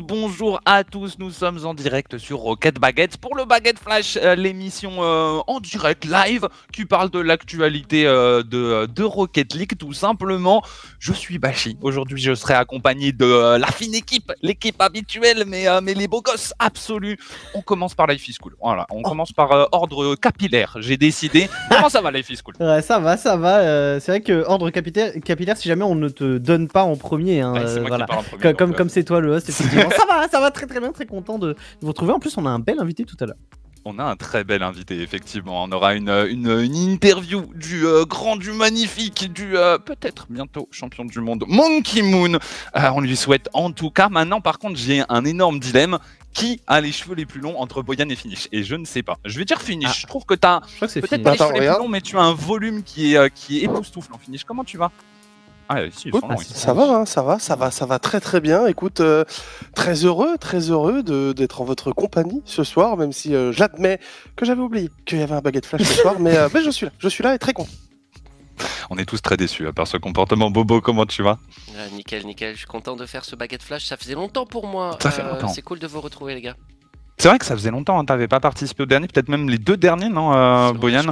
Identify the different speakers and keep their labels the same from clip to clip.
Speaker 1: Bonjour à tous, nous sommes en direct sur Rocket Baguette pour le Baguette Flash, euh, l'émission euh, en direct live qui parle de l'actualité euh, de, de, Rocket League tout simplement. Je suis Bashi, aujourd'hui je serai accompagné de la fine équipe, l'équipe habituelle mais, mais les beaux gosses absolus. On commence par Life is Cool, voilà, on oh. commence par ordre capillaire, j'ai décidé. Comment ça va Life is Cool?
Speaker 2: Ouais, Ça va, ça va, c'est vrai que ordre capillaire, capillaire si jamais on ne te donne pas en premier, hein, voilà. comme comme c'est toi le host, ça va, ça va très très bien, très content de vous retrouver. En plus, on a un bel invité tout à l'heure.
Speaker 1: On a un très bel invité, effectivement. On aura une, une, interview du euh, grand, du magnifique, du euh, peut-être bientôt champion du monde, Monkey Moon. Euh, on lui souhaite en tout cas. Maintenant, par contre, j'ai un énorme dilemme. Qui a les cheveux les plus longs entre Boyan et Finish? Et je ne sais pas. Je vais dire Finish. Ah. Je trouve que tu as peut-être pas les cheveux les plus longs, mais tu as un volume qui est, qui est époustouflant. Finish, comment tu vas?
Speaker 3: Ah, ça va, hein, ça va, ça va, ça va très très bien. Écoute, euh, très heureux, très heureux d'être en votre compagnie ce soir, même si euh, j'admets que j'avais oublié qu'il y avait un baguette flash ce soir, mais, euh, mais, je suis là, je suis là et très content.
Speaker 1: On est tous très déçus par ce comportement. Bobo, comment tu vas?
Speaker 4: Ah, Nickel, nickel. Je suis content de faire ce baguette flash. Ça faisait longtemps pour moi.
Speaker 1: Ça fait longtemps.
Speaker 4: C'est cool de vous retrouver, les gars.
Speaker 1: C'est vrai que ça faisait longtemps, hein, t'avais pas participé au dernier, peut-être même les deux derniers, non, Boyan?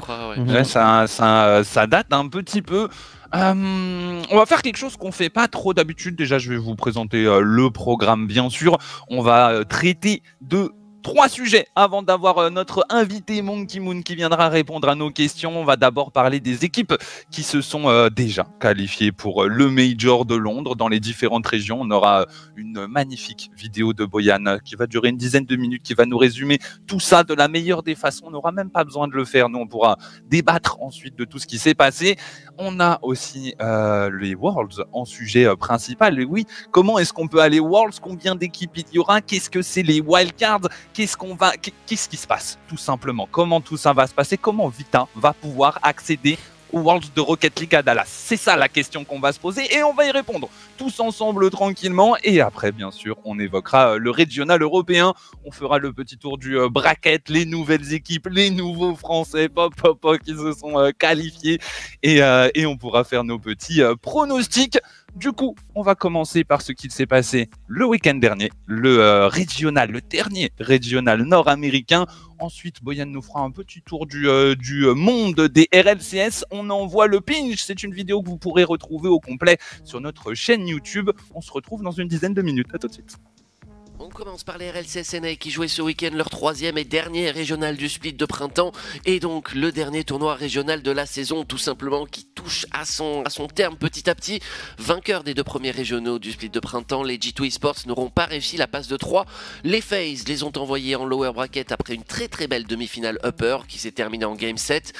Speaker 1: ça, ça, ça, date un petit peu. Euh, on va faire quelque chose qu'on fait pas trop d'habitude. Déjà, je vais vous présenter euh, le programme, bien sûr. On va euh, traiter de trois sujets avant d'avoir euh, notre invité Monkey Moon qui viendra répondre à nos questions. On va d'abord parler des équipes qui se sont euh, déjà qualifiées pour euh, le Major de Londres dans les différentes régions. On aura une magnifique vidéo de Boyan qui va durer une dizaine de minutes, qui va nous résumer tout ça de la meilleure des façons. On n'aura même pas besoin de le faire. Nous, on pourra débattre ensuite de tout ce qui s'est passé. On a aussi les Worlds en sujet principal. Et oui, comment est-ce qu'on peut aller Worlds? Combien d'équipes il y aura? Qu'est-ce que c'est les wildcards? Qu'est-ce qui se passe, tout simplement? Comment tout ça va se passer? Comment Vita va pouvoir accéder au Worlds de Rocket League à Dallas? C'est ça la question qu'on va se poser et on va y répondre tous ensemble tranquillement. Et après, bien sûr, on évoquera euh, le régional européen. On fera le petit tour du euh, bracket, les nouvelles équipes, les nouveaux Français, pop, pop, pop qui se sont euh, qualifiés. Et, et on pourra faire nos petits pronostics. Du coup, on va commencer par ce qu'il s'est passé le week-end dernier, le euh, régional, le dernier régional nord-américain. Ensuite, Boyan nous fera un petit tour du, euh, monde des RLCS. On envoie le pinch. C'est une vidéo que vous pourrez retrouver au complet sur notre chaîne YouTube. On se retrouve dans une dizaine de minutes. À tout de suite.
Speaker 4: On commence par les RLCSNA qui jouaient ce week-end leur troisième et dernier régional du split de printemps et donc le dernier tournoi régional de la saison tout simplement qui touche à son, à terme petit à petit. Vainqueurs des deux premiers régionaux du split de printemps, les G2 Esports n'auront pas réussi la passe de 3. Les FaZe les ont envoyés en lower bracket après une très très belle demi-finale upper qui s'est terminée en game 7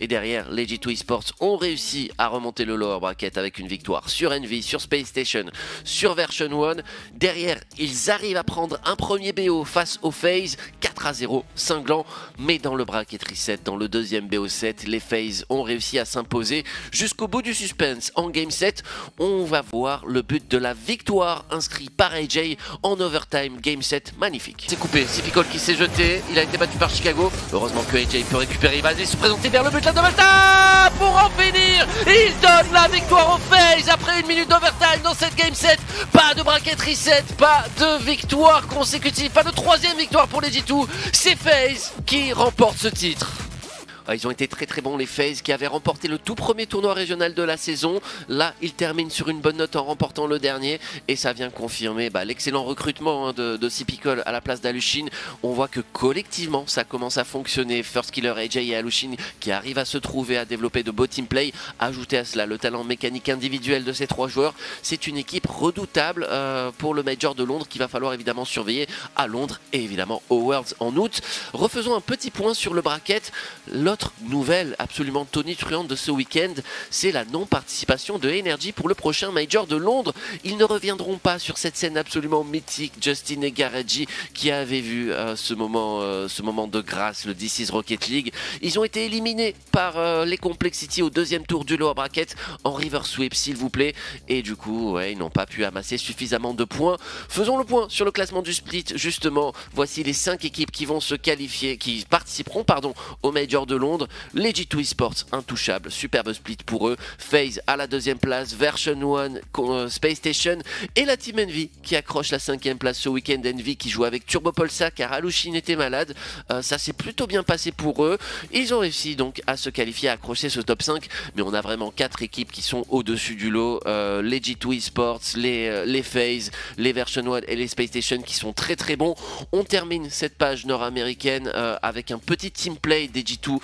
Speaker 4: et derrière les G2 Esports ont réussi à remonter le lower bracket avec une victoire sur Envy, sur Space Station, sur Version 1. Derrière ils arrivent à prendre un premier BO face au FaZe, 4 à 0, cinglant, mais dans le bracket reset, dans le deuxième BO7, les FaZe ont réussi à s'imposer jusqu'au bout du suspense. En game 7, on va voir le but de la victoire. Inscrit par AJ en overtime, game 7, magnifique. C'est coupé, c'est Picole qui s'est jeté, il a été battu par Chicago, heureusement que AJ peut récupérer, il va aller se présenter vers le but de la pour en finir, il donne la victoire au FaZe. Après une minute d'overtime dans cette game 7, pas de bracket reset, pas de victoire consécutive, pas de troisième victoire pour les G2, c'est FaZe qui remporte ce titre. Ah, ils ont été très très bons les FaZe qui avaient remporté le tout premier tournoi régional de la saison. Là, ils terminent sur une bonne note en remportant le dernier et ça vient confirmer bah, l'excellent recrutement hein, de, de à la place d'Alushin. On voit que collectivement ça commence à fonctionner. First Killer AJ et Alushin qui arrivent à se trouver à développer de beaux team play. Ajouter à cela le talent mécanique individuel de ces trois joueurs, c'est une équipe redoutable euh, pour le Major de Londres qu'il va falloir évidemment surveiller à Londres et évidemment au Worlds en août. Refaisons un petit point sur le bracket. Nouvelle absolument tonitruante de ce week-end, c'est la non-participation de Energy pour le prochain Major de Londres. Ils ne reviendront pas sur cette scène absolument mythique, Justin et Garaji qui avaient vu euh, ce, moment, euh, ce moment de grâce, le DC's Rocket League. Ils ont été éliminés par euh, les Complexity au deuxième tour du lower bracket en river sweep, s'il vous plaît. Et du coup, ils n'ont pas pu amasser suffisamment de points. Faisons le point sur le classement du split, justement. Voici les cinq équipes qui vont se qualifier, qui participeront pardon, au Major de Londres. Les G2 Esports, intouchables, superbe split pour eux. FaZe à la deuxième place, Version 1, euh, Space Station et la Team Envy qui accroche la cinquième place ce week-end. Envy qui joue avec Turbo Polsa car Alushin était malade. Euh, ça s'est plutôt bien passé pour eux. Ils ont réussi donc à se qualifier, à accrocher ce top 5. Mais on a vraiment quatre équipes qui sont au-dessus du lot. Euh, les G2 Esports, les, les FaZe, les Version 1 et les Space Station qui sont très très bons. On termine cette page nord-américaine avec un petit team play des G2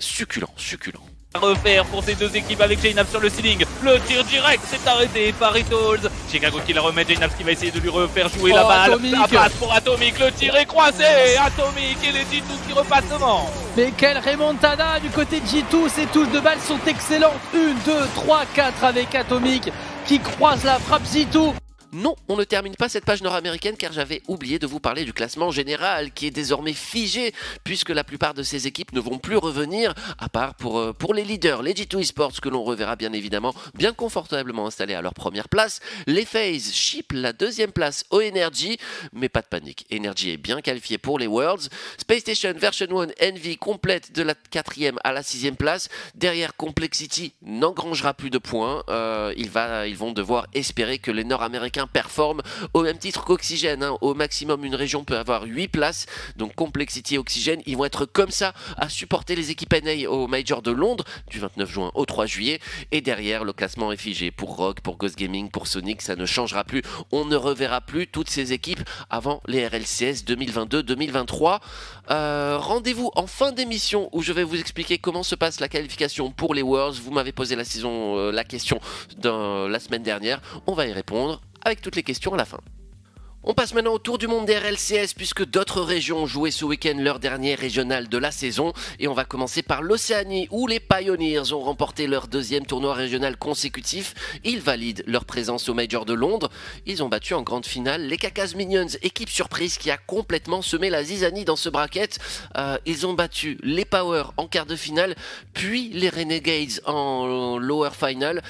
Speaker 4: succulent, succulent
Speaker 5: refaire pour ces deux équipes avec Jainab sur le ceiling. Le tir direct s'est arrêté par Itols. Chicago qui la remet, Jainab qui va essayer de lui refaire jouer la oh, balle. La passe pour Atomic, le tir est croisé. Atomic et les G2 qui repassent devant.
Speaker 2: Mais quelle remontada du côté de G2. Ces touches de balle sont excellentes. 1, 2, 3, 4 avec Atomic qui croise la frappe G2.
Speaker 4: Non, on ne termine pas cette page nord-américaine car j'avais oublié de vous parler du classement général qui est désormais figé puisque la plupart de ces équipes ne vont plus revenir à part pour, euh, les leaders, les G2 Esports que l'on reverra bien évidemment bien confortablement installés à leur première place. Les FaZe chip la deuxième place au Energy, mais pas de panique, Energy est bien qualifié pour les Worlds. Space Station Version 1 Envy complète de la quatrième à la sixième place. Derrière Complexity n'engrangera plus de points. Euh, ils vont devoir espérer que les Nord-Américains performe au même titre qu'Oxygène. Hein. Au maximum, une région peut avoir 8 places. Donc Complexity Oxygène, ils vont être comme ça à supporter les équipes NA au Major de Londres du 29 juin au 3 juillet. Et derrière, le classement est figé pour Rock, pour Ghost Gaming, pour Sonic. Ça ne changera plus. On ne reverra plus toutes ces équipes avant les RLCS 2022-2023. Euh, rendez-vous en fin d'émission où je vais vous expliquer comment se passe la qualification pour les Worlds. Vous m'avez posé la, saison, euh, la question dans, la semaine dernière. On va y répondre avec toutes les questions à la fin. On passe maintenant au tour du monde des RLCS puisque d'autres régions ont joué ce week-end leur dernier régional de la saison et on va commencer par l'Océanie où les Pioneers ont remporté leur deuxième tournoi régional consécutif. Ils valident leur présence au Major de Londres. Ils ont battu en grande finale les Cacas Minions, équipe surprise qui a complètement semé la zizanie dans ce bracket. Euh, ils ont battu les Power en quart de finale puis les Renegades en lower final.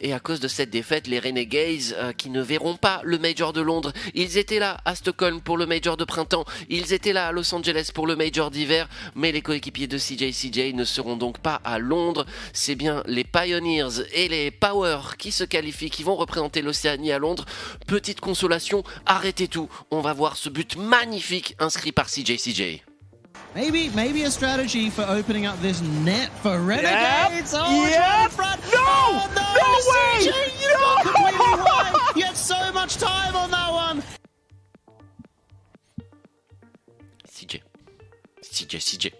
Speaker 4: Et à cause de cette défaite, les Renegades, euh, qui ne verront pas le Major de Londres, ils étaient là à Stockholm pour le Major de printemps, ils étaient là à Los Angeles pour le Major d'hiver, mais les coéquipiers de CJ CJ ne seront donc pas à Londres. C'est bien les Pioneers et les Power qui se qualifient, qui vont représenter l'Océanie à Londres. Petite consolation, arrêtez tout, on va voir ce but magnifique inscrit par CJ CJ.
Speaker 6: Maybe, maybe a strategy for opening up this net for Renegades. Yep. Oh,
Speaker 5: yep. front. No! Oh, no! No way! CJ, you no! completely
Speaker 6: wide. You had so much time on that one.
Speaker 4: CJ. CJ, CJ.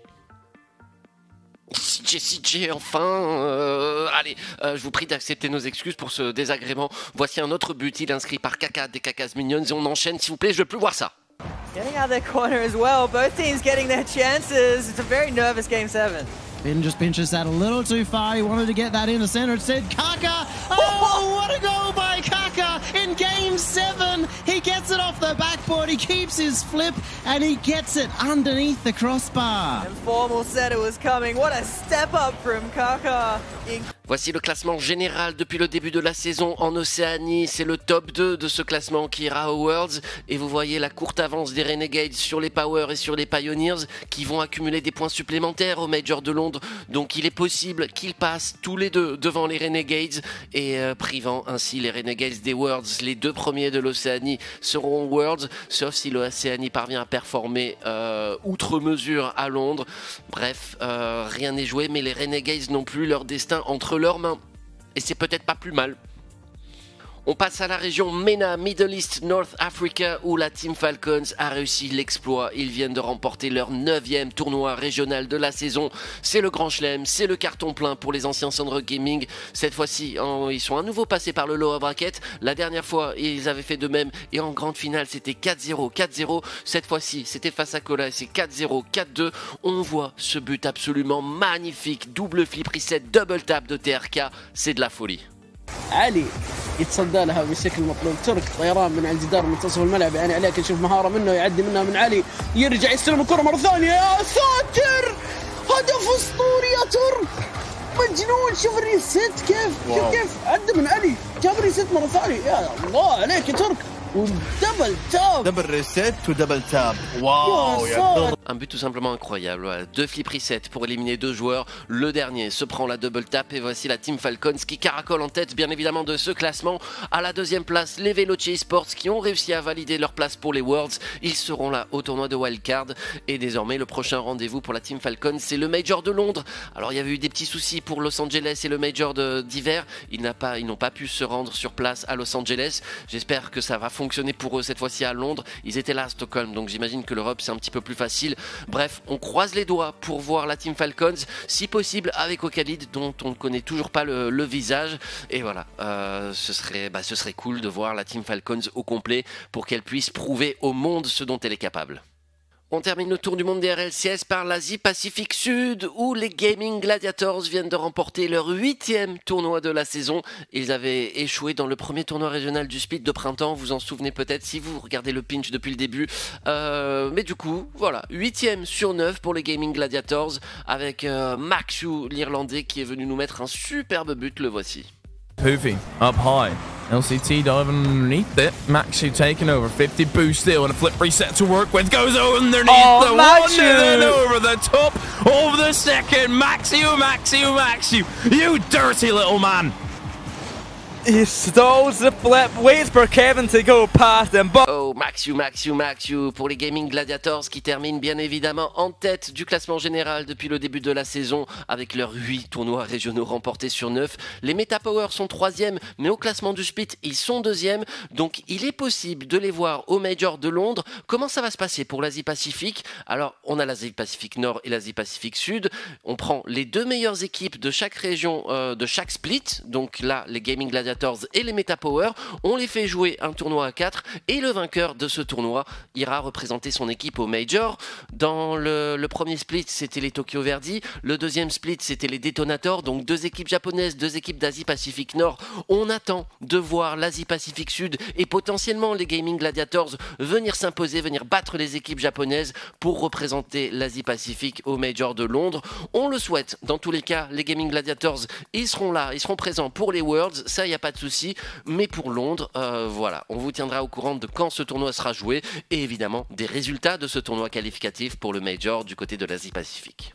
Speaker 4: CJ, CJ, enfin, euh, allez, euh, je vous prie d'accepter nos excuses pour ce désagrément. Voici un autre but, il est inscrit par Kaka des Cacas Minions et on enchaîne, s'il vous plaît, je veux plus voir ça.
Speaker 7: Getting out of their corner as well. Both teams getting their chances. It's a very nervous game seven.
Speaker 6: Ben just pinches that a little too far. He wanted to get that in the center. Instead, Kaka. Oh, what a goal by Kaka in game seven. He gets it off the backboard. He keeps his flip and he gets it underneath the crossbar.
Speaker 7: Informal said it was coming. What a step up from Kaka.
Speaker 4: Voici le classement général depuis le début de la saison en Océanie. C'est le top 2 de ce classement qui ira aux Worlds. Et vous voyez la courte avance des Renegades sur les Power et sur les Pioneers qui vont accumuler des points supplémentaires au Major de Londres. Donc il est possible qu'ils passent tous les deux devant les Renegades et euh, privant ainsi les Renegades des Worlds. Les deux premiers de l'Océanie seront aux Worlds, sauf si l'Océanie parvient à performer euh, outre mesure à Londres. Bref, euh, rien n'est joué, mais les Renegades n'ont plus leur destin entre leurs mains. Et c'est peut-être pas plus mal. On passe à la région MENA, Middle East, North Africa, où la Team Falcons a réussi l'exploit. Ils viennent de remporter leur neuvième tournoi régional de la saison. C'est le grand chelem, c'est le carton plein pour les anciens Sandro Gaming. Cette fois-ci, ils sont à nouveau passés par le lower bracket. La dernière fois, ils avaient fait de même. Et en grande finale, c'était 4-0, 4-0. Cette fois-ci, c'était face à Cola, c'est 4-0, 4-2. On voit ce but absolument magnifique. Double flip reset, double tap de TRK. C'est de la folie.
Speaker 8: علي يتصدى لها بالشكل المطلوب ترك طيران من على الجدار منتصف الملعب. يعني عليك نشوف مهارة منه يعدي منها من علي. يرجع يستلم الكرة مرة ثانية. يا ساتر! هدف أسطوري يا ترك مجنون! شوف الريست كيف شوف كيف عدى من علي. جاب ريست مرة ثانية. يا الله عليك يا ترك. Double
Speaker 9: top Double reset double tap wow,
Speaker 4: Un but tout simplement incroyable. Deux flip reset pour éliminer deux joueurs. Le dernier se prend la double tap et voici la team Falcons qui caracole en tête bien évidemment de ce classement. À la deuxième place, les Veloce Sports qui ont réussi à valider leur place pour les Worlds. Ils seront là au tournoi de Wildcard. Et désormais, le prochain rendez-vous pour la team Falcons, c'est le Major de Londres. Alors il y avait eu des petits soucis pour Los Angeles et le Major d'hiver. Ils n'ont pas, pas pu se rendre sur place à Los Angeles. J'espère que ça va fonctionner pour eux cette fois-ci à Londres. Ils étaient là à Stockholm, donc j'imagine que l'Europe c'est un petit peu plus facile. Bref, on croise les doigts pour voir la Team Falcons, si possible avec Okalid, dont on ne connaît toujours pas le, visage. Et voilà, euh, bah, ce serait cool de voir la Team Falcons au complet pour qu'elle puisse prouver au monde ce dont elle est capable. On termine le tour du monde des RLCS par l'Asie Pacifique Sud où les Gaming Gladiators viennent de remporter leur huitième tournoi de la saison. Ils avaient échoué dans le premier tournoi régional du Speed de printemps, vous en souvenez peut-être si vous regardez le pinch depuis le début. Euh, mais du coup, voilà, huitième sur neuf pour les Gaming Gladiators avec euh, Maxu l'Irlandais qui est venu nous mettre un superbe but, le voici.
Speaker 10: Poofy, up high. LCT diving underneath it. Maxu taking over. 50 boost still and a flip reset to work with. Goes underneath oh, the Maxu. one and then over the top of the second. Maxu, oh, Maxu, oh, Maxu. You dirty little man.
Speaker 11: He stalls the flip, waits for Kevin to go past him.
Speaker 4: Oh, Maxiu, Maxiu, Maxiu pour les Gaming Gladiators qui terminent bien évidemment en tête du classement général depuis le début de la saison avec leurs 8 tournois régionaux remportés sur 9. Les Meta Power sont 3 mais au classement du split, ils sont 2 Donc il est possible de les voir au Major de Londres. Comment ça va se passer pour l'Asie-Pacifique Alors, on a l'Asie-Pacifique Nord et l'Asie-Pacifique Sud. On prend les deux meilleures équipes de chaque région, euh, de chaque split. Donc là, les Gaming Gladiators et les Meta Power. On les fait jouer un tournoi à 4 et le vainqueur de ce tournoi ira représenter son équipe au Major. Dans le, premier split, c'était les Tokyo Verdi. Le deuxième split, c'était les Detonators. Donc deux équipes japonaises, deux équipes d'Asie-Pacifique Nord. On attend de voir l'Asie-Pacifique Sud et potentiellement les Gaming Gladiators venir s'imposer, venir battre les équipes japonaises pour représenter l'Asie-Pacifique au Major de Londres. On le souhaite. Dans tous les cas, les Gaming Gladiators, ils seront là, ils seront présents pour les Worlds. Ça, a pas de souci. Mais pour Londres, euh, voilà, on vous tiendra au courant de quand ce tournoi sera joué et évidemment des résultats de ce tournoi qualificatif pour le Major du côté de l'Asie-Pacifique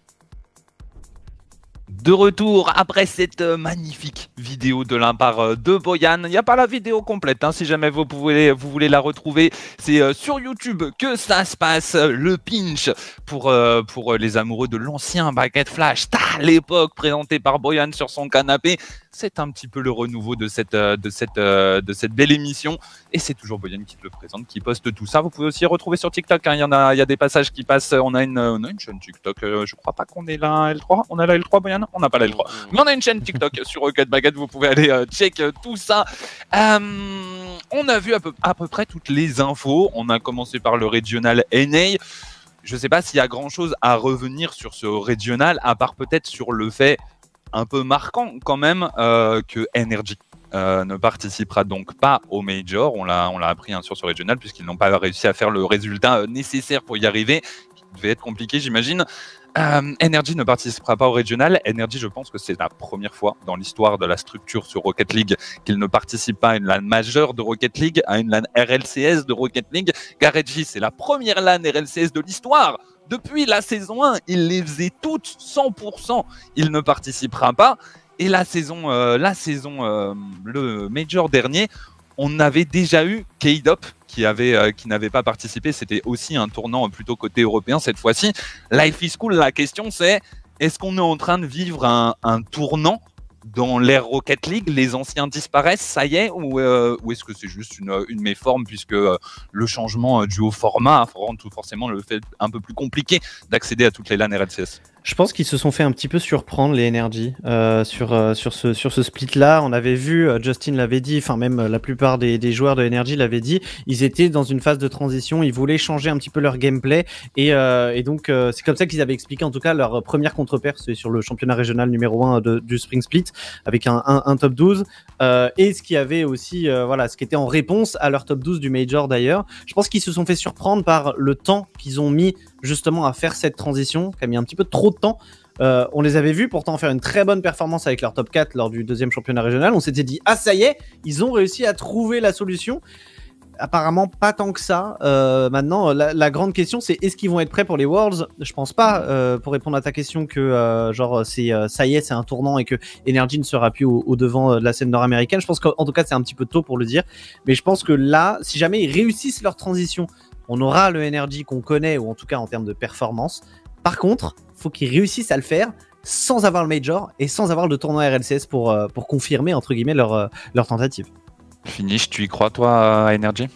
Speaker 1: de retour après cette euh, magnifique vidéo de l'impart euh, de Boyan. Il n'y a pas la vidéo complète, hein, si jamais vous, pouvez, vous voulez la retrouver. C'est sur YouTube que ça se passe, le pinch pour, pour les amoureux de l'ancien Baguette Flash, à l'époque présenté par Boyan sur son canapé. C'est un petit peu le renouveau de cette, de cette, de cette belle émission. Et c'est toujours Boyan qui te le présente, qui poste tout ça. Vous pouvez aussi retrouver sur TikTok. Hein. Il, y en a, il y a des passages qui passent. On a une, on a une chaîne TikTok. je crois pas qu'on est là L3. On a la L3, Boyan? On n'a pas la L3. Mais on a une chaîne TikTok sur Rocket Baguette, vous pouvez aller euh, check euh, tout ça. Euh, on a vu à peu, à peu près toutes les infos. On a commencé par le régional NA. Je ne sais pas s'il y a grand chose à revenir sur ce régional, à part peut-être sur le fait un peu marquant quand même que Energy ne participera donc pas au Major. On l'a, on l'a appris hein, sur ce régional, puisqu'ils n'ont pas réussi à faire le résultat nécessaire pour y arriver. Qui devait être compliqué, j'imagine. Euh, Energy ne participera pas au régional. Energy, je pense que c'est la première fois dans l'histoire de la structure sur Rocket League qu'il ne participe pas à une LAN majeure de Rocket League, à une LAN RLCS de Rocket League. Gareji, c'est la première LAN RLCS de l'histoire. Depuis la saison 1, il les faisait toutes 100%. Il ne participera pas. Et la saison, euh, la saison, euh, le Major dernier, on avait déjà eu K-Dop qui avait euh, n'avait pas participé. C'était aussi un tournant plutôt côté européen cette fois-ci. Life is cool. La question c'est est-ce qu'on est en train de vivre un tournant dans l'ère Rocket League, les anciens disparaissent, ça y est, ou, euh, est-ce que c'est juste une, méforme puisque euh, le changement du haut format rend tout forcément le fait un peu plus compliqué d'accéder à toutes les LAN RLCS
Speaker 2: je pense qu'ils se sont fait un petit peu surprendre les Energy euh, sur euh, sur ce sur ce split là. On avait vu, euh, Justin l'avait dit, enfin même la plupart des, joueurs de Energy l'avaient dit. Ils étaient dans une phase de transition. Ils voulaient changer un petit peu leur gameplay et, et donc c'est comme ça qu'ils avaient expliqué en tout cas leur première contre-paire, sur le championnat régional numéro 1 de, du Spring Split avec un, un, un top 12 et ce qui avait aussi voilà ce qui était en réponse à leur top 12 du major d'ailleurs. Je pense qu'ils se sont fait surprendre par le temps qu'ils ont mis justement à faire cette transition, qui a mis un petit peu trop de temps. Euh, on les avait vus pourtant faire une très bonne performance avec leur top 4 lors du deuxième championnat régional. On s'était dit, ah ça y est, ils ont réussi à trouver la solution. apparemment pas tant que ça. Euh, maintenant, la, grande question, c'est est-ce qu'ils vont être prêts pour les Worlds? Je pense pas. Euh, pour répondre à ta question, que genre c'est ça y est, c'est un tournant et que Energy ne sera plus au, devant de la scène nord-américaine. Je pense qu'en tout cas, c'est un petit peu tôt pour le dire. Mais je pense que là, si jamais ils réussissent leur transition, on aura le Energy qu'on connaît ou en tout cas en termes de performance. Par contre, faut qu'ils réussissent à le faire sans avoir le major et sans avoir le tournoi RLCS pour, pour confirmer entre guillemets leur, leur tentative.
Speaker 1: Finish, tu y crois toi à Energy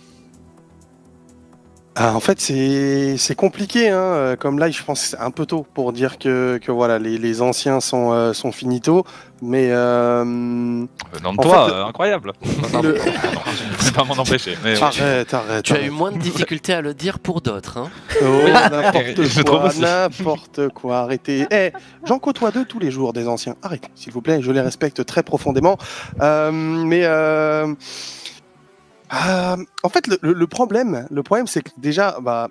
Speaker 3: ah, en fait, c'est compliqué. Hein. Comme là, je pense que c'est un peu tôt pour dire que, que voilà, les, les anciens sont, euh, sont finito. Mais. Euh,
Speaker 1: non, toi, euh, incroyable. Le... je ne pas m'en empêcher. Mais...
Speaker 3: Arrête, arrête.
Speaker 4: Tu as eu moins de difficultés à le dire pour d'autres. Hein.
Speaker 3: Oh, n'importe quoi. N'importe quoi. Arrêtez. Eh, j'en côtoie deux tous les jours des anciens. Arrêtez, s'il vous plaît. Je les respecte très profondément. mais. Euh, en fait, le, problème, le problème, c'est que déjà, bah,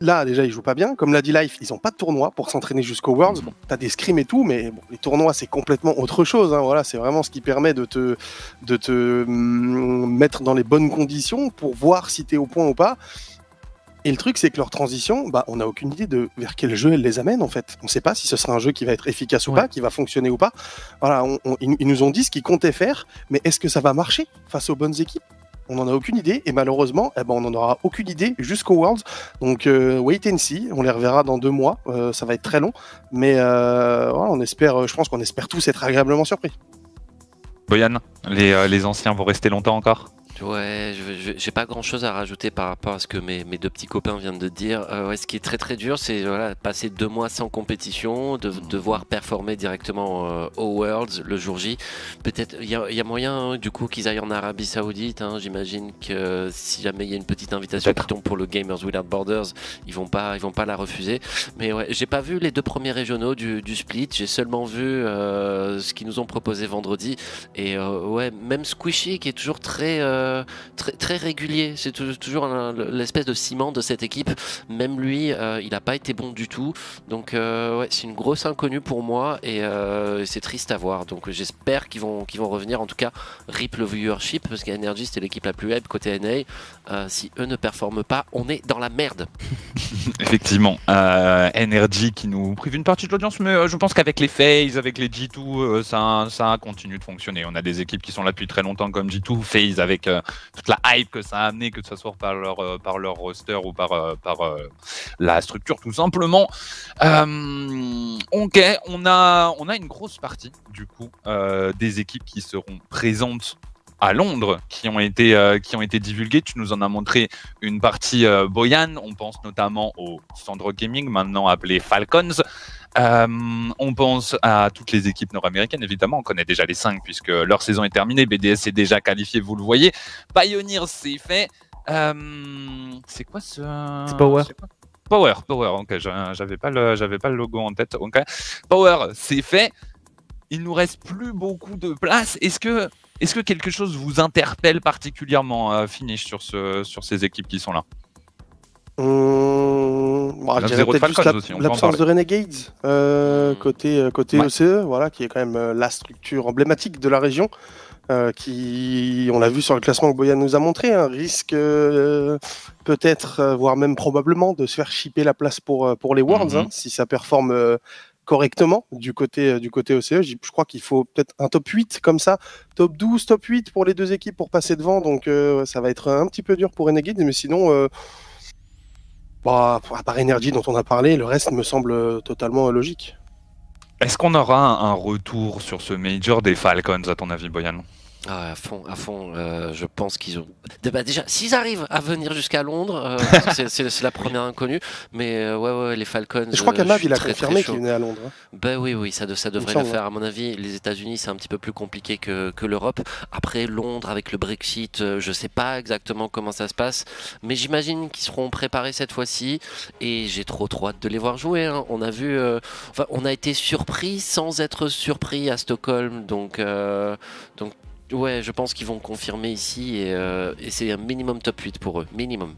Speaker 3: là, déjà, ils jouent pas bien. Comme l'a dit Life, ils ont pas de tournoi pour s'entraîner jusqu'au Worlds. Bon, t'as des scrims et tout, mais bon, les tournois, c'est complètement autre chose. Hein. Voilà, c'est vraiment ce qui permet de te, de te mm, mettre dans les bonnes conditions pour voir si t'es au point ou pas. Et le truc, c'est que leur transition, bah, on n'a aucune idée de vers quel jeu elle les amène en fait. On ne sait pas si ce sera un jeu qui va être efficace ou pas, qui va fonctionner ou pas. Voilà, ils nous ont dit ce qu'ils comptaient faire, mais est-ce que ça va marcher face aux bonnes équipes? On n'en a aucune idée et malheureusement, eh ben, on n'en aura aucune idée jusqu'au Worlds. Donc euh, wait and see, on les reverra dans deux mois. Euh, ça va être très long, mais euh, on espère, je pense qu'on espère tous être agréablement surpris.
Speaker 1: Boyan, les, les anciens vont rester longtemps encore?
Speaker 4: Ouais, j'ai pas grand chose à rajouter par rapport à ce que mes, mes deux petits copains viennent de dire. Euh, ouais, ce qui est très très dur, c'est voilà, passer deux mois sans compétition, de devoir performer directement euh, au Worlds le jour J. Peut-être il y, y a, moyen hein, du coup qu'ils aillent en Arabie Saoudite. Hein. J'imagine que si jamais il y a une petite invitation qui tombe pour le Gamers Without Borders, ils vont pas ils vont pas la refuser. Mais ouais, j'ai pas vu les deux premiers régionaux du, du split. J'ai seulement vu euh, ce qu'ils nous ont proposé vendredi. Et euh, ouais, même Squishy qui est toujours très euh, très, régulier. C'est toujours l'espèce de ciment de cette équipe. Même lui, euh, il n'a pas été bon du tout. Donc euh, c'est une grosse inconnue pour moi et c'est triste à voir. Donc j'espère qu'ils vont, qu'ils vont revenir. En tout cas, rip le viewership parce qu'Energy c'était l'équipe la plus web côté NA. si eux ne performent pas, on est dans la merde.
Speaker 1: Effectivement, Energy qui nous prive une partie de l'audience, mais je pense qu'avec les FaZe, avec les G2, ça, ça continue de fonctionner. On a des équipes qui sont là depuis très longtemps comme G2, FaZe avec toute la hype que ça a amené, que ce soit par leur, euh, par leur roster ou par, euh, par euh, la structure tout simplement. ok, on a, on a une grosse partie du coup des équipes qui seront présentes à Londres qui ont été qui ont été divulguées. Tu nous en as montré une partie Boyan. On pense notamment au Sandro Gaming, maintenant appelé Falcons. Euh, on pense à toutes les équipes nord-américaines, évidemment, on connaît déjà les cinq puisque leur saison est terminée. BDS est déjà qualifié, vous le voyez. Pioneer, c'est fait. Euh, c'est quoi ce.
Speaker 2: C'est Power.
Speaker 1: Power, Power, ok, j'avais pas, le, j'avais pas le logo en tête. Ok, Power, c'est fait. Il nous reste plus beaucoup de place. Est-ce que, est-ce que quelque chose vous interpelle particulièrement, à Finish, sur, ce, sur ces équipes qui sont là?
Speaker 3: Hum, bah, l'absence de Renegades euh, hmm. côté, euh, côté OCE, voilà, qui est quand même euh, la structure emblématique de la région. qui, on l'a vu sur le classement que Boyan nous a montré, un risque peut-être, voire même probablement, de se faire chipper la place pour, pour les Worlds, hein, mhm. si ça performe correctement du côté, du côté OCE. Je, crois qu'il faut peut-être un top 8 comme ça, top 12, top 8 pour les deux équipes pour passer devant, donc ça va être un petit peu dur pour Renegades, mais sinon Bah, à part Energy dont on a parlé, le reste me semble totalement logique.
Speaker 1: Est-ce qu'on aura un retour sur ce Major des Falcons, à ton avis, Boyan?
Speaker 4: Ah, à fond, à fond. Euh, je pense qu'ils ont. Bah, déjà, s'ils arrivent à venir jusqu'à Londres, euh, c'est la première inconnue. Mais euh, ouais, ouais, les Falcons.
Speaker 3: Je crois qu'Amav, il a confirmé qu'il venait à Londres. Hein.
Speaker 4: Ben oui, oui, ça, ça devrait le faire. À mon avis, les États-Unis, c'est un petit peu plus compliqué que, que l'Europe. Après, Londres, avec le Brexit, je sais pas exactement comment ça se passe. Mais j'imagine qu'ils seront préparés cette fois-ci. Et j'ai trop, trop hâte de les voir jouer. Hein. On a vu. Enfin, on a été surpris sans être surpris à Stockholm. Donc, donc Ouais, je pense qu'ils vont confirmer ici et, euh, et c'est un minimum top 8 pour eux. Minimum.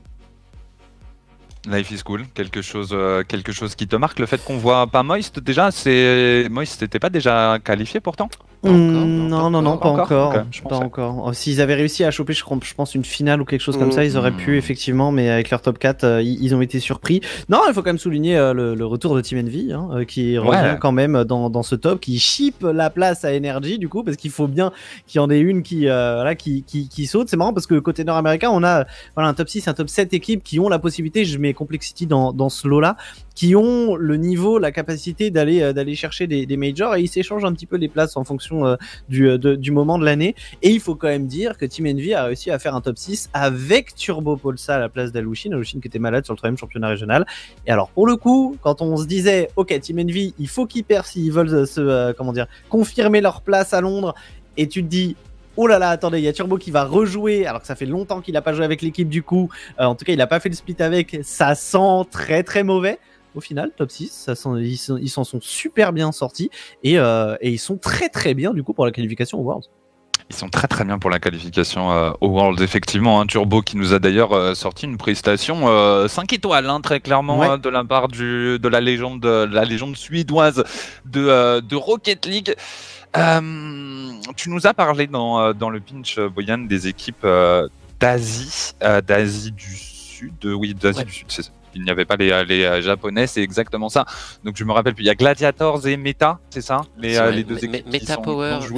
Speaker 1: Life is cool, quelque chose, euh, quelque chose qui te marque. Le fait qu'on voit pas Moist déjà, c'est Moist n'était pas déjà qualifié pourtant?
Speaker 2: Hmm, non, non, non, pas encore. Pas encore. Oh, s'ils avaient réussi à choper, je, pense, une finale ou quelque chose comme ça, ils auraient pu, hmm. effectivement, mais avec leur top 4, euh, ils, ont été surpris. Non, il faut quand même souligner euh, le, retour de Team Envy, hein, euh, qui revient quand même dans, ce top, qui ship la place à Energy, du coup, parce qu'il faut bien qu'il y en ait une qui, voilà, qui, qui, saute. C'est marrant parce que côté nord-américain, on a voilà, un top 6, un top 7 équipes qui ont la possibilité, je mets Complexity dans, dans ce lot-là, qui ont le niveau, la capacité d'aller d'aller chercher des, majors et ils s'échangent un petit peu les places en fonction euh, du, euh, du moment de l'année. Et il faut quand même dire que Team Envy a réussi à faire un top 6 avec Turbo Polsa à la place d'Alushin. Alushin qui était malade sur le troisième championnat régional. Et alors, pour le coup, quand on se disait, OK, Team Envy, il faut qu'ils perdent s'ils veulent euh, se, comment dire, confirmer leur place à Londres, et tu te dis, oh là là, attendez, il y a Turbo qui va rejouer, alors que ça fait longtemps qu'il n'a pas joué avec l'équipe du coup. en tout cas, il n'a pas fait le split avec. Ça sent très très mauvais au final, top 6. Ça ils s'en sont super bien sortis euh, et, ils sont très très bien du coup pour la qualification au Worlds.
Speaker 1: Ils sont très très bien pour la qualification euh, au Worlds, effectivement. un Turbo qui nous a d'ailleurs euh, sorti une prestation 5 étoiles, hein, très clairement, de la part du, de la légende, la légende suédoise de, de Rocket League. tu nous as parlé dans, dans le pinch, Boyan, des équipes d'Asie, d'Asie du Sud, oui, d'Asie du Sud, c'est ça il n'y avait pas les, les euh, japonais, c'est exactement ça. Donc je me rappelle plus, il y a Gladiators et Meta, c'est ça? Les, euh, les, deux équipes
Speaker 4: Meta
Speaker 1: qui
Speaker 4: Power.
Speaker 1: Sont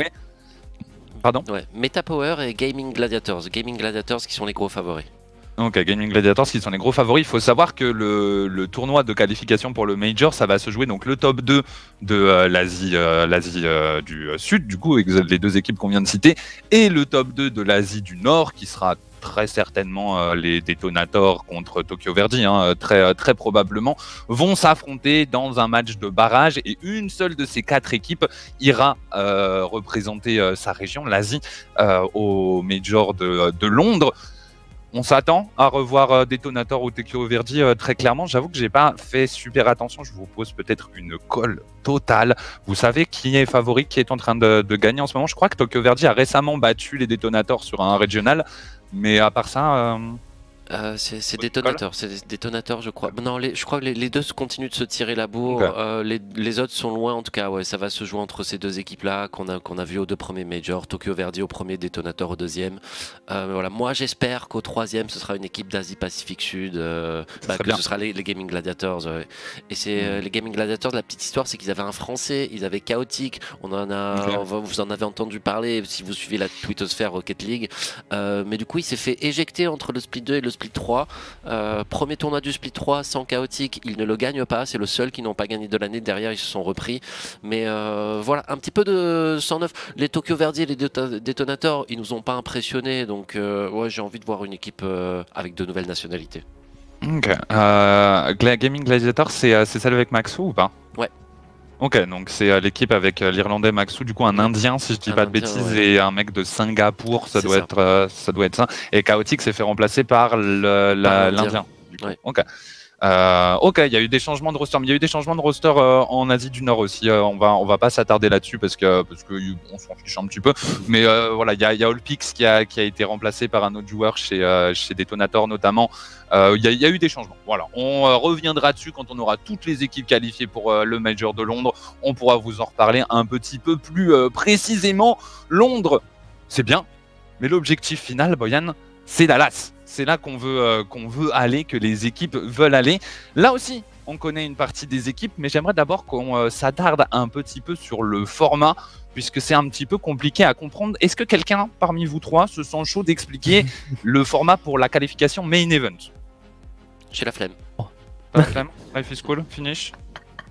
Speaker 1: Pardon?
Speaker 4: Ouais, Meta Power et Gaming Gladiators. Gaming Gladiators qui sont les gros favoris.
Speaker 1: Donc Gaming Gladiators qui sont les gros favoris. Il faut savoir que le, le, tournoi de qualification pour le Major, ça va se jouer donc le top 2 de euh, l'Asie l'Asie du Sud, du coup, les deux équipes qu'on vient de citer, et le top 2 de l'Asie du Nord qui sera très certainement euh, les détonateurs contre Tokyo Verdi, hein, très, euh, très probablement, vont s'affronter dans un match de barrage et une seule de ces quatre équipes ira euh, représenter sa région, l'Asie, au Major de, Londres. On s'attend à revoir Détonator ou Tokyo Verdi très clairement. J'avoue que j'ai pas fait super attention. Je vous pose peut-être une colle totale. Vous savez qui est favori, qui est en train de, gagner en ce moment? Je crois que Tokyo Verdi a récemment battu les Détonateurs sur un régional. Mais à part ça, euh,
Speaker 4: c'est détonateur, c'est détonateur, je crois. Non, les, je crois que les, deux continuent de se tirer la bourre. Euh, les, les, autres sont loin, en tout cas. Ouais, ça va se jouer entre ces deux équipes-là qu'on a qu'on a vu aux deux premiers majors. Tokyo Verdi au premier, détonateur au deuxième. Euh, voilà, moi j'espère qu'au troisième, ce sera une équipe d'Asie Pacifique Sud. Bah, que ce sera les, Gaming Gladiators. Et c'est mm. les Gaming Gladiators. La petite histoire, c'est qu'ils avaient un Français, ils avaient chaotique. On en a, vous en avez entendu parler si vous suivez la twittosphère Rocket League. mais du coup, il s'est fait éjecter entre le split 2 et le Split 3. Euh, premier tournoi du Split 3 sans chaotique, ils ne le gagnent pas. C'est le seul qui n'ont pas gagné de l'année. Derrière, ils se sont repris. Mais euh, voilà, un petit peu de 109. Les Tokyo Verdi et les Détonateurs, ils nous ont pas impressionnés. Donc, euh, ouais, j'ai envie de voir une équipe avec de nouvelles nationalités.
Speaker 1: Ok. Gaming Gladiator, c'est celle avec Maxou ou pas?
Speaker 4: Ouais.
Speaker 1: Ok, donc c'est euh, l'équipe avec euh, l'Irlandais Maxou, du coup un Indien si je dis pas de bêtises et un mec de Singapour, ça doit être euh, ça doit être ça. Et Chaotic s'est fait remplacer par l'Indien. Ok. Euh, ok, il y a eu des changements de roster, mais il y a eu des changements de roster euh, en Asie du Nord aussi. Euh, on va on va pas s'attarder là-dessus parce que parce que on s'en fiche un petit peu. Mais voilà, il y a, y a qui a qui a été remplacé par un autre joueur chez chez Detonator notamment. Il y y, a eu des changements. Voilà, on reviendra dessus quand on aura toutes les équipes qualifiées pour le Major de Londres. On pourra vous en reparler un petit peu plus précisément. Londres, c'est bien, mais l'objectif final, Boyan, c'est Dallas c'est là qu'on veut, euh, qu'on veut aller, que les équipes veulent aller. Là aussi, on connaît une partie des équipes, mais j'aimerais d'abord qu'on euh, s'attarde un petit peu sur le format, puisque c'est un petit peu compliqué à comprendre. Est-ce que quelqu'un parmi vous trois se sent chaud d'expliquer le format pour la qualification main event?
Speaker 4: J'ai la flemme.
Speaker 1: la flemme? Life is cool, finish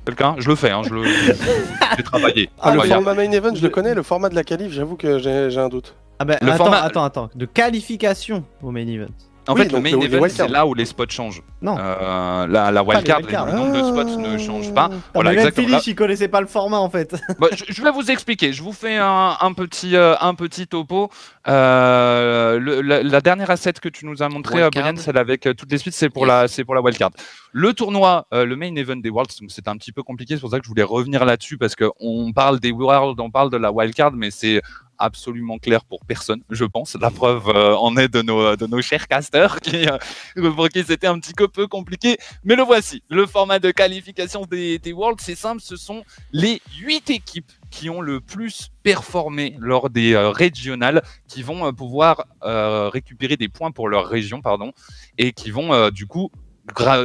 Speaker 1: Quelqu'un? Je le fais, hein, je le. J'ai travaillé.
Speaker 3: Ah, le format main event, je le connais, le format de la qualif, j'avoue que j'ai un doute.
Speaker 2: Ah ben, attends, attends, attends. De qualification au main event.
Speaker 1: En fait, le main event, c'est là où les spots changent. Non. Euh, la, la wildcard, le nombre de spots ne change pas.
Speaker 2: Ah, voilà, exactement. Philippe, il connaissait pas le format en fait.
Speaker 1: Bah, je, vais vous expliquer. Je vous fais un, petit, euh, un petit topo. Euh, la, dernière asset que tu nous as montré, Brian, celle avec toutes les suites, c'est pour, la, pour la wildcard. Le tournoi, le main event des Worlds, donc c'est un petit peu compliqué. C'est pour ça que je voulais revenir là-dessus parce qu'on parle des Worlds, on parle de la wildcard, mais c'est absolument clair pour personne, je pense. La preuve en est de nos, de nos chers casters qui, pour qui c'était un petit peu compliqué. Mais le voici. Le format de qualification des, des Worlds, c'est simple, ce sont les 8 équipes qui ont le plus performé lors des régionales, qui vont pouvoir récupérer des points pour leur région, pardon, et qui vont du coup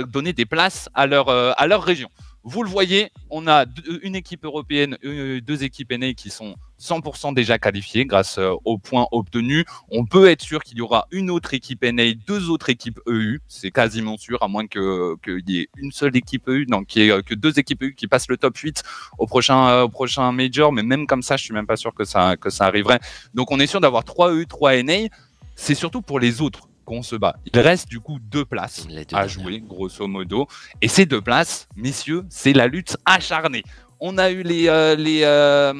Speaker 1: donner des places à à leur région. Vous le voyez, on a une équipe européenne, euh, deux équipes NA qui sont 100% déjà qualifiées grâce euh, aux points obtenus. On peut être sûr qu'il y aura une autre équipe NA, deux autres équipes EU. C'est quasiment sûr, à moins qu'il y ait une seule équipe EU, donc qu'il y ait euh, que deux équipes EU qui passent le top 8 au prochain, Major. Mais même comme ça, je suis même pas sûr que ça, que ça arriverait. Donc on est sûr d'avoir trois EU, trois NA. C'est surtout pour les autres qu'on se bat. Il reste du coup deux places à jouer, grosso modo. Et ces deux places, messieurs, c'est la lutte acharnée on a eu les euh, les euh,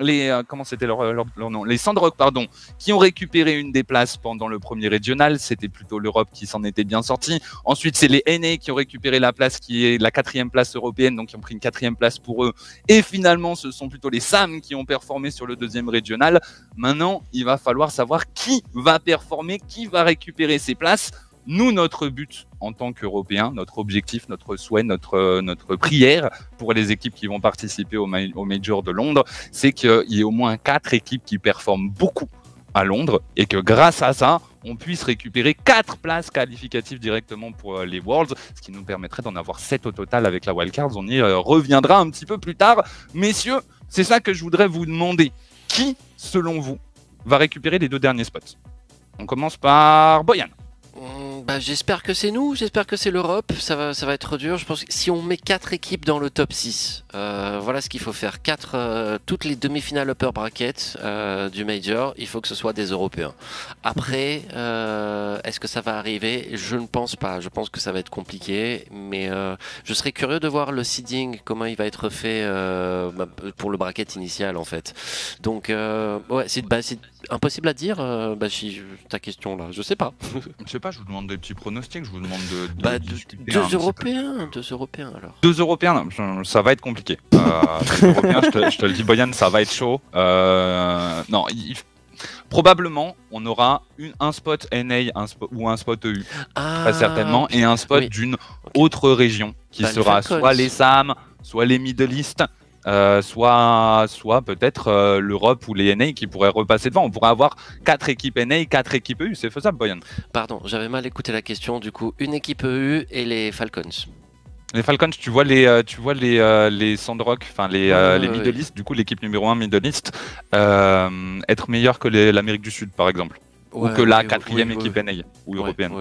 Speaker 1: euh, comment c'était leur, nom? Les Sandrock pardon qui ont récupéré une des places pendant le premier régional. C'était plutôt l'Europe qui s'en était bien sortie. Ensuite c'est les NA qui ont récupéré la place qui est la quatrième place européenne donc qui ont pris une quatrième place pour eux. Et finalement ce sont plutôt les SAM qui ont performé sur le deuxième régional. Maintenant il va falloir savoir qui va performer qui va récupérer ces places nous, notre but en tant qu'Européens, notre objectif, notre souhait, notre, prière pour les équipes qui vont participer au, Major de Londres, c'est qu'il y ait au moins quatre équipes qui performent beaucoup à Londres et que grâce à ça, on puisse récupérer quatre places qualificatives directement pour euh, les Worlds, ce qui nous permettrait d'en avoir sept au total avec la wildcard. On y euh, reviendra un petit peu plus tard. Messieurs, c'est ça que je voudrais vous demander. Qui, selon vous, va récupérer les deux derniers spots? On commence par Boyan.
Speaker 4: Bah, j'espère que c'est nous, j'espère que c'est l'Europe, ça va, ça va être dur. Je pense que si on met 4 équipes dans le top 6, euh, voilà ce qu'il faut faire. Quatre, euh, toutes les demi-finales upper bracket euh, du Major, il faut que ce soit des Européens. Après, est-ce que ça va arriver? Je ne pense pas, je pense que ça va être compliqué, mais je serais curieux de voir le seeding, comment il va être fait bah, pour le bracket initial en fait. Donc, ouais, c'est bah, impossible à dire, ta question là, je sais pas.
Speaker 1: je sais pas, je vous demande des petits pronostics, je vous demande de.
Speaker 4: bah, deux, Européens, deux Européens alors.
Speaker 1: Deux Européens, ça va être compliqué. Euh, deux Européens, je, te, je, te, le dis, Boyan, ça va être chaud. Euh, non, probablement, on aura une, un spot NA un spot, ou un spot EU, ah, très certainement, et un spot d'une autre région qui bah, sera soit les SAM, soit les Middle East. Euh, soit, soit peut-être euh, l'Europe ou les NA qui pourraient repasser devant. On pourrait avoir quatre équipes NA, quatre équipes EU, c'est faisable, Boyan.
Speaker 4: Pardon, j'avais mal écouté la question. Du coup, une équipe EU et les Falcons.
Speaker 1: Les Falcons, tu vois les, euh, tu vois les, les Sandrock, enfin les, les Middle East, du coup l'équipe numéro 1 Middle East, être meilleure que l'Amérique du Sud par exemple, ou que la quatrième équipe NA ou européenne.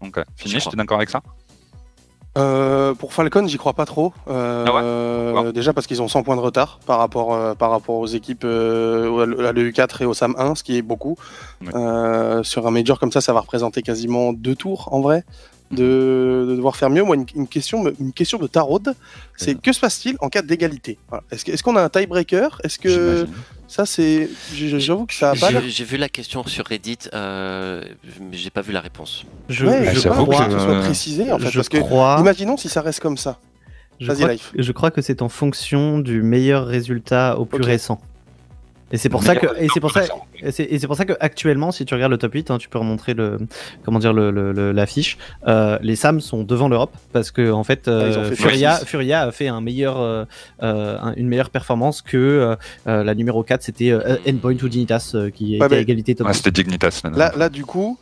Speaker 1: Donc, fini, je suis d'accord avec ça?
Speaker 3: Euh, pour Falcon, j'y crois pas trop. Euh, ah déjà parce qu'ils ont 100 points de retard par rapport, euh, par rapport aux équipes à l'EU4 et au SAM 1, ce qui est beaucoup. sur un major comme ça, ça va représenter quasiment deux tours en vrai. De, devoir faire mieux. Moi, une, question, une question de tarot, c'est que se passe-t-il en cas d'égalité? Est-ce qu'on a un tiebreaker? Est-ce que ça, c'est. J'avoue que ça a pas.
Speaker 4: J'ai vu la question sur Reddit, euh, mais j'ai pas vu la réponse.
Speaker 3: Je, ouais, je crois que ce soit précisé en fait. Je parce crois... que, imaginons si ça reste comme ça.
Speaker 2: Je crois, je crois que c'est en fonction du meilleur résultat au plus récent. Et c'est pour, ça que, et c'est pour ça, et c'est pour ça que actuellement, si tu regardes le top 8, hein, tu peux remontrer le, comment dire, le, le, l'affiche. Euh, les Sam sont devant l'Europe parce que en fait, euh, Furia, Furia a fait un meilleur, euh, euh une meilleure performance que euh, la numéro 4, c'était Endpoint ou Dignitas qui était à égalité
Speaker 1: totale. c'était Dignitas.
Speaker 3: Là, là, du coup,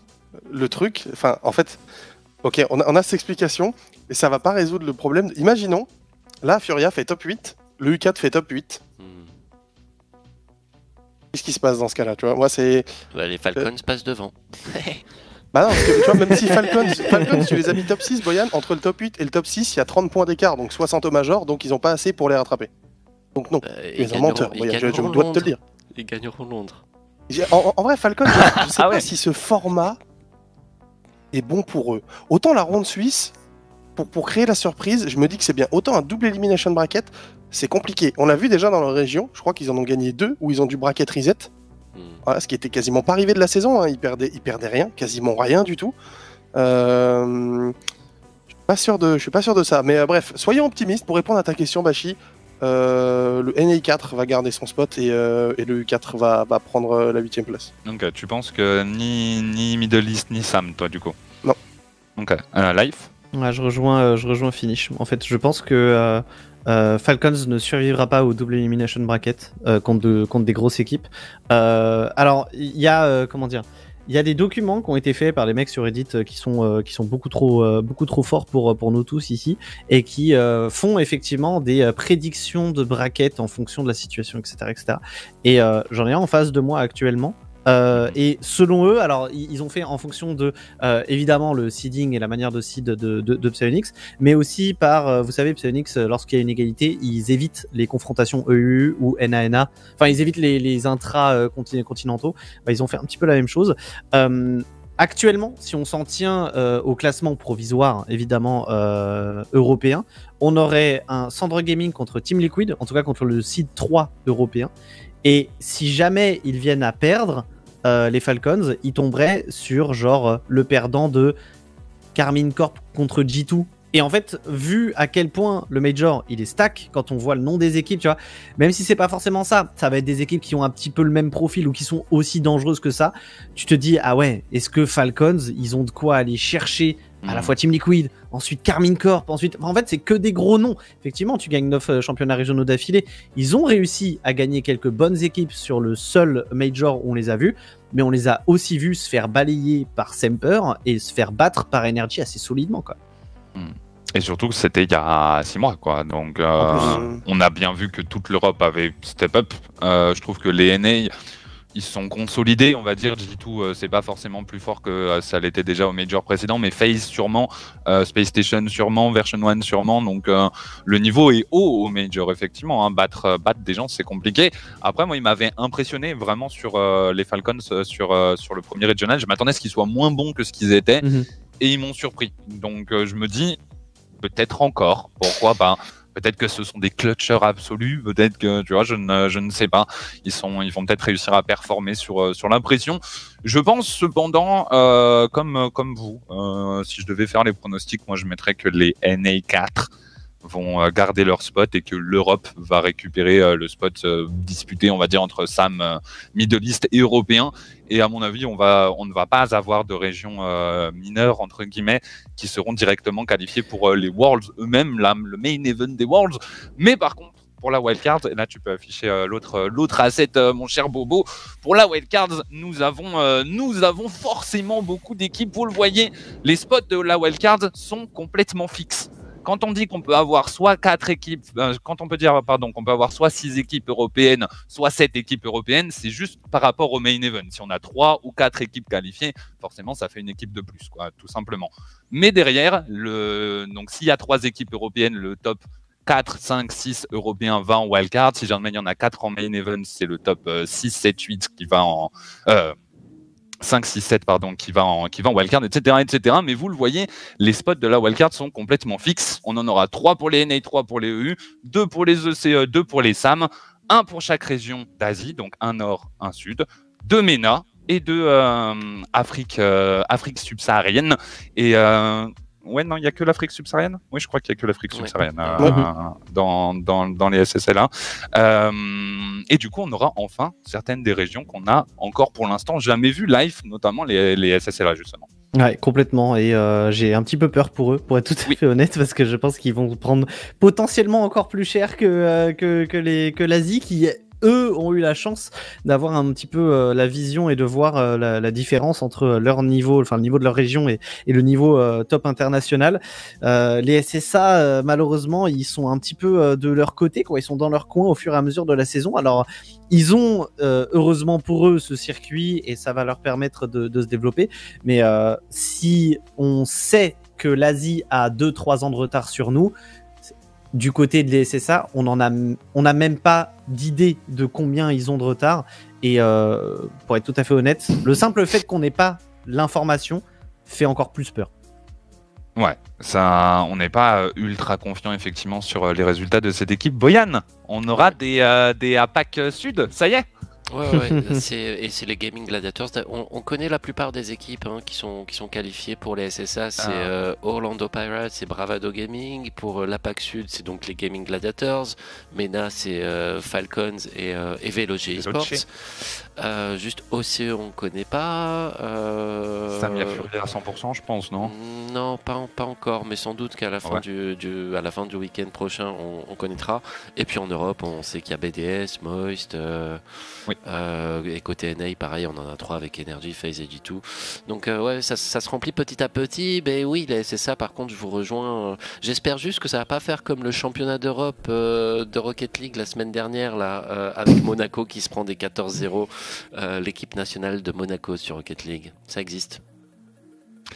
Speaker 3: le truc, enfin, en fait, ok, on a, on a cette explication, et ça va pas résoudre le problème. Imaginons, là, Furia fait top 8, le U4 fait top 8 Qu'est-ce qui se passe dans ce cas-là Tu vois, moi c'est.
Speaker 4: Bah, les Falcons euh, passent devant.
Speaker 3: bah non, parce que tu vois, même si Falcons, Falcons, tu les as mis top 6, Boyan, entre le top 8 et le top 6, il y a 30 points d'écart, donc 60 au major, donc ils ont pas assez pour les rattraper. Donc non, bah, ils sont menteurs, je, je me dois de te le dire.
Speaker 4: Ils gagneront Londres.
Speaker 3: En, vrai, Falcons, je sais ah pas si ce format est bon pour eux. Autant la ronde suisse, pour, pour créer la surprise, je me dis que c'est bien. Autant un double elimination bracket, c'est compliqué. On l'a vu déjà dans leur région, je crois qu'ils en ont gagné deux, où ils ont du bracket reset. Hmm. ce qui était quasiment pas arrivé de la saison, hein. ils, perdaient, ils perdaient rien, quasiment rien du tout. Euh, je suis pas sûr de, je suis pas sûr de ça. Mais euh, bref, soyons optimistes pour répondre à ta question, Bashi. le NA4 va garder son spot et, le U4 va, va prendre la 8 place.
Speaker 1: Donc tu penses que ni, ni Middle East ni Sam, toi du coup?
Speaker 3: Non.
Speaker 1: Donc Life
Speaker 2: Ouais, je rejoins, je rejoins Finish. En fait, je pense que euh, Falcons ne survivra pas au double elimination bracket euh, contre, des grosses équipes. Euh, alors, il y a comment dire il y a des documents qui ont été faits par les mecs sur Reddit qui sont beaucoup trop forts pour pour nous tous ici et qui font effectivement des prédictions de bracket en fonction de la situation etc etc et j'en ai un en face de moi actuellement euh, et selon eux, alors ils ont fait en fonction de euh, évidemment le seeding et la manière de seed de, de, Psyonix, mais aussi par, euh, vous savez, Psyonix, lorsqu'il y a une égalité, ils évitent les confrontations EU ou NANA, enfin ils évitent les, les intra-continentaux. Bah, ils ont fait un petit peu la même chose. Actuellement, si on s'en tient au classement provisoire, évidemment européen, on aurait un Sandro Gaming contre Team Liquid, en tout cas contre le seed 3 européen. Et si jamais ils viennent à perdre, euh, les Falcons, ils tomberaient sur genre euh, le perdant de Carmine Corp contre G2. Et en fait, vu à quel point le Major il est stack, quand on voit le nom des équipes, tu vois, même si c'est pas forcément ça, ça va être des équipes qui ont un petit peu le même profil ou qui sont aussi dangereuses que ça. Tu te dis, ah ouais, est-ce que Falcons, ils ont de quoi aller chercher à la mm. fois Team Liquid, ensuite Carmine Corp, ensuite. en fait, c'est que des gros noms. Effectivement, tu gagnes 9 euh, championnats régionaux d'affilée. Ils ont réussi à gagner quelques bonnes équipes sur le seul Major où on les a vus, mais on les a aussi vus se faire balayer par Semper et se faire battre par Energy assez solidement, quoi.
Speaker 1: Mm. Et surtout, c'était il y a 6 mois, quoi. Donc, euh, on a bien vu que toute l'Europe avait step up. Euh, je trouve que les NA ils sont consolidés, on va dire. G2, euh, c'est pas forcément plus fort que euh, ça l'était déjà au Major précédent, mais FaZe sûrement, euh, Space Station sûrement, Version 1 sûrement. Donc le niveau est haut au Major, effectivement. Hein. Battre, battre des gens, c'est compliqué. Après, moi, il m'avait impressionné vraiment sur les Falcons sur, sur le premier Regional. Je m'attendais à ce qu'ils soient moins bons que ce qu'ils étaient. Mhm. Et ils m'ont surpris. Donc je me dis, peut-être encore, pourquoi pas. Peut-être que ce sont des clutchers absolus, peut-être que tu vois, je ne, je ne sais pas. Ils sont, ils vont peut-être réussir à performer sur euh, sur l'impression. Je pense cependant, euh, comme comme vous, euh, si je devais faire les pronostics, moi je mettrais que les NA4 vont euh, garder leur spot et que l'Europe va récupérer euh, le spot euh, disputé, on va dire, entre Sam, Middle East et Européen. Et à mon avis, on, va, on ne va pas avoir de régions mineures, entre guillemets, qui seront directement qualifiées pour les Worlds eux-mêmes, le main event des Worlds. Mais par contre, pour la wildcard, et là tu peux afficher l'autre asset, mon cher Bobo. Pour la wildcard, nous avons nous avons forcément beaucoup d'équipes. Vous le voyez, les spots de la wildcard sont complètement fixes quand on dit qu'on peut avoir soit quatre équipes, euh, quand on peut dire qu'on peut avoir soit six équipes européennes, soit sept équipes européennes, c'est juste par rapport au main event. Si on a trois ou quatre équipes qualifiées, forcément ça fait une équipe de plus, tout simplement. Mais derrière, le, donc s'il y a trois équipes européennes, le top 4, 5, 6 européens va en wildcard. Si jamais il y en a 4 en main event, c'est le top 6, 7, 8 qui va en. Euh, 5, 6, 7, pardon, qui va en, qui va en wildcard, etc., etc. Mais vous le voyez, les spots de la wildcard sont complètement fixes. On en aura 3 pour les NA, 3 pour les EU, 2 pour les ECE, 2 pour les SAM, 1 pour chaque région d'Asie, donc un nord, un sud, 2 MENA et 2 euh, Afrique, euh, Afrique subsaharienne. Et euh, Ouais, non, il n'y a que l'Afrique subsaharienne? Oui, je crois qu'il n'y a que l'Afrique subsaharienne euh, dans, dans, dans, les SSLA. Euh, et du coup, on aura enfin certaines des régions qu'on a encore pour l'instant jamais vues live, notamment les, les SSLA, justement.
Speaker 2: Ouais, complètement. Et euh, j'ai un petit peu peur pour eux, pour être tout à fait honnête, parce que je pense qu'ils vont prendre potentiellement encore plus cher que, que, que, les, que l'Asie, qui eux ont eu la chance d'avoir un petit peu euh, la vision et de voir euh, la, différence entre leur niveau, enfin le niveau de leur région et, le niveau euh, top international. les SSA, malheureusement, ils sont un petit peu de leur côté, quoi. Ils sont dans leur coin au fur et à mesure de la saison. Alors, ils ont heureusement pour eux ce circuit et ça va leur permettre de, de se développer. Mais si on sait que l'Asie a 2-3 ans de retard sur nous, du côté de l'ESSA, on en a, on n'a même pas d'idée de combien ils ont de retard. Et euh, pour être tout à fait honnête, le simple fait qu'on n'ait pas l'information fait encore plus peur.
Speaker 1: Ouais, ça, on n'est pas euh, ultra confiant effectivement sur euh, les résultats de cette équipe. Boyan, on aura des, des APAC Sud, ça y est
Speaker 4: Ouais, ouais, et c'est les Gaming Gladiators. On, connaît la plupart des équipes hein, qui, sont, qui sont qualifiées pour les SSA. C'est ah. euh, Orlando Pirates, c'est Bravado Gaming. Pour euh, l'APAC Sud, c'est donc les Gaming Gladiators. MENA, c'est euh, Falcons et, et Veloce Esports. juste OCE, on connaît pas.
Speaker 1: Ça m'y a à 100%, je pense, non?
Speaker 4: Non, pas, pas encore, mais sans doute qu'à la, fin du, du, à la fin du week-end prochain, on, connaîtra. Et puis en Europe, on sait qu'il y a BDS, Moist. Oui. Euh, et côté NA, pareil, on en a trois avec Energy, Phase et G2. Donc euh, ouais, ça, se remplit petit à petit. Mais oui, c'est ça. Par contre, je vous rejoins. Euh, j'espère juste que ça va pas faire comme le championnat d'Europe de Rocket League la semaine dernière là, avec Monaco qui se prend des 14-0. L'équipe nationale de Monaco sur Rocket League, ça existe.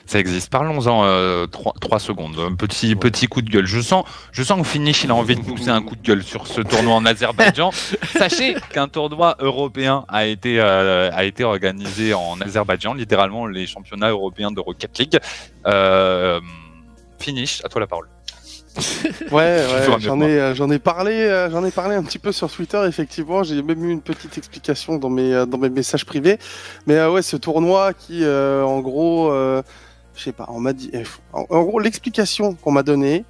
Speaker 1: Ça existe. Parlons-en euh, 3, secondes. Un petit, petit coup de gueule. Je sens, je sens que Finish, il a envie de pousser un coup de gueule sur ce tournoi en Azerbaïdjan. Sachez qu'un tournoi européen a été, euh, a été organisé en Azerbaïdjan, littéralement les championnats européens de Rocket League. Euh, Finish, à toi la parole.
Speaker 3: Ouais, ouais j'en ai, euh, j'en ai parlé, euh, j'en ai parlé un petit peu sur Twitter. Effectivement, j'ai même eu une petite explication dans mes, euh, dans mes messages privés. Mais ouais, ce tournoi qui, en gros, je sais pas, on m'a dit, en, gros, l'explication qu'on m'a donnée,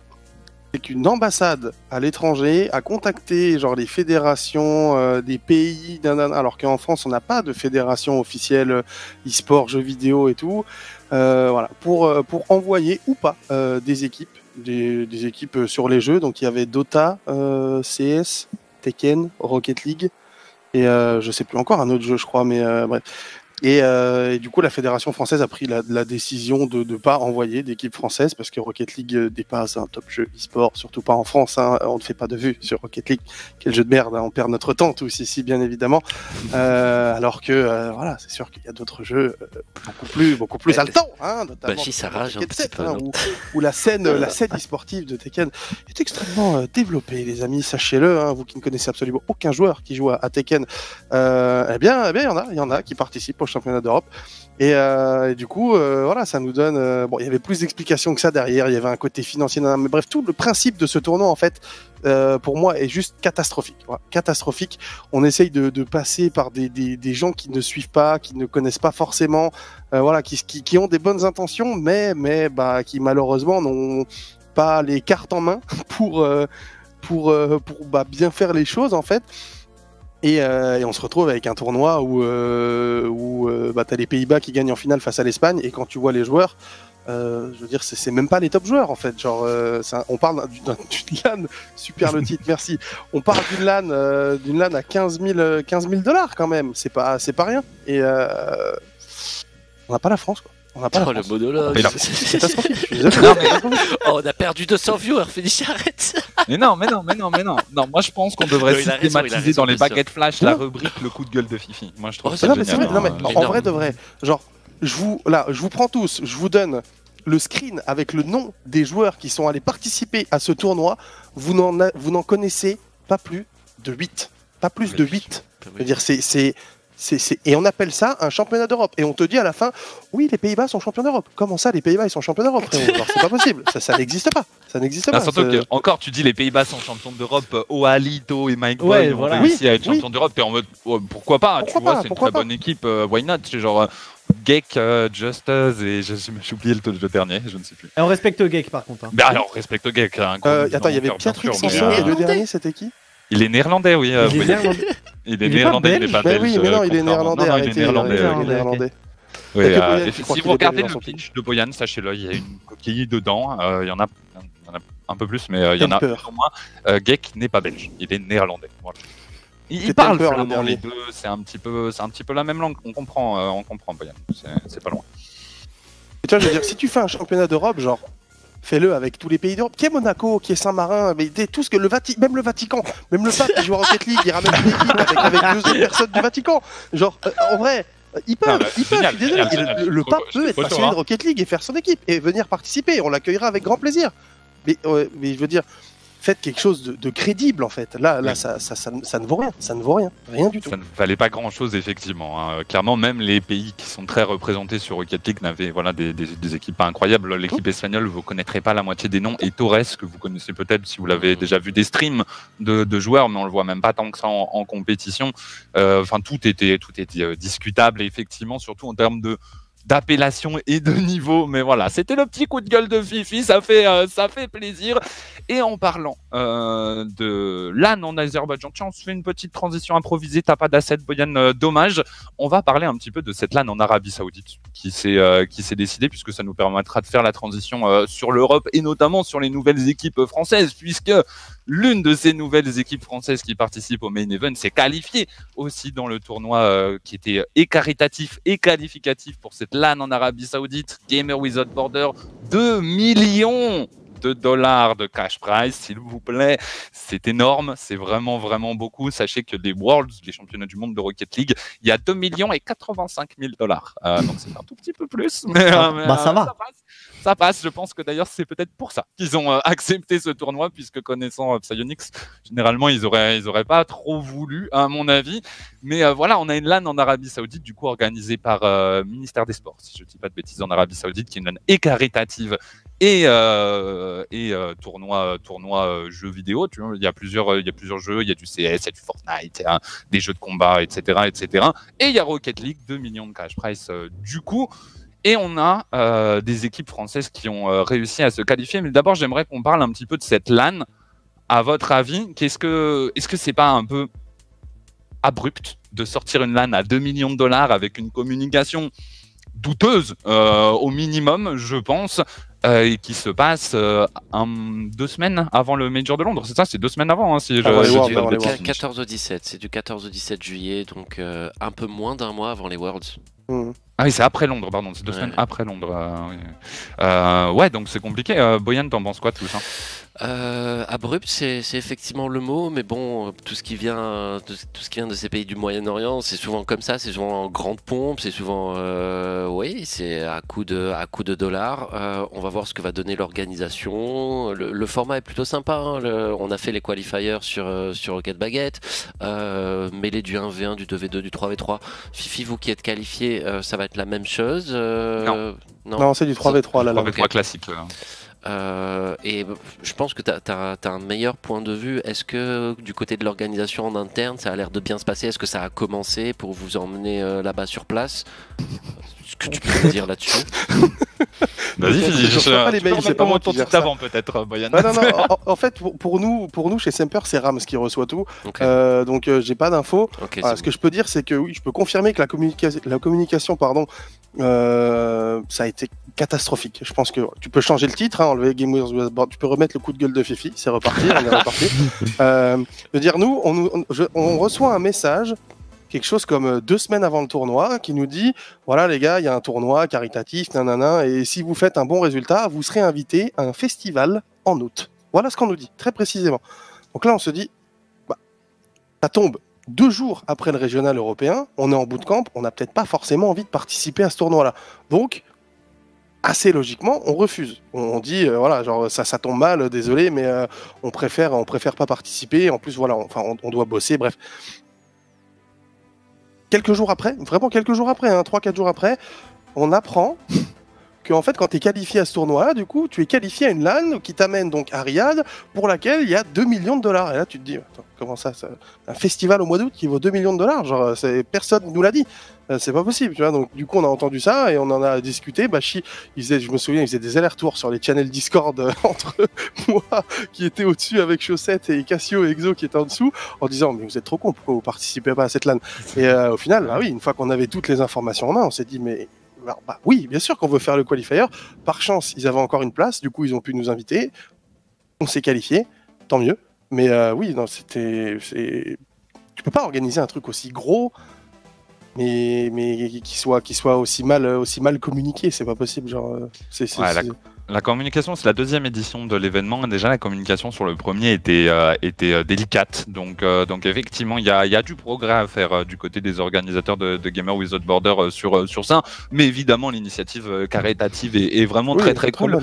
Speaker 3: c'est qu'une ambassade à l'étranger a contacté genre les fédérations des pays, alors qu'en France on n'a pas de fédération officielle e-sport, jeux vidéo et tout, voilà, pour pour envoyer ou pas des équipes des, équipes euh, sur les jeux. Donc il y avait Dota, euh, CS, Tekken, Rocket League et euh, je sais plus encore un autre jeu, je crois, mais bref. Euh, et, du coup, la fédération française a pris la, décision de ne pas envoyer d'équipe française parce que Rocket League dépasse un top jeu e-sport, surtout pas en France. Hein. on ne fait pas de vue sur Rocket League. Quel jeu de merde, hein. on perd notre temps tous ici, bien évidemment. Euh, alors que, euh, voilà, c'est sûr qu'il y a d'autres jeux beaucoup plus, beaucoup plus haletants, hein,
Speaker 4: notamment bah, ça rage un petit peu,
Speaker 3: hein, où, la scène, la scène e-sportive de Tekken est extrêmement développée, les amis. Sachez-le, hein, vous qui ne connaissez absolument aucun joueur qui joue à, Tekken, eh bien, eh bien, il y en a, il y en a qui participent au championnat d'Europe. Et, euh, du coup, euh, voilà, ça nous donne. Euh, bon, il y avait plus d'explications que ça derrière. Il y avait un côté financier. Mais bref, tout le principe de ce tournoi, en fait, pour moi, est juste catastrophique. catastrophique. On essaye de, passer par des, des, gens qui ne suivent pas, qui ne connaissent pas forcément, voilà, qui, qui, ont des bonnes intentions, mais, mais bah, qui malheureusement n'ont pas les cartes en main pour, pour, pour bah, bien faire les choses, en fait. Euh, et, on se retrouve avec un tournoi où, euh, euh, bah, tu as les Pays-Bas qui gagnent en finale face à l'Espagne, et quand tu vois les joueurs, je veux dire, c'est même pas les top joueurs en fait. Genre, on parle d'une LAN, super le titre, merci. On parle d'une LAN, d'une LAN à 15 000 dollars quand même. C'est pas, pas rien. Et on n'a pas la France quoi. On n'a pas
Speaker 4: oh, le monologue. oh, on a perdu 200 viewers, Félicie, arrête.
Speaker 1: mais non, mais non, mais non, mais non. Non, moi je pense qu'on devrait systématiser dans les baguettes flash la rubrique le coup de gueule de Fifi. Moi je trouve oh, ça
Speaker 3: non, génial. non, mais en vrai de vrai, genre, je vous, là, je vous prends tous, je vous donne le screen avec le nom des joueurs qui sont allés participer à ce tournoi. Vous n'en connaissez pas plus de 8. Pas plus de 8. Je veux dire, c'est et on appelle ça un championnat d'Europe. Et on te dit à la fin, oui, les Pays-Bas sont champions d'Europe. Comment ça, les Pays-Bas, ils sont champions d'Europe? C'est pas possible. Ça, n'existe pas. Ça n'existe pas.
Speaker 1: Surtout que, encore, tu dis les Pays-Bas sont champions d'Europe. Euh, Oalito et Mike Boy ont réussi à être champions d'Europe. Et en mode, oh, pourquoi pas Tu vois, c'est une très bonne équipe. Euh, why not? C'est genre. Geek, euh, Justus et j'ai oublié le, dernier, je ne sais plus.
Speaker 2: Et on respecte Geek par contre. Hein.
Speaker 1: Bah alors, on respecte Geek.
Speaker 3: Hein, attends, il y avait Patrick Sanson et le dernier, c'était qui?
Speaker 1: Il est néerlandais, oui. Euh, il, est néerlandais. il est néerlandais, il n'est pas belge.
Speaker 3: oui, mais non, il est néerlandais.
Speaker 1: Non, il est néerlandais. Oui, euh, si vous regardez le pitch de Boyan, sachez-le, il y a une coquille dedans. Euh, il y en a un peu plus, mais il y en a au moins. Geek n'est pas belge, il est néerlandais. Il, parle flamand les deux, c'est un petit peu, c'est un petit peu la même langue. On comprend, on comprend Boyan. C'est pas loin.
Speaker 3: Et tu vois, je veux dire, si tu fais un championnat d'Europe, genre Fais-le avec tous les pays d'Europe. Qui est Monaco, qui est Saint-Marin, mais tout ce que le Vatican, même le Vatican, même le pape qui joue à Rocket League, il ramène une équipe avec, avec deux autres personnes du Vatican. Genre, euh, en vrai, il peut, il peut, je suis désolé. le, pape peut être passionné de hein. Rocket League et faire son équipe et venir participer. On l'accueillera avec grand plaisir. Mais, mais je veux dire, faites quelque chose de, crédible en fait. Là, là, ça, ça, ça, ne vaut rien, ça ne vaut rien, rien du tout.
Speaker 1: Ça ne valait pas grand chose effectivement. Hein. Clairement, même les pays qui sont très représentés sur Rocket League n'avaient voilà des, des, équipes pas incroyables. L'équipe espagnole, vous connaîtrez pas la moitié des noms. Et Torres, que vous connaissez peut-être si vous l'avez déjà vu des streams de, de, joueurs, mais on le voit même pas tant que ça en, compétition. Euh, enfin, tout était tout était euh, discutable et effectivement, surtout en termes de d'appellation et de niveau. Mais voilà, c'était le petit coup de gueule de Fifi, ça fait, euh, ça fait plaisir. Et en parlant euh, de LAN en Azerbaïdjan, tiens, on se fait une petite transition improvisée, t'as pas d'asset, Boyan, euh, dommage. On va parler un petit peu de cette LAN en Arabie Saoudite qui s'est qui s'est décidée, puisque ça nous permettra de faire la transition sur l'Europe et notamment sur les nouvelles équipes françaises, puisque l'une de ces nouvelles équipes françaises qui participent au main event s'est qualifiée aussi dans le tournoi qui était et caritatif et qualificatif pour cette LAN en Arabie Saoudite, Gamer Without Border, 2 millions de dollars de cash prize, s'il vous plaît. C'est énorme, c'est vraiment, vraiment beaucoup. Sachez que les Worlds, les championnats du monde de Rocket League, il y a 2 millions et 85 000 dollars. Euh, donc c'est un tout petit peu plus. Mais,
Speaker 2: euh, bah, ça euh, va
Speaker 1: ça passe. Je pense que d'ailleurs, c'est peut-être pour ça qu'ils ont euh, accepté ce tournoi, puisque connaissant euh, Psyonix, généralement, ils auraient, ils auraient pas trop voulu, à mon avis. Mais euh, voilà, on a une LAN en Arabie Saoudite, du coup, organisée par le ministère des Sports, si je ne dis pas de bêtises, en Arabie Saoudite, qui est une LAN et et, et tournoi, tournoi jeux vidéo. Tu vois, il y a plusieurs, il y a plusieurs jeux, il y a du CS, il y a du Fortnite, des jeux de combat, etc., etc. Et il y a Rocket League, 2 millions de cash price. du coup, et on a euh, des équipes françaises qui ont euh, réussi à se qualifier. Mais d'abord, j'aimerais qu'on parle un petit peu de cette LAN. À votre avis, qu'est-ce que, est-ce que c'est pas un peu abrupt de sortir une LAN à 2 millions de dollars avec une communication douteuse euh, au minimum, je pense, et qui se passe un, deux semaines avant le Major de Londres? C'est ça, c'est deux semaines avant. Hein, si je,
Speaker 4: je 14 au 17, c'est du 14 au 17 juillet, donc un peu moins d'un mois avant les Worlds.
Speaker 3: Mmh.
Speaker 1: Ah oui, c'est après Londres, pardon, c'est deux semaines après Londres. Euh, euh, ouais, donc c'est compliqué. Euh, Boyan, t'en penses quoi tout ça?
Speaker 4: Euh, abrupt, c'est effectivement le mot, mais bon, tout ce qui vient de, tout ce qui vient de ces pays du Moyen-Orient, c'est souvent comme ça, c'est souvent en grande pompe, c'est souvent, euh, oui, c'est à coup de à coup de dollars. Euh, on va voir ce que va donner l'organisation. Le, format est plutôt sympa. Hein. on a fait les qualifiers sur sur Rocket Baguette, mêlé du 1v1, du 2v2, du 3v3. Fifi, vous qui êtes qualifié, ça va être la même chose.
Speaker 3: non, non, c'est du 3v3 là.
Speaker 1: 3v3 classique.
Speaker 4: Euh, et je pense que tu as, un meilleur point de vue. Est-ce que du côté de l'organisation en interne, ça a l'air de bien se passer? Est-ce que ça a commencé pour vous emmener euh, là-bas sur place? Ce que tu peux dire là-dessus
Speaker 1: Vas-y, je pas les mails, c'est pas moi qui gère avant peut-être, Boyan.
Speaker 3: non, non, en, fait, pour, nous, pour nous chez Semper, c'est Rams qui reçoit tout. Euh, donc, j'ai pas d'infos. ce que je peux dire, c'est que oui, je peux confirmer que la, communication, la communication, pardon, ça a été catastrophique. Je pense que tu peux changer le titre, hein, enlever Game tu peux remettre le coup de gueule de Fifi, c'est reparti, on est reparti. Euh, je veux dire, nous, on, on, reçoit un message, quelque chose comme euh, deux semaines avant le tournoi, qui nous dit voilà les gars, il y a un tournoi caritatif, nanana, et si vous faites un bon résultat, vous serez invité à un festival en août. Voilà ce qu'on nous dit, très précisément. Donc là, on se dit bah, ça tombe deux jours après le régional européen, on est en bootcamp, on n'a peut-être pas forcément envie de participer à ce tournoi-là. Donc, assez logiquement, on refuse. On, dit euh, voilà, genre ça, tombe mal, désolé, mais euh, on préfère, on pas participer. En plus, voilà, enfin, on, doit bosser, bref. Quelques jours après, vraiment quelques jours après, hein, 3-4 jours après, on apprend en fait, quand tu es qualifié à ce tournoi-là, du coup, tu es qualifié à une LAN qui t'amène donc à Riyad, pour laquelle il y a 2 millions de dollars. Et là, tu te dis, comment ça, Un festival au mois d'août qui vaut 2 millions de dollars? Genre, personne nous l'a dit. Euh, c'est pas possible, tu vois. Donc, du coup, on a entendu ça et on en a discuté. Faisait, je me souviens, il faisait des allers-retours sur les channels Discord euh, entre moi qui était au-dessus avec Chaussette et Cassio et Exo qui était en dessous en disant, mais vous êtes trop con, pourquoi vous participez pas à cette LAN? Et euh, au final, bah oui, une fois qu'on avait toutes les informations en main, on s'est dit, mais bah, bah, oui, bien sûr qu'on veut faire le qualifier. Par chance, ils avaient encore une place, du coup, ils ont pu nous inviter. On s'est qualifié, tant mieux. Mais oui, non, c'était. Tu peux pas organiser un truc aussi gros mais mais qui soit qui soit aussi mal aussi mal communiqué c'est pas possible genre euh, c'est
Speaker 1: La communication, c'est la deuxième édition de l'événement. Déjà, la communication sur le premier était, euh, était euh, délicate. Donc, euh, donc effectivement, il y a, y a, du progrès à faire du côté des organisateurs de, de Gamer Without Border sur, sur ça. Mais évidemment, l'initiative caritative est, est, vraiment très très cool.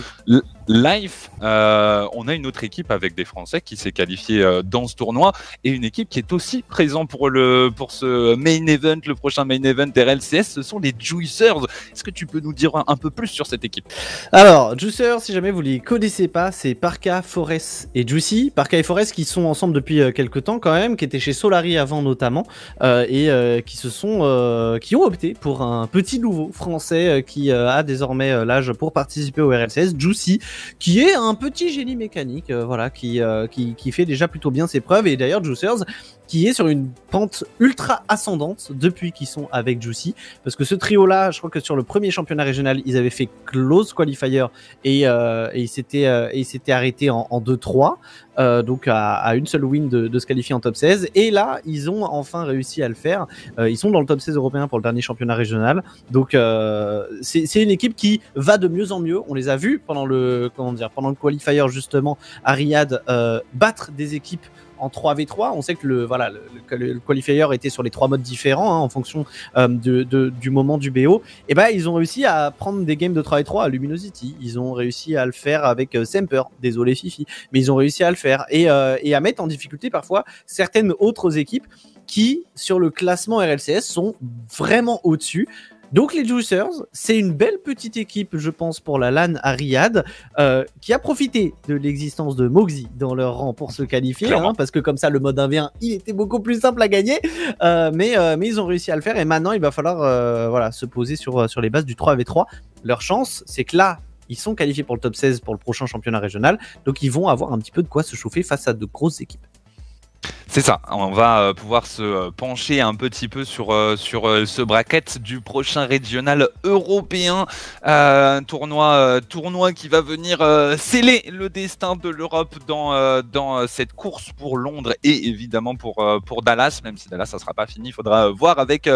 Speaker 1: Life, on a une autre équipe avec des Français qui s'est qualifiée dans ce tournoi et une équipe qui est aussi présente pour, le, pour ce main event, le prochain main event RLCS. Ce sont les Juicers. Est-ce que tu peux nous dire un, peu plus sur cette équipe?
Speaker 2: Alors, Si jamais vous les connaissez pas, c'est Parka, Forest et Juicy. Parka et Forest qui sont ensemble depuis euh, quelques temps quand même, qui étaient chez Solari avant notamment, euh, et euh, qui se sont, qui ont opté pour un petit nouveau français qui a désormais l'âge pour participer au RLCS, Juicy, qui est un petit génie mécanique, voilà, qui, qui, qui fait déjà plutôt bien ses preuves. Et d'ailleurs, Juicers, qui est sur une pente ultra ascendante depuis qu'ils sont avec Juicy. Parce que ce trio-là, je crois que sur le premier championnat régional, ils avaient fait close qualifier et, euh, et ils s'étaient euh, arrêtés en, en 2-3. Euh, donc à, une seule win de, se qualifier en top 16. Et là, ils ont enfin réussi à le faire. Euh, ils sont dans le top 16 européen pour le dernier championnat régional. Donc euh, c'est une équipe qui va de mieux en mieux. On les a vus pendant le comment qualifier justement à Riyad euh, battre des équipes en 3v3. On sait que le, voilà, qualifier était sur les trois modes différents hein, en fonction euh, du moment du BO. Et ben ils ont réussi à prendre des games de 3v3 à Luminosity. Ils ont réussi à le faire avec euh, Semper. Désolé Fifi, mais ils ont réussi à le faire et, euh, et à mettre en difficulté parfois certaines autres équipes qui sur le classement RLCS sont vraiment au-dessus. Donc les Juicers, c'est une belle petite équipe, je pense, pour la LAN à Riyad, euh, qui a profité de l'existence de Moxie dans leur rang pour se qualifier, hein, parce que comme ça, le mode 1v1, il était beaucoup plus simple à gagner, euh, mais, euh, mais ils ont réussi à le faire, et maintenant, il va falloir voilà, se poser sur, sur les bases du 3v3. Leur chance, c'est que là, ils sont qualifiés pour le top 16 pour le prochain championnat régional, donc ils vont avoir un petit peu de quoi se chauffer face à de grosses équipes.
Speaker 1: C'est ça, on va euh, pouvoir se euh, pencher un petit peu sur, euh, sur ce bracket du prochain régional européen, un tournoi, tournoi qui va venir sceller le destin de l'Europe dans, dans cette course pour Londres et évidemment pour, pour Dallas, même si Dallas ça sera pas fini, il faudra voir avec,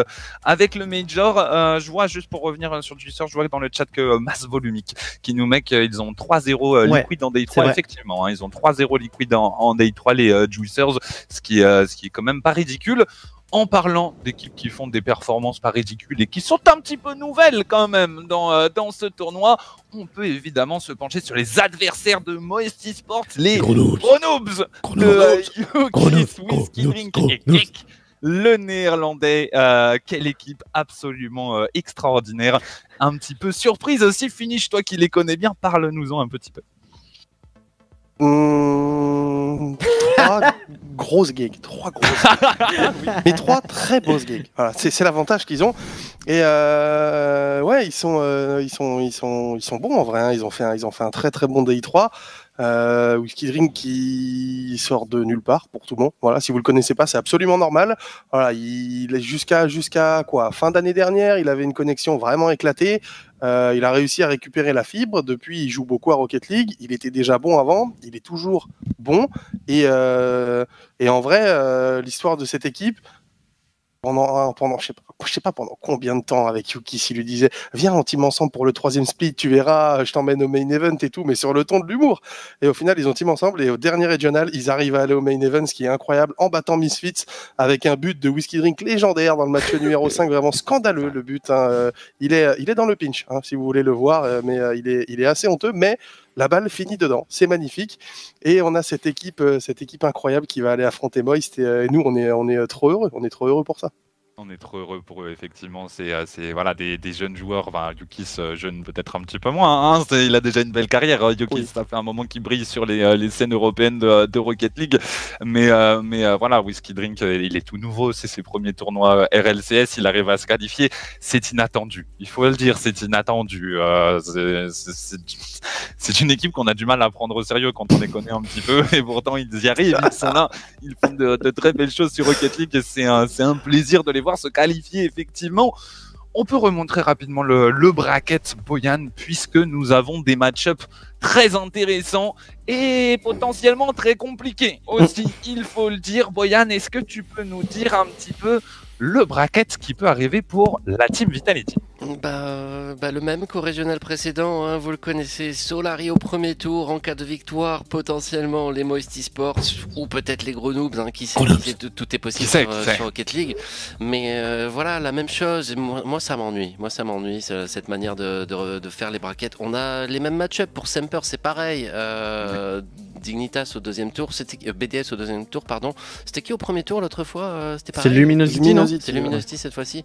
Speaker 1: avec le Major. je vois, juste pour revenir sur Juicer, je vois dans le chat que Mass Volumique qui nous met qu'ils ont 3-0 ouais, liquide en Day 3, effectivement, hein, ils ont 3-0 liquide en, en Day 3 les Juicers, ce qui, euh, ce qui est quand même pas ridicule. En parlant d'équipes qui font des performances pas ridicules et qui sont un petit peu nouvelles quand même dans, euh, dans ce tournoi, on peut évidemment se pencher sur les adversaires de Moesty Sports, les Gronoobs de Yukis, Whiskey Drink et Geek le néerlandais. Euh, quelle équipe absolument euh, extraordinaire. Un petit peu surprise aussi. Finish, toi qui les connais bien, parle-nous-en un petit peu.
Speaker 3: Mmh, grosses gigs, trois grosses gigs. mais trois très grosses gigs. Voilà, c'est l'avantage qu'ils ont. Et euh, ouais, ils sont, euh, ils sont, ils sont, ils sont bons en vrai. Hein. Ils ont fait, un, ils ont fait un très très bon DI3. Euh, Whisky Drink qui sort de nulle part pour tout le monde. Voilà, si vous le connaissez pas, c'est absolument normal. Voilà, il est jusqu'à jusqu'à quoi? Fin d'année dernière, il avait une connexion vraiment éclatée. Euh, il a réussi à récupérer la fibre. Depuis, il joue beaucoup à Rocket League. Il était déjà bon avant. Il est toujours bon. Et, euh, et en vrai, euh, l'histoire de cette équipe, pendant, pendant je sais pas, je sais pas pendant combien de temps avec Yuki, s'il lui disait viens on team ensemble pour le troisième split, tu verras, je t'emmène au main event et tout, mais sur le ton de l'humour. Et au final ils ont team ensemble et au dernier regional ils arrivent à aller au main event, ce qui est incroyable, en battant Misfits avec un but de whisky drink légendaire dans le match numéro 5, vraiment scandaleux le but. Hein. Il est il est dans le pinch, hein, si vous voulez le voir, mais il est il est assez honteux, mais la balle finit dedans. C'est magnifique. Et on a cette équipe, cette équipe incroyable qui va aller affronter Moist. Et nous, on est, on est trop heureux. On est trop heureux pour ça.
Speaker 1: On est trop heureux pour eux, effectivement. C'est voilà, des, des, jeunes joueurs. Enfin, Yukis, jeune peut-être un petit peu moins. Hein. il a déjà une belle carrière. Yukis, oui. ça fait un moment qu'il brille sur les, les scènes européennes de, de, Rocket League. Mais, euh, mais euh, voilà, Whiskey Drink, il est tout nouveau. C'est ses premiers tournois RLCS. Il arrive à se qualifier. C'est inattendu. Il faut le dire, c'est inattendu. Euh, c'est une équipe qu'on a du mal à prendre au sérieux quand on les connaît un petit peu. Et pourtant, ils y arrivent. Ils sont là. Ils font de, de très belles choses sur Rocket League. C'est un, un plaisir de les voir se qualifier effectivement. On peut remontrer rapidement le, le bracket Boyan puisque nous avons des match-ups très intéressants et potentiellement très compliqués aussi, il faut le dire. Boyan, est-ce que tu peux nous dire un petit peu le bracket qui peut arriver pour la team Vitality?
Speaker 4: Bah, bah, le même qu'au régional précédent, hein, vous le connaissez, Solari au premier tour, en cas de victoire, potentiellement les Moisty Sports, ou peut-être les noobs, hein, qui sait, tout est possible sur, Rocket League. Mais euh, voilà, la même chose, moi, ça m'ennuie, moi ça m'ennuie, cette manière de, de, faire les braquettes. On a les mêmes match-ups pour Semper, c'est pareil. Euh, Dignitas au deuxième tour, c'était euh, BDS au deuxième tour, pardon. C'était qui au premier tour l'autre fois euh, C'était
Speaker 2: C'est Luminosity,
Speaker 4: C'est Luminosity cette fois-ci.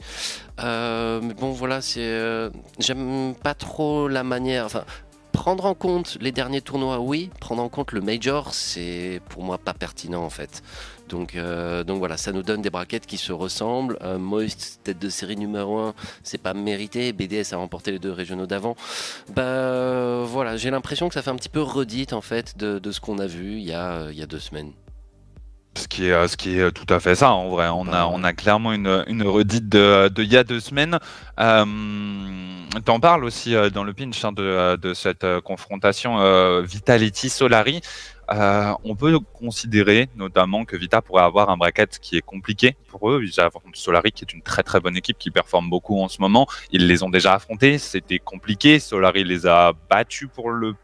Speaker 4: Euh, mais bon, voilà, c'est. J'aime pas trop la manière. Enfin, prendre en compte les derniers tournois, oui. Prendre en compte le Major, c'est pour moi pas pertinent en fait. Donc, euh, donc voilà, ça nous donne des braquettes qui se ressemblent. Euh, Moist, tête de série numéro 1, c'est pas mérité. BDS a remporté les deux régionaux d'avant. Bah voilà, j'ai l'impression que ça fait un petit peu redite en fait de, ce qu'on a vu il y a, il y a deux semaines.
Speaker 1: Ce qui, est, qui est tout à fait ça en vrai. On, a, clairement une, redite de, de il y a deux semaines. Euh, T'en parles aussi euh, dans le pinch hein, de, cette confrontation Vitality-Solari. Euh, on peut considérer notamment que Vita pourrait avoir un bracket qui est compliqué pour eux. Ils affrontent Solari, qui est une très très bonne équipe qui performe beaucoup en ce moment. Ils les ont déjà affrontés, c'était compliqué. Solari les a battus pour le.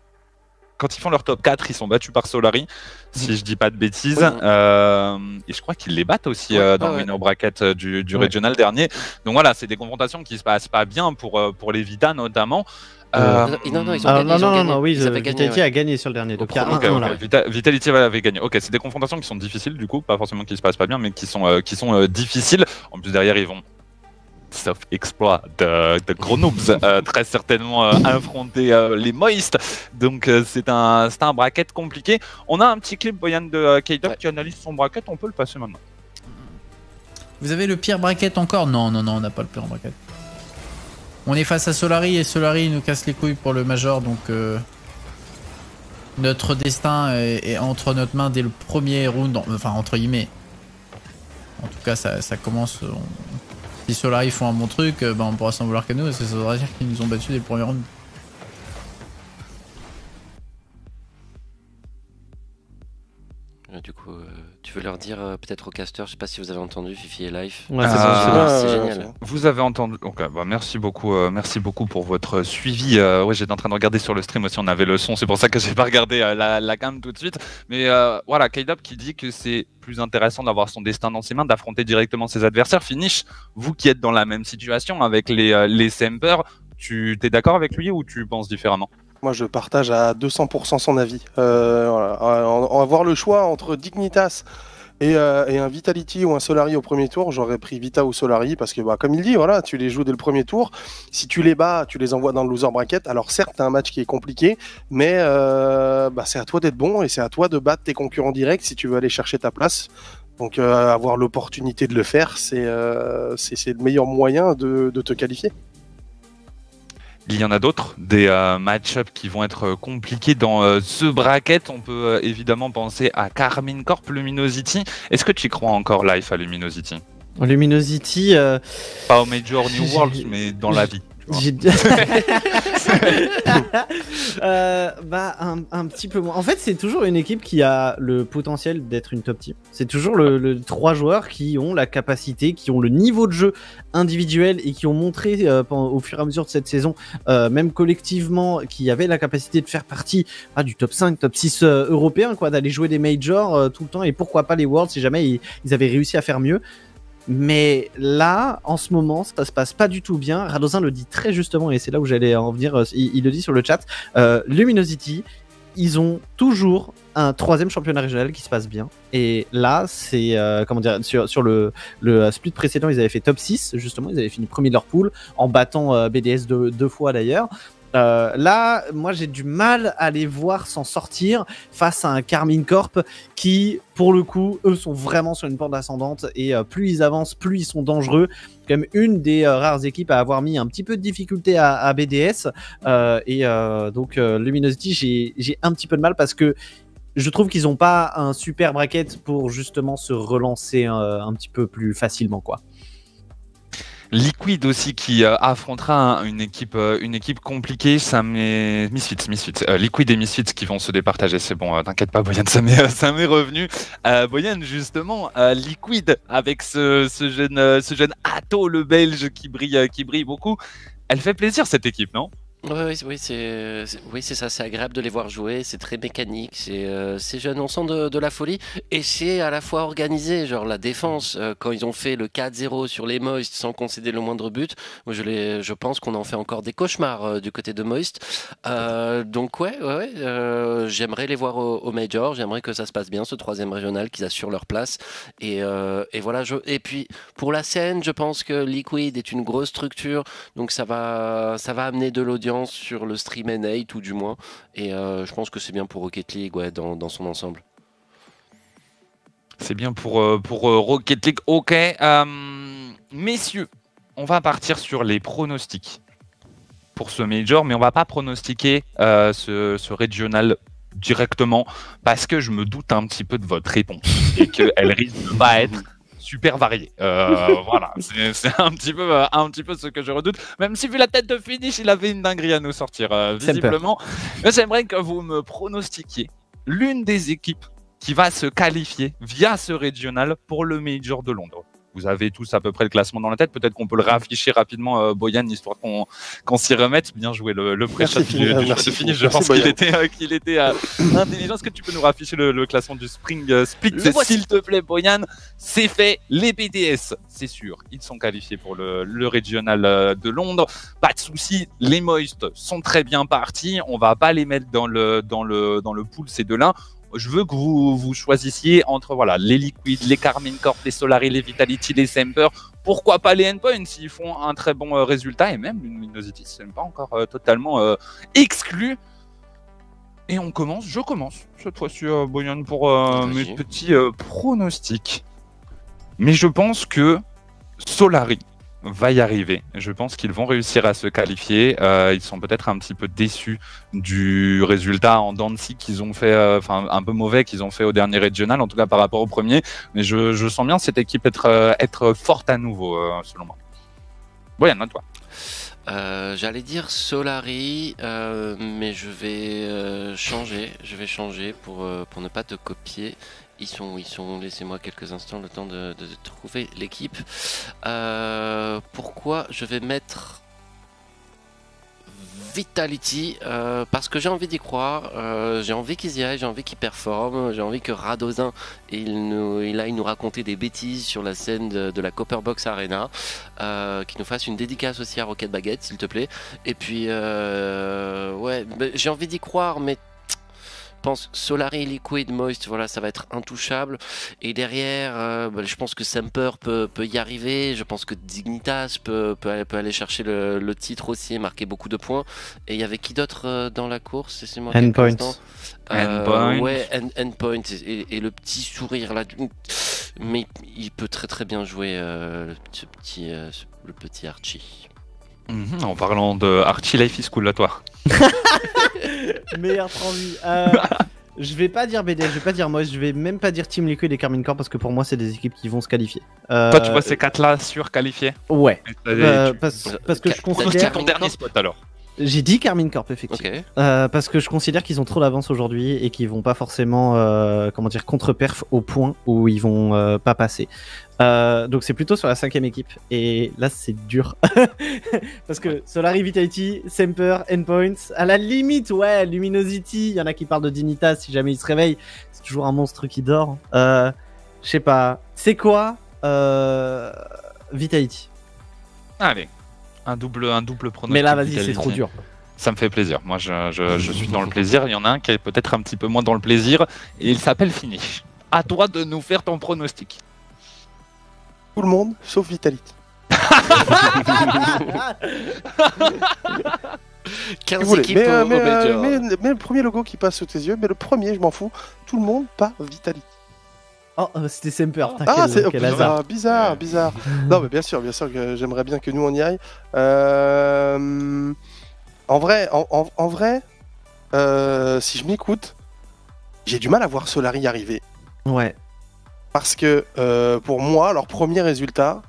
Speaker 1: Quand ils font leur top 4, ils sont battus par Solari, si je dis pas de bêtises. Euh, et je crois qu'ils les battent aussi euh, dans le winner bracket du, du regional dernier. Donc voilà, c'est des confrontations qui se passent pas bien pour, pour les Vita notamment.
Speaker 4: Euh, non, non, ils ont
Speaker 2: ah,
Speaker 4: gagné.
Speaker 2: Non, non,
Speaker 4: non,
Speaker 2: oui, Vitality a gagné sur le dernier. Donc il y a un, là.
Speaker 1: Vitality avait gagné. Ok, c'est des confrontations qui sont difficiles du coup, pas forcément qui se passent pas bien, mais qui sont, euh, qui sont euh, difficiles. En plus, derrière, ils vont sauf exploit de, de Grenoble, très certainement affronter les Moist. Donc c'est un, un bracket compliqué. On a un petit clip, Boyan, de K-Dog qui analyse son bracket. On peut le passer maintenant.
Speaker 12: Vous avez le pire bracket encore? Non, non, non, on n'a pas le pire bracket. On est face à Solari et Solari nous casse les couilles pour le Major donc euh, notre destin est, entre notre main dès le premier round, enfin entre guillemets. En tout cas ça, commence. Si Solari font un bon truc, ben on pourra s'en vouloir qu'à nous parce que ça voudra dire qu'ils nous ont battus dès le premier round.
Speaker 4: Du coup, euh, tu veux leur dire euh, peut-être au caster, je sais pas si vous avez entendu Fifi et Life.
Speaker 1: Ouais, c'est génial. Vous avez entendu. Bah, merci beaucoup, euh, merci beaucoup pour votre suivi. ouais, j'étais en train de regarder sur le stream aussi, on avait le son, c'est pour ça que j'ai pas regardé la, la gamme tout de suite. Mais voilà, K-Dub qui dit que c'est plus intéressant d'avoir son destin dans ses mains, d'affronter directement ses adversaires. Finish, vous qui êtes dans la même situation avec les les Sempers, tu es d'accord avec lui ou tu penses différemment?
Speaker 3: Moi, je partage à 200% son avis. Euh, avoir le choix entre Dignitas euh, et, un Vitality ou un Solari au premier tour, j'aurais pris Vita ou Solari parce que, bah, comme il dit, voilà, tu les joues dès le premier tour. Si tu les bats, tu les envoies dans le loser bracket. Alors certes, as un match qui est compliqué, mais euh, bah, c'est à toi d'être bon et c'est à toi de battre tes concurrents directs si tu veux aller chercher ta place. Donc avoir l'opportunité de le faire, c'est le meilleur moyen de te qualifier.
Speaker 1: Il y en a d'autres, des euh, match-ups qui vont être euh, compliqués dans euh, ce bracket. On peut évidemment penser à Carmine Corp, Luminosity. Est-ce que tu y crois encore live à Luminosity?
Speaker 2: Luminosity.
Speaker 1: Pas au Major New World, mais dans la vie.
Speaker 2: euh, bah un, petit peu moins. En fait, c'est toujours une équipe qui a le potentiel d'être une top team. C'est toujours le, trois joueurs qui ont la capacité, qui ont le niveau de jeu individuel et qui ont montré euh, au fur et à mesure de cette saison, euh, même collectivement, qui avaient la capacité de faire partie ah, du top 5, top 6 euh, européen, quoi, d'aller jouer des majors tout le temps et pourquoi pas les Worlds si jamais ils avaient réussi à faire mieux. Mais là, en ce moment, ça se passe pas du tout bien. Radozin le dit très justement, et c'est là où j'allais en venir. Euh, il, le dit sur le chat. Euh, Luminosity, ils ont toujours un troisième championnat régional qui se passe bien. Et là, c'est euh, comment dire sur, le split précédent, ils avaient fait top 6 justement, ils avaient fini premier de leur pool en battant BDS deux fois d'ailleurs. Euh, là, moi, j'ai du mal à les voir s'en sortir face à un Carmine Corp qui, pour le coup, eux sont vraiment sur une pente ascendante et euh, plus ils avancent, plus ils sont dangereux. Comme une des euh, rares équipes à avoir mis un petit peu de difficulté à, BDS. et donc, Luminosity, j'ai un petit peu de mal parce que je trouve qu'ils n'ont pas un super bracket pour justement se relancer un petit peu plus facilement, quoi.
Speaker 1: Liquid aussi qui euh, affrontera une équipe euh, une équipe compliquée. Ça met Misfits, Misfits, euh, Liquid et Misfits qui vont se départager. C'est bon, t'inquiète pas, Boyan, ça m'est ça m'est revenu. Boyan, justement, Liquid avec ce, ce jeune ce jeune Atto le Belge qui brille qui brille beaucoup. elle fait plaisir cette équipe, non?
Speaker 4: Oui, oui, c'est oui, ça. C'est agréable de les voir jouer. C'est très mécanique. C'est euh, jeune. On sent de, la folie et c'est à la fois organisé. Genre la défense euh, quand ils ont fait le 4-0 sur les Moist sans concéder le moindre but. Moi, je je pense qu'on en fait encore des cauchemars euh, du côté de Moist. Euh, donc ouais, ouais, j'aimerais les voir au, au Major. J'aimerais que ça se passe bien ce troisième régional, qu'ils assurent leur place. Et, voilà. Et puis pour la scène, je pense que Liquid est une grosse structure. Donc ça va, ça va amener de l'audience sur le stream N8 ou du moins. Et euh, je pense que c'est bien pour Rocket League ouais, dans, dans son ensemble.
Speaker 1: C'est bien pour, euh, pour euh, Rocket League. Ok. messieurs, on va partir sur les pronostics pour ce Major, mais on va pas pronostiquer ce, ce regional directement parce que je me doute un petit peu de votre réponse et qu'elle risque de pas être super varié. Euh, voilà, c'est un petit peu euh, un petit peu ce que je redoute. Même si vu la tête de finish, il avait une dinguerie à nous sortir euh, visiblement. Mais j'aimerais que vous me pronostiquiez l'une des équipes qui va se qualifier via ce régional pour le Major de Londres. Vous avez tous à peu près le classement dans la tête. Peut-être qu'on peut le réafficher rapidement, euh, Boyan, histoire qu'on s'y remette. Bien joué le, le pré du, du finish. Je pense qu'il était, euh, qu'il était euh, intelligent. Est-ce que tu peux nous réafficher le, classement du Spring euh, Split, s'il te plaît, Boyan? C'est fait. Les BDS, c'est sûr, ils sont qualifiés pour le, le régional de Londres. Pas de souci. Les Moist sont très bien partis. On va pas les mettre dans le, dans le, dans le pool ces deux-là je veux que vous, vous choisissiez entre voilà, les Liquid, les Carmine Corp, les Solari, les Vitality, les Semper. Pourquoi pas les Endpoints s'ils font un très bon euh, résultat et même Luminosity, c'est pas encore euh, totalement euh, exclu. Et on commence, je commence cette fois-ci, Boyan, pour mes petits pronostics. Mais je pense que Solari va y arriver. Je pense qu'ils vont réussir à se qualifier. Euh, ils sont peut-être un petit peu déçus du résultat en Dancy qu'ils ont fait, euh, enfin un peu mauvais qu'ils ont fait au dernier régional, en tout cas par rapport au premier. Mais je, sens bien cette équipe être, euh, être forte à nouveau, selon moi. Boyan, toi.
Speaker 4: Euh, J'allais dire Solari, mais je vais changer. Je vais changer pour ne pas te copier. Ils sont, ils sont. Laissez-moi quelques instants le temps de, trouver l'équipe. Euh, pourquoi je vais mettre Vitality? Euh, parce que j'ai envie d'y croire, euh, j'ai envie qu'ils y aillent, j'ai envie qu'ils performent, j'ai envie que Radozin il nous, il aille nous raconter des bêtises sur la scène de, la Copperbox Arena, qu'il nous fasse une dédicace aussi à Rocket Baguette s'il te plaît. Et puis ouais, j'ai envie d'y croire, mais pense Solari, Liquid, Moist, voilà, ça va être intouchable. Et derrière, euh, bah, je pense que Semper peut, peut, y arriver. Je pense que Dignitas peut, peut, peut aller chercher le, titre aussi et marquer beaucoup de points. Et il y avait qui d'autre euh, dans la course
Speaker 2: Endpoint.
Speaker 4: Euh, ouais, Endpoint et, le petit sourire là. Mais il peut très très bien jouer euh, ce petit, le petit Archie.
Speaker 1: Mhm, en parlant de Archie Life is Cool, à toi.
Speaker 2: Meilleur transi. Euh, je vais pas dire BDS, je vais pas dire moi, je vais même pas dire Team Liquid et Carmine Corp parce que pour moi, c'est des équipes qui vont se qualifier.
Speaker 1: Euh, toi, tu vois ces quatre-là sur qualifiés?
Speaker 2: Ouais. Euh, parce, que je considère.
Speaker 1: ton dernier spot alors
Speaker 2: j'ai dit Carmine Corp, effectivement. Euh, parce que je considère qu'ils ont trop d'avance aujourd'hui et qu'ils vont pas forcément, euh, comment dire, contre-perf au point où ils vont euh, pas passer. donc c'est plutôt sur la cinquième équipe. Et là, c'est dur. parce que Solari, Vitality, Semper, Endpoints, à la limite, ouais, Luminosity, il y en a qui parlent de Dignitas si jamais il se réveille. C'est toujours un monstre qui dort. Je sais pas. C'est quoi Vitality?
Speaker 1: Allez, un double, un double pronostic.
Speaker 2: Mais là, vas-y, c'est trop dur.
Speaker 1: Ça me fait plaisir. Moi, je, je, suis dans le plaisir. Il y en a un qui est peut-être un petit peu moins dans le plaisir. Et il s'appelle Finish. À toi de nous faire ton pronostic.
Speaker 3: Tout le monde, sauf Vitality.
Speaker 4: 15 équipes
Speaker 3: mais, euh, mais, mais, le premier logo qui passe sous tes yeux, mais le premier, je m'en fous. Tout le monde, pas Vitality.
Speaker 2: Oh, euh, c'était Semper.
Speaker 3: Ah, c'est bizarre, bizarre, bizarre. non, mais bien sûr, bien sûr que j'aimerais bien que nous on y aille. Euh, en vrai, en, vrai, euh, si je m'écoute, j'ai du mal à voir Solari arriver.
Speaker 2: Ouais.
Speaker 3: Parce que pour moi, leur premier résultat,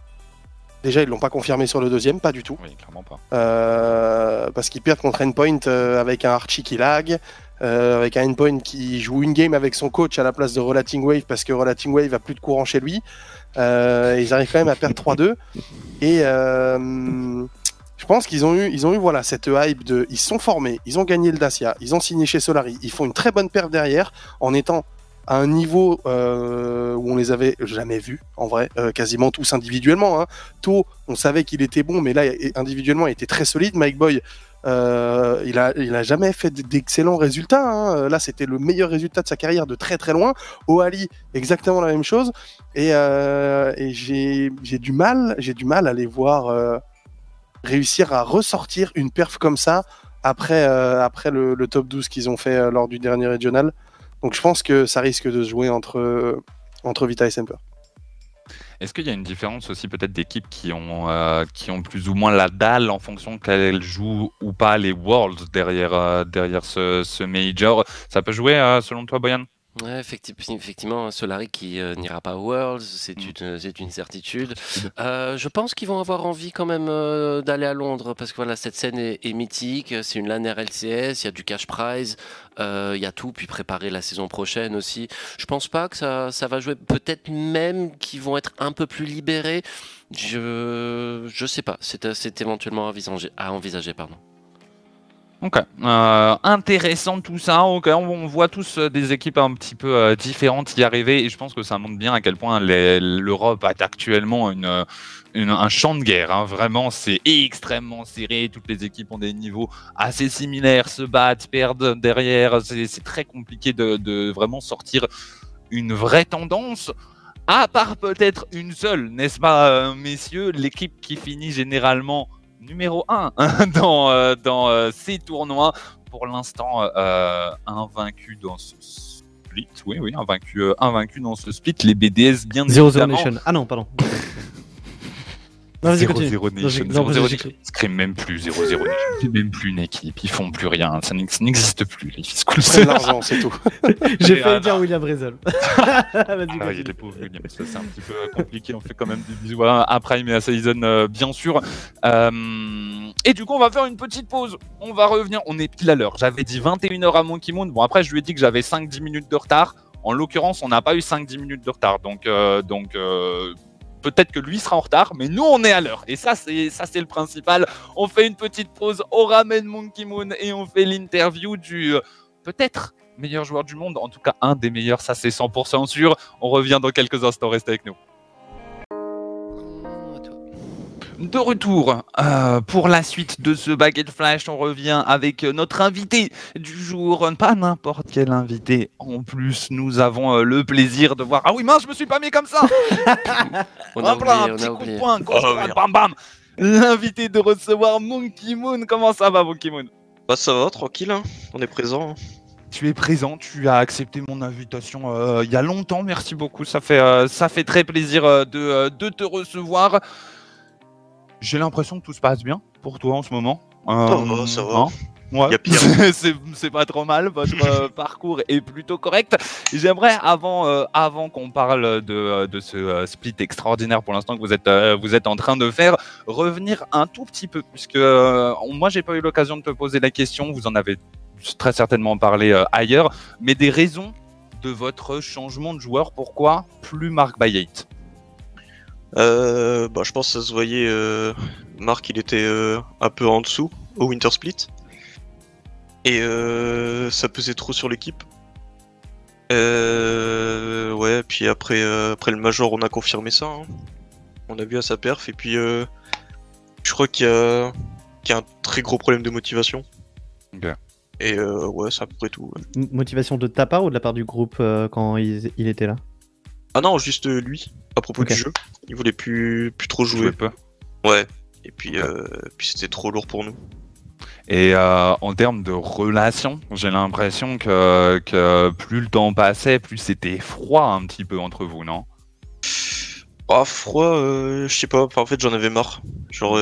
Speaker 3: déjà ils l'ont pas confirmé sur le deuxième, pas du tout.
Speaker 1: Oui, clairement pas.
Speaker 3: parce qu'ils perdent contre Endpoint avec un Archie qui lag. Euh, avec un endpoint qui joue une game avec son coach à la place de Relating Wave parce que Relating Wave a plus de courant chez lui. Euh, ils arrivent quand même à perdre 3-2. Et euh, Je pense qu'ils ont eu, ils ont eu voilà cette hype de, ils sont formés, ils ont gagné le Dacia, ils ont signé chez Solari, ils font une très bonne perf derrière en étant à un niveau euh, où on les avait jamais vus, en vrai, euh, quasiment tous individuellement. Hein. On savait qu'il était bon, mais là, individuellement, il était très solide. Mike Boy, euh, il, a, il a jamais fait d'excellents résultats. Hein. Là, c'était le meilleur résultat de sa carrière de très très loin. Oali, exactement la même chose. Et, et j'ai du mal, j'ai du mal à les voir réussir à ressortir une perf comme ça après, après le, le top 12 qu'ils ont fait lors du dernier régional. Donc je pense que ça risque de jouer entre, entre Vita et Semper.
Speaker 1: Est-ce qu'il y a une différence aussi peut-être d'équipes qui, ont euh, qui ont plus ou moins la dalle en fonction qu'elles jouent ou pas les Worlds derrière, euh, ce, ce, Major? Ça peut jouer euh, selon toi, Boyan?
Speaker 4: Ouais, effectivement, Solari qui euh, n'ira pas aux Worlds, c'est mm. une, c'est une certitude. Euh, je pense qu'ils vont avoir envie quand même euh, d'aller à Londres parce que voilà, cette scène est, mythique. C'est une LAN RLCS, il y a du cash prize, il y a tout, puis préparer la saison prochaine aussi. Je pense pas que ça, ça va jouer. Peut-être même qu'ils vont être un peu plus libérés. Je, je sais pas. C'est, c'est éventuellement à envisager, à envisager pardon.
Speaker 1: Ok, euh, intéressant tout ça. On, voit tous euh, des équipes un petit peu euh, différentes y arriver et je pense que ça montre bien à quel point l'Europe a actuellement une, un champ de guerre. Hein. Vraiment, c'est extrêmement serré. Toutes les équipes ont des niveaux assez similaires, se battent, perdent derrière. C'est très compliqué de, vraiment sortir une vraie tendance. À part peut-être une seule, n'est-ce pas, messieurs? L'équipe qui finit généralement numéro 1 dans, euh, dans euh, ces tournois. Pour l'instant, euh, invaincu dans ce split. Oui, oui, invaincu, invaincu dans ce split. Les BDS, bien
Speaker 2: Zero évidemment. Zero Nation. Ah non, pardon.
Speaker 1: Non, 0 0 Nation. 0 0 Nation. Ils même plus 0 0 Nation. C'est même plus une équipe. Ils font plus rien. Ça n'existe plus, les fiscaux.
Speaker 3: C'est l'argent, c'est tout.
Speaker 2: J'ai failli dire William Brezel.
Speaker 1: ah, oui, les pauvres William. Ça, c'est un petit peu compliqué. On fait quand même des bisous à Prime et à Season, euh, bien sûr. Euh, et du coup, on va faire une petite pause. On va revenir. On est pile à l'heure. J'avais dit 21h à Monkey Moon. Bon, après, je lui ai dit que j'avais 5-10 minutes de retard. En l'occurrence, on n'a pas eu 5-10 minutes de retard. Donc, euh, donc euh, peut-être que lui sera en retard, mais nous on est à l'heure. Et ça c'est ça c'est le principal. On fait une petite pause, on ramène Monkey Moon et on fait l'interview du euh, peut-être meilleur joueur du monde, en tout cas un des meilleurs, ça c'est 100% sûr. On revient dans quelques instants, restez avec nous de retour euh, pour la suite de ce Baguette Flash. On revient avec notre invité du jour. Pas n'importe quel invité. En plus, nous avons euh, le plaisir de voir. Ah oui, mince, je me suis pas mis comme ça
Speaker 4: On a oublié, un petit coup de poing,
Speaker 1: oh, bam bam L'invité de recevoir Monkey Moon. Comment ça va, Monkey Moon?
Speaker 13: Bah, ça va, tranquille. Hein. On est présent.
Speaker 1: Tu es présent, tu as accepté mon invitation euh, il y a longtemps, merci beaucoup, ça fait, ça fait très plaisir de, de te recevoir. J'ai l'impression que tout se passe bien pour toi en ce moment.
Speaker 13: Euh, ça va,
Speaker 1: Ouais. c'est pas trop mal, votre euh, parcours est plutôt correct. J'aimerais, avant, euh, avant qu'on parle de, de ce euh, split extraordinaire pour l'instant que vous êtes, vous êtes en train de faire, revenir un tout petit peu, puisque moi j'ai pas eu l'occasion de te poser la question, vous en avez très certainement parlé ailleurs, mais des raisons de votre changement de joueur, pourquoi plus Mark by
Speaker 13: euh, bah, je pense que ça se voyait. Euh, Marc, il était euh, un peu en dessous au Winter Split. Et euh, ça pesait trop sur l'équipe. Euh, ouais, puis après, après le Major, on a confirmé ça. Hein. On a vu à sa perf. Et puis, je crois qu'il y, a... un très gros problème de motivation. Et ouais, c'est à peu près tout.
Speaker 2: Motivation de ta part ou de la part du groupe quand il, il était là?
Speaker 13: Ah non, juste lui à propos du jeu. Il voulait plus, plus trop jouer.
Speaker 1: pas.
Speaker 13: Ouais. Et puis, euh, puis c'était trop lourd pour nous.
Speaker 1: Et euh, en termes de relations, j'ai l'impression que, que, plus le temps passait, plus c'était froid un petit peu entre vous, non?
Speaker 13: Ah, froid, euh, je sais pas. en fait, j'en avais marre. Genre,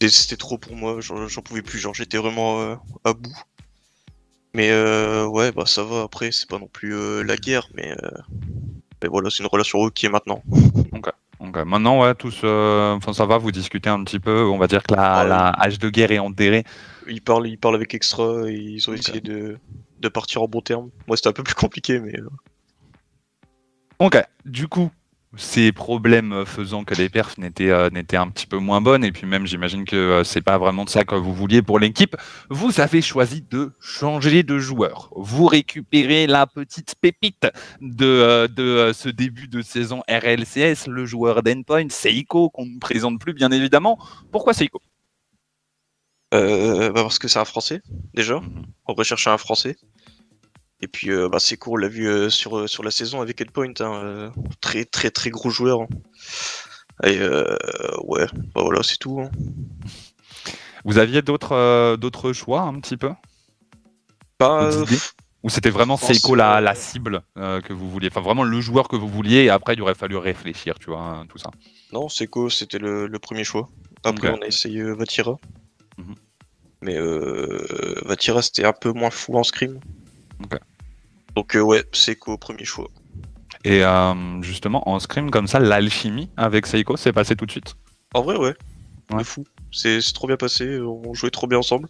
Speaker 13: c'était trop pour moi. J'en pouvais plus. Genre, j'étais vraiment à bout. Mais ouais, bah ça va. Après, c'est pas non plus la guerre, mais et voilà, c'est une relation qui est maintenant.
Speaker 1: Ok. Maintenant, ouais, tous, euh, enfin, ça va, vous discutez un petit peu. On va dire que la, la hache de guerre est enterrée.
Speaker 13: Ils parlent, ils parlent avec Extra et ils ont essayé de, de, partir en bon terme. Moi, c'était un peu plus compliqué, mais. Euh.
Speaker 1: Ok, du coup, ces problèmes faisant que les perfs n'étaient euh, n'étaient un petit peu moins bonnes et puis même j'imagine que euh, c'est pas vraiment de ça que vous vouliez pour l'équipe. Vous avez choisi de changer de joueur. Vous récupérez la petite pépite de euh, de ce début de saison RLCS, le joueur d'Endpoint, Seiko qu'on ne présente plus bien évidemment. Pourquoi Seiko?
Speaker 13: Bah parce que c'est un Français déjà. Mhm. On recherchait un Français. Et puis euh, bah, c'est on l'a vu euh, sur, euh, sur la saison avec Headpoint, hein, très très très gros joueur. Hein. Et ouais, bah, voilà, c'est tout. Hein.
Speaker 1: Vous aviez d'autres d'autres choix un petit peu?
Speaker 13: Pas.
Speaker 1: Ou c'était vraiment Seiko la, la cible que vous vouliez Enfin, vraiment le joueur que vous vouliez et après il aurait fallu réfléchir, tu vois, tout ça?
Speaker 13: Non, Seiko c'était le, premier choix. Après, on a essayé Vatira. Mhm. Mais Vatira c'était un peu moins fou en scrim. Donc euh, ouais, Seiko premier choix.
Speaker 1: Et euh, justement, en scrim comme ça, l'alchimie avec Seiko s'est passé tout de suite?
Speaker 13: En vrai, ouais. Ouais. fou. C'est trop bien passé, on jouait trop bien ensemble.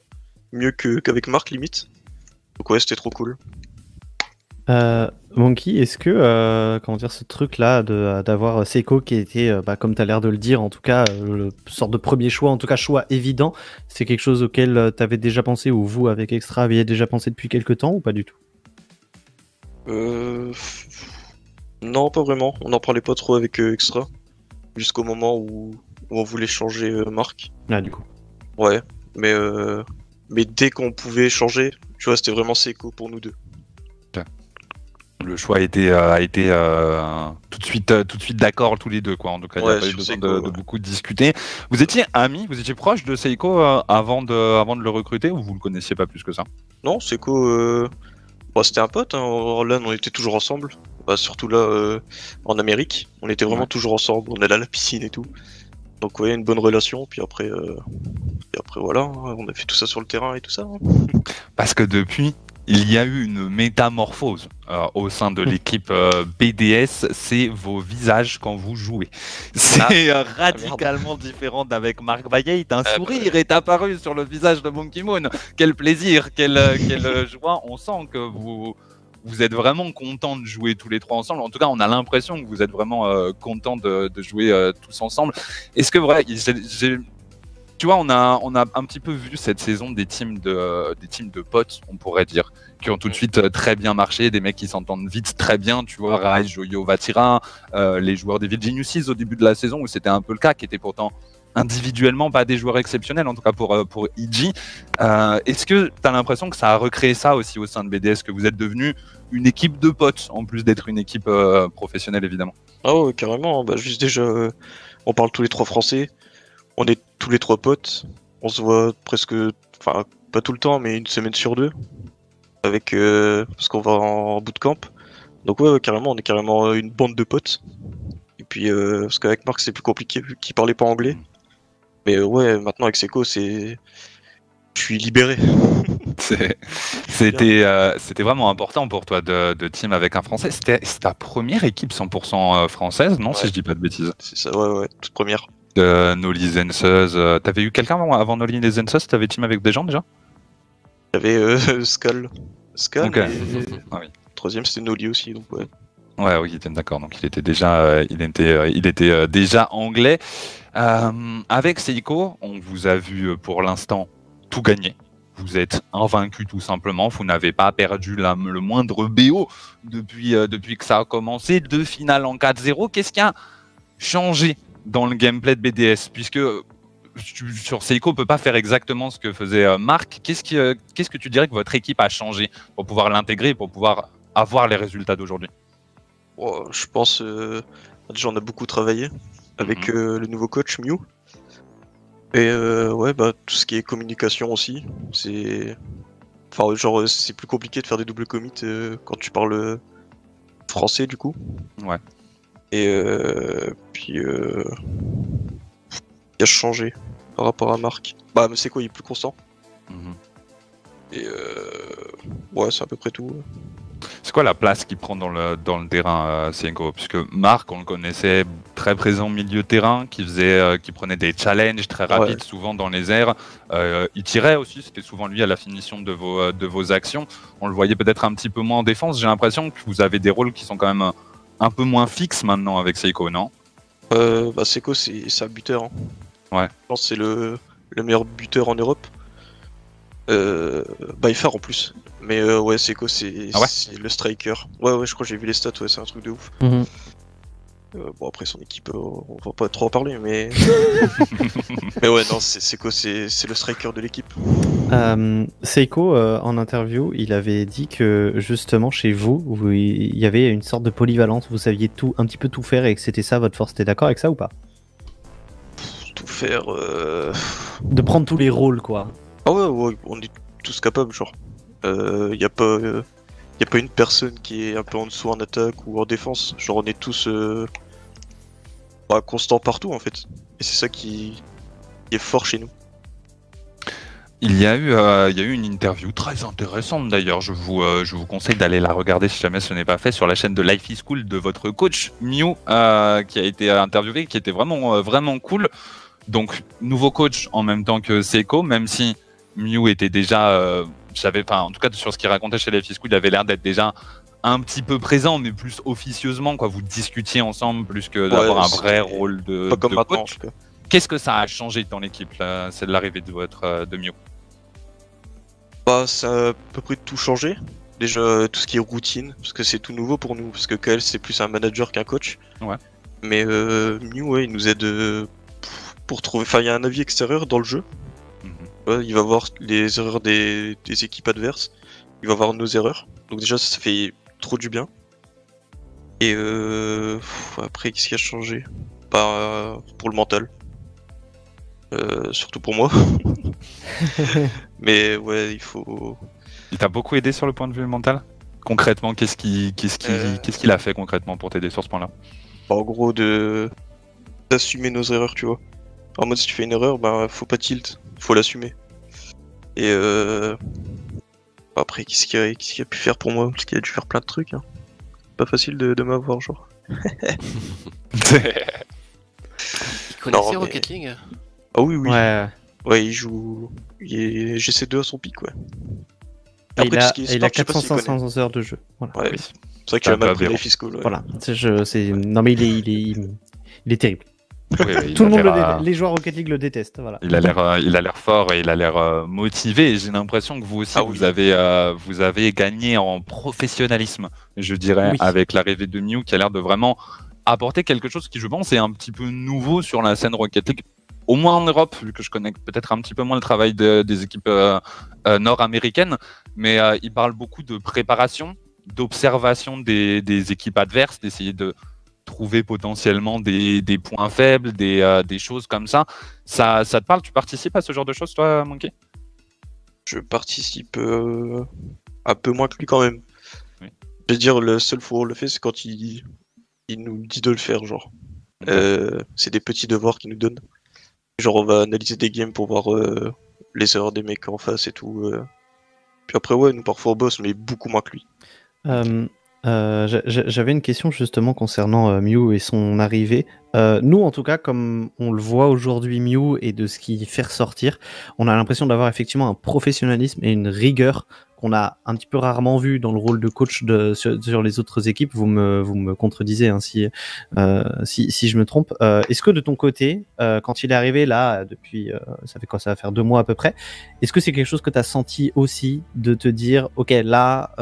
Speaker 13: Mieux qu'avec Marc, limite. Donc ouais, c'était trop cool.
Speaker 2: Euh, Monkey, est-ce que euh, comment dire ce truc-là d'avoir Seiko qui était, bah, comme tu as l'air de le dire, en tout cas, le sorte de premier choix, en tout cas choix évident, c'est quelque chose auquel tu avais déjà pensé ou vous avec Extra aviez déjà pensé depuis quelques temps ou pas du tout?
Speaker 13: Euh... Non, pas vraiment. On n'en parlait pas trop avec euh, Extra. Jusqu'au moment où... on voulait changer euh, Marc.
Speaker 2: Ah, du coup.
Speaker 13: Ouais, mais, euh... mais dès qu'on pouvait changer, tu vois, c'était vraiment Seiko pour nous deux.
Speaker 1: Le choix a été, a été tout de suite, tout de suite d'accord tous les deux, quoi. En tout cas, il n'y a pas eu besoin de, beaucoup discuter. Vous étiez amis, vous étiez proche de Seiko avant, de, avant de le recruter ou vous le connaissiez pas plus que ça?
Speaker 13: Non, Seiko, Bon, c'était un pote, hein. Orlan, on était toujours ensemble. Bah, surtout là, euh, en Amérique. On était vraiment toujours ensemble. On allait à la piscine et tout. Donc, ouais, une bonne relation. Puis après, euh... après voilà, hein. on a fait tout ça sur le terrain et tout ça. Hein.
Speaker 1: Parce que depuis, il y a eu une métamorphose euh, au sein de l'équipe euh, BDS, c'est vos visages quand vous jouez. C'est ah. euh, radicalement différent d'avec Marc Bayet. Un ah, sourire est apparu sur le visage de Monkey Moon. Quel plaisir, quelle, joie. On sent que vous, vous êtes vraiment content de jouer tous les trois ensemble. En tout cas, on a l'impression que vous êtes vraiment content de, de, jouer tous ensemble. Est-ce que vrai, tu vois, on a, on a un petit peu vu cette saison des teams de, des teams de potes, on pourrait dire, qui ont tout de suite euh, très bien marché, des mecs qui s'entendent vite très bien, tu vois, Rai, Joyo, Vatira, euh, les joueurs des Virginia 6 au début de la saison où c'était un peu le cas, qui étaient pourtant individuellement pas des joueurs exceptionnels, en tout cas pour, euh, pour EG. Est-ce que tu as l'impression que ça a recréé ça aussi au sein de BDS, que vous êtes devenu une équipe de potes, en plus d'être une équipe professionnelle évidemment?
Speaker 13: Ah ouais, carrément, bah, juste déjà, on parle tous les trois français on est tous les trois potes. On se voit presque, enfin pas tout le temps, mais une semaine sur deux. Avec euh, parce qu'on va en bootcamp. Donc ouais, carrément, on est carrément une bande de potes. Et puis euh, parce qu'avec Marc c'est plus compliqué vu qu'il parlait pas anglais. Mais euh, ouais, maintenant avec Seco c'est, je suis libéré.
Speaker 1: c'était c'était vraiment important pour toi de, team avec un français. C'était ta première équipe 100% française, non Si je dis pas de bêtises?
Speaker 13: C'est ça, ouais, ouais, toute première
Speaker 1: de Noli Zensus. Euh, t'avais eu quelqu'un avant, Noli Zensus T'avais team avec des gens déjà?
Speaker 13: J'avais euh, Skull. Skull. Ah, oui. Troisième c'était Noli aussi, donc ouais.
Speaker 1: Ouais, oui, d'accord. Donc il était déjà, euh, il était, il était déjà anglais. avec Seiko, on vous a vu pour l'instant tout gagner. Vous êtes invaincu tout simplement. Vous n'avez pas perdu la, le moindre BO depuis, depuis que ça a commencé. Deux finales en 4-0. Qu'est-ce qui a changé dans le gameplay de BDS, puisque euh, sur Seiko, on peut pas faire exactement ce que faisait euh, Marc. Qu'est-ce, qui, euh, qu'est-ce que tu dirais que votre équipe a changé pour pouvoir l'intégrer, pour pouvoir avoir les résultats d'aujourd'hui?
Speaker 13: Oh, Je pense, déjà on a beaucoup travaillé avec mhm. le nouveau coach Mew. Et ouais, bah, tout ce qui est communication aussi, c'est. Enfin, genre, c'est plus compliqué de faire des doubles commits quand tu parles français, du coup.
Speaker 1: Ouais.
Speaker 13: Et euh, puis, euh, il a changé par rapport à Marc. Bah, mais c'est quoi, il est plus constant. Mhm. Et euh, ouais, c'est à peu près tout.
Speaker 1: C'est quoi la place qu'il prend dans le, dans le terrain, Sienko Puisque Marc, on le connaissait très présent au milieu terrain, qui, faisait, qui prenait des challenges très rapides, souvent dans les airs. Euh, il tirait aussi, c'était souvent lui à la finition de vos, de vos actions. On le voyait peut-être un petit peu moins en défense. J'ai l'impression que vous avez des rôles qui sont quand même un peu moins fixe maintenant avec Seiko, non?
Speaker 13: Euh, bah, Seiko, c'est un buteur. Hein.
Speaker 1: Ouais.
Speaker 13: Je pense que c'est le, le meilleur buteur en Europe. Euh, by far en plus. Mais euh, ouais, Seiko, c'est
Speaker 1: Ah ouais?
Speaker 13: le striker. Ouais, ouais, je crois que j'ai vu les stats, ouais, c'est un truc de ouf.
Speaker 2: Mhm.
Speaker 13: Euh, bon, après son équipe, euh, on va pas trop en parler, mais. mais ouais, non, c'est Seiko, c'est le striker de l'équipe.
Speaker 2: Euh, Seiko, euh, en interview, il avait dit que justement chez vous, vous- il y avait une sorte de polyvalence, vous saviez tout, un petit peu tout faire et que c'était ça votre force. T'es d'accord avec ça ou pas?
Speaker 13: Tout faire. euh,
Speaker 2: De prendre tous les rôles, quoi.
Speaker 13: Ah ouais, ouais, on est tous capables, genre. Euh, y a pas, euh, y a pas une personne qui est un peu en dessous en attaque ou en défense. Genre, on est tous euh, bah, constants partout en fait. Et c'est ça qui, est fort chez nous.
Speaker 1: Il y, a eu, euh, il y a eu une interview très intéressante d'ailleurs. Je vous, euh, je vous conseille d'aller la regarder si jamais ce n'est pas fait sur la chaîne de Life is Cool de votre coach euh, qui a été interviewé, qui était vraiment, vraiment cool. Donc, nouveau coach en même temps que Seiko, même si Mew était déjà, j'avais, enfin, en tout cas sur ce qu'il racontait chez Life is Cool, il avait l'air d'être déjà un petit peu présent, mais plus officieusement, quoi. Vous discutiez ensemble plus que d'avoir un vrai rôle de,
Speaker 13: Pas comme
Speaker 1: de coach. Qu'est-ce que ça a changé dans l'équipe, c'est de l'arrivée de votre euh, de Mew
Speaker 13: Bah, ça a à peu près tout changé. Déjà, tout ce qui est routine, parce que c'est tout nouveau pour nous, parce que KL c'est plus un manager qu'un coach.
Speaker 1: Ouais.
Speaker 13: Mais euh, Mew, ouais, il nous aide euh, pour trouver. Enfin, il y a un avis extérieur dans le jeu. Ouais, il va voir les erreurs des, des équipes adverses. Il va voir nos erreurs. Donc déjà, ça fait trop du bien. Et euh, après, qu'est-ce qui a changé? Bah, pour le mental. Euh, surtout pour moi. Mais ouais, il faut.
Speaker 1: Il t'a beaucoup aidé sur le point de vue mental? Concrètement, qu'est-ce
Speaker 13: Euh.
Speaker 1: qu'est-ce qu'il a fait concrètement pour t'aider sur ce point-là?
Speaker 13: Bah, en gros, de d'assumer nos erreurs, tu vois. En mode, si tu fais une erreur, bah, faut pas tilt, faut l'assumer. Et euh... après, qu'est-ce qu'il a, qu'est-ce qu'il a pu faire pour moi? Parce qu'il a dû faire plein de trucs. Hein. Pas facile de, de m'avoir, genre.
Speaker 4: Il connaissait
Speaker 13: Non, mais-
Speaker 4: Rocket League
Speaker 13: Ah oui, oui.
Speaker 2: Ouais.
Speaker 13: Ouais, il joue. Il est GC2 à son pic, ouais.
Speaker 2: Il a, il a
Speaker 13: sport, je sais pas s'il
Speaker 2: 400
Speaker 13: connaît.
Speaker 2: 500 heures de jeu. Voilà.
Speaker 13: Ouais, c'est vrai que tu
Speaker 1: Ah,
Speaker 13: as mal
Speaker 1: bah,
Speaker 13: pris les fiscaux. ouais.
Speaker 2: Voilà. Je- Non, mais il est, il est, il, il est terrible.
Speaker 1: Oui, oui, il
Speaker 2: Tout
Speaker 1: a
Speaker 2: le monde le
Speaker 1: euh,
Speaker 2: dé- Les joueurs Rocket League le détestent. Voilà.
Speaker 1: Il a l'air, euh, il a l'air fort et il a l'air euh, motivé. J'ai l'impression que vous aussi,
Speaker 13: Ah
Speaker 1: vous avez, euh, vous avez gagné en professionnalisme, je dirais,
Speaker 2: Oui.
Speaker 1: avec l'arrivée de Mew, qui a l'air de vraiment apporter quelque chose qui, je pense, est un petit peu nouveau sur la scène Rocket League. Au moins en Europe, vu que je connais peut-être un petit peu moins le travail de- des équipes euh, euh, nord-américaines, mais euh, il parle beaucoup de préparation, d'observation des, des équipes adverses, d'essayer de trouver potentiellement des, des points faibles, des, euh, des choses comme ça. ça. Ça te parle? Tu participes à ce genre de choses, toi, Monkey?
Speaker 13: Je participe euh, un peu moins que lui quand même.
Speaker 1: Oui.
Speaker 13: Je veux dire, le seul fois où on le fait, c'est quand il, il nous dit de le faire, genre. Euh, c'est des petits devoirs qu'il nous donne. Genre, on va analyser des games pour voir euh, les erreurs des mecs en face et tout. euh. Puis après, ouais, nous parfois on bosse, mais beaucoup moins que lui.
Speaker 2: Euh, j'a- j'a- J'avais une question justement concernant euh, Mew et son arrivée. Euh, nous, en tout cas, comme on le voit aujourd'hui, Mew et de ce qu'il fait ressortir, on a l'impression d'avoir effectivement un professionnalisme et une rigueur qu'on a un petit peu rarement vu dans le rôle de coach sur, les autres équipes. Vous me, vous me contredisez hein, si, euh, si, si je me trompe. Est-ce que de ton côté, quand il est arrivé là, depuis, ça fait quoi Ça va faire deux mois à peu près. Est-ce que c'est quelque chose que tu as senti aussi de te dire, ok, là,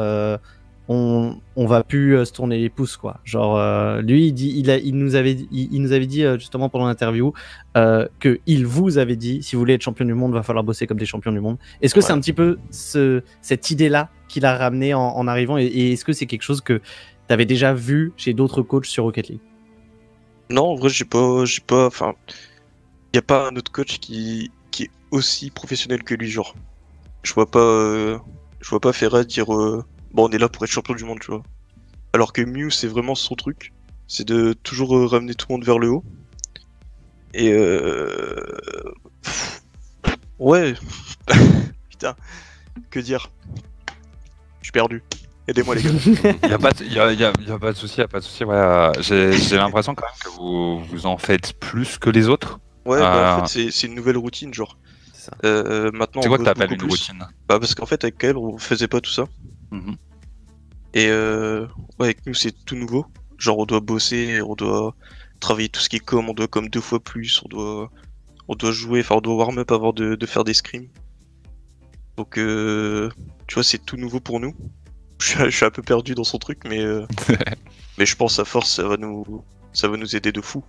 Speaker 2: on, on va plus euh, se tourner les pouces quoi. Genre euh, lui il dit il, a, il nous avait dit- il, il nous avait dit euh, justement pendant l'interview que il vous avait dit si vous voulez être champion du monde va falloir bosser comme des champions du monde. Est-ce que c'est un petit peu ce, cette idée là qu'il a ramené en, en arrivant et, et est-ce que c'est quelque chose que tu avais déjà vu chez d'autres coachs sur Rocket League?
Speaker 13: Non, en vrai, j'ai pas. J'ai pas. Enfin. Y a pas un autre coach qui, qui est aussi professionnel que lui, genre. Je vois pas. Je vois pas Ferrat dire. Bon, on est là pour être champion du monde, tu vois. Alors que Mew, c'est vraiment son truc. C'est de toujours euh, ramener tout le monde vers le haut. Et euh. Ouais. Putain. Que dire? Je suis perdu. Aidez-moi, les gars.
Speaker 1: Il n'y a, pas de- y a- y a- y a pas de souci, y a pas de souci. Ouais, euh, j'ai j'ai l'impression quand même que vous, vous en faites plus que les autres.
Speaker 13: Ouais, bah, en
Speaker 1: Euh,
Speaker 13: fait, c'est- c'est une nouvelle routine, genre. Euh, maintenant,
Speaker 1: C'est
Speaker 13: on
Speaker 1: quoi que t'appelles une
Speaker 13: plus.
Speaker 1: routine?
Speaker 13: Bah, parce qu'en fait, avec Kael, on faisait pas tout ça.
Speaker 1: Mhm.
Speaker 13: Et euh, ouais, avec nous, c'est tout nouveau. genre on doit bosser, on doit travailler tout ce qui est com, on doit comme deux fois plus, on doit, on doit jouer, enfin on doit warm up avant de, faire des scrims. Donc euh, tu vois, c'est tout nouveau pour nous. Je suis, un peu perdu dans son truc, mais euh, mais je pense à force ça va nous ça va nous aider de fou.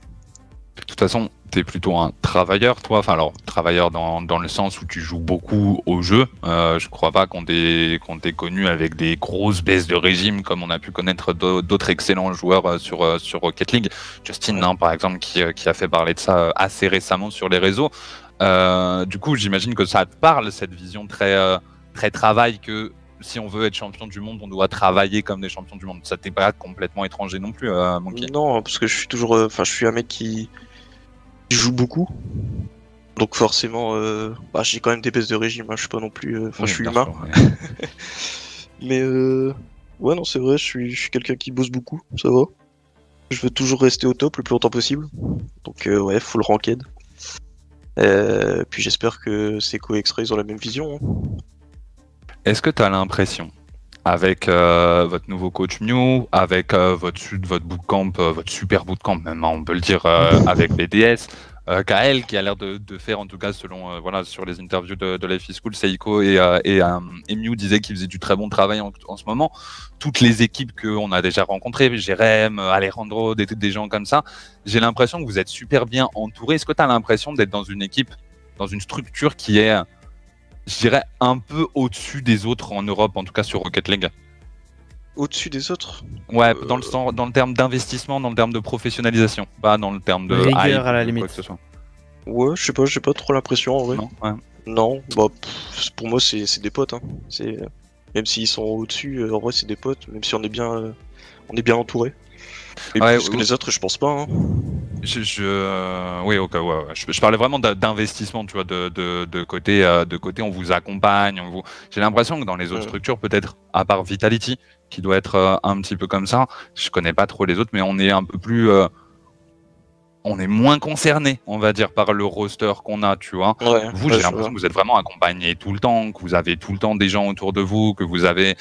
Speaker 1: De toute façon, tu es plutôt un travailleur, toi. Enfin, alors, travailleur dans, dans le sens où tu joues beaucoup au jeu. Euh, je crois pas qu'on t'ait connu avec des grosses baisses de régime comme on a pu connaître d'autres excellents joueurs euh, sur, euh, sur Rocket League. Justin, par exemple, qui, qui, a fait parler de ça assez récemment sur les réseaux. du coup, j'imagine que ça te parle, cette vision très, très travail que si on veut être champion du monde, on doit travailler comme des champions du monde. Ça t'est pas complètement étranger non plus, Monkey
Speaker 13: Non, parce que je suis toujours, enfin, je suis un mec qui, joue beaucoup. Donc forcément, euh, bah, j'ai quand même des baisses de régime, hein. je suis pas non plus... Euh, enfin, je suis humain. Mais euh, ouais, non, c'est vrai, je suis, je suis quelqu'un qui bosse beaucoup, ça va. Je veux toujours rester au top le plus longtemps possible. Donc ouais, full ranked. puis j'espère que Seco et ils ont la même vision. Hein.
Speaker 1: Est-ce que tu as l'impression avec euh, votre nouveau coach Mew, avec euh, votre, votre bootcamp, euh, votre super bootcamp même, hein, on peut le dire, avec BDS, Kael qui a l'air de, faire, en tout cas selon voilà sur les interviews de, de Life is School, Seiko et, et, et Mew disaient qu'ils faisaient du très bon travail en, ce moment. Toutes les équipes qu'on a déjà rencontrées, Jérém, Alejandro, des, des gens comme ça, j'ai l'impression que vous êtes super bien entouré. Est-ce que tu as l'impression d'être dans une équipe, dans une structure qui est je dirais, un peu au-dessus des autres en Europe, en tout cas sur Rocket League.
Speaker 13: Au-dessus des autres
Speaker 1: Ouais, dans, le, dans le terme d'investissement, dans le terme de professionnalisation, pas dans le terme de
Speaker 2: rigueur à la limite.
Speaker 13: Ouais, je sais pas, j'ai pas trop l'impression en vrai. Non, non bah, pour moi c'est des potes. Hein. Même s'ils sont au-dessus, euh, en vrai c'est des potes, même si on est bien, euh, on est bien entouré. Et plus que les autres, je pense pas. Hein.
Speaker 1: Je, je, euh, oui, ok, ouais, Je, parlais vraiment d'investissement, tu vois, de, de, de, côté, euh, de côté, on vous accompagne. On vous... J'ai l'impression que dans les autres structures, peut-être, à part Vitality, qui doit être euh, un petit peu comme ça, je connais pas trop les autres, mais on est un peu plus, on est moins concerné, on va dire, par le roster qu'on a, tu vois. vous, j'ai l'impression que vous êtes vraiment accompagné tout le temps, que vous avez tout le temps des gens autour de vous, que vous avez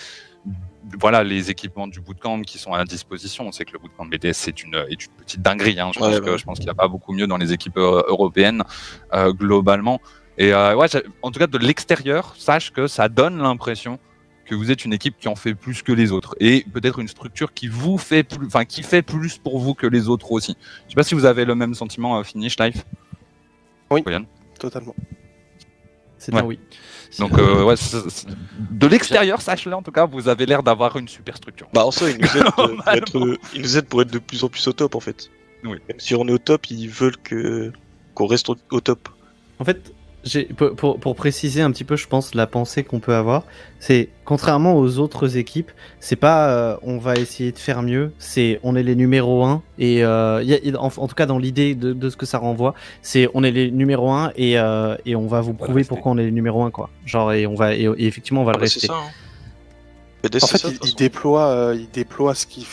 Speaker 1: voilà les équipements du bootcamp qui sont à disposition. On sait que le bootcamp BTS c'est une, est une petite dinguerie. Hein. Je, pense que, je pense qu'il n'y a pas beaucoup mieux dans les équipes euh, européennes euh, globalement. Et euh, ouais, en tout cas de l'extérieur, sache que ça donne l'impression que vous êtes une équipe qui en fait plus que les autres et peut-être une structure qui vous fait plus, enfin qui fait plus pour vous que les autres aussi. Je sais pas si vous avez le même sentiment à Finish Life?
Speaker 3: Oui, totalement.
Speaker 2: C'est un oui.
Speaker 1: Donc, euh, ouais, de l'extérieur, sache-le en tout cas, vous avez l'air d'avoir une super structure.
Speaker 13: Bah, en soi, ils nous, aident pour être, ils nous aident pour être de plus en plus au top en fait.
Speaker 1: Oui.
Speaker 13: Même si on est au top, ils veulent que qu'on reste au top.
Speaker 2: En fait, pour, pour, préciser un petit peu, je pense, la pensée qu'on peut avoir, c'est contrairement aux autres équipes, c'est pas euh, on va essayer de faire mieux, c'est on est les numéros 1 et euh, en, tout cas dans l'idée de, de, ce que ça renvoie, c'est on est les numéros 1 et, euh, et on va vous prouver pourquoi on est les numéros 1 quoi. Genre et on va et, effectivement on va le ah bah, rester. Ça,
Speaker 3: hein. En fait, ils, déploient, ils déploient ce qu'il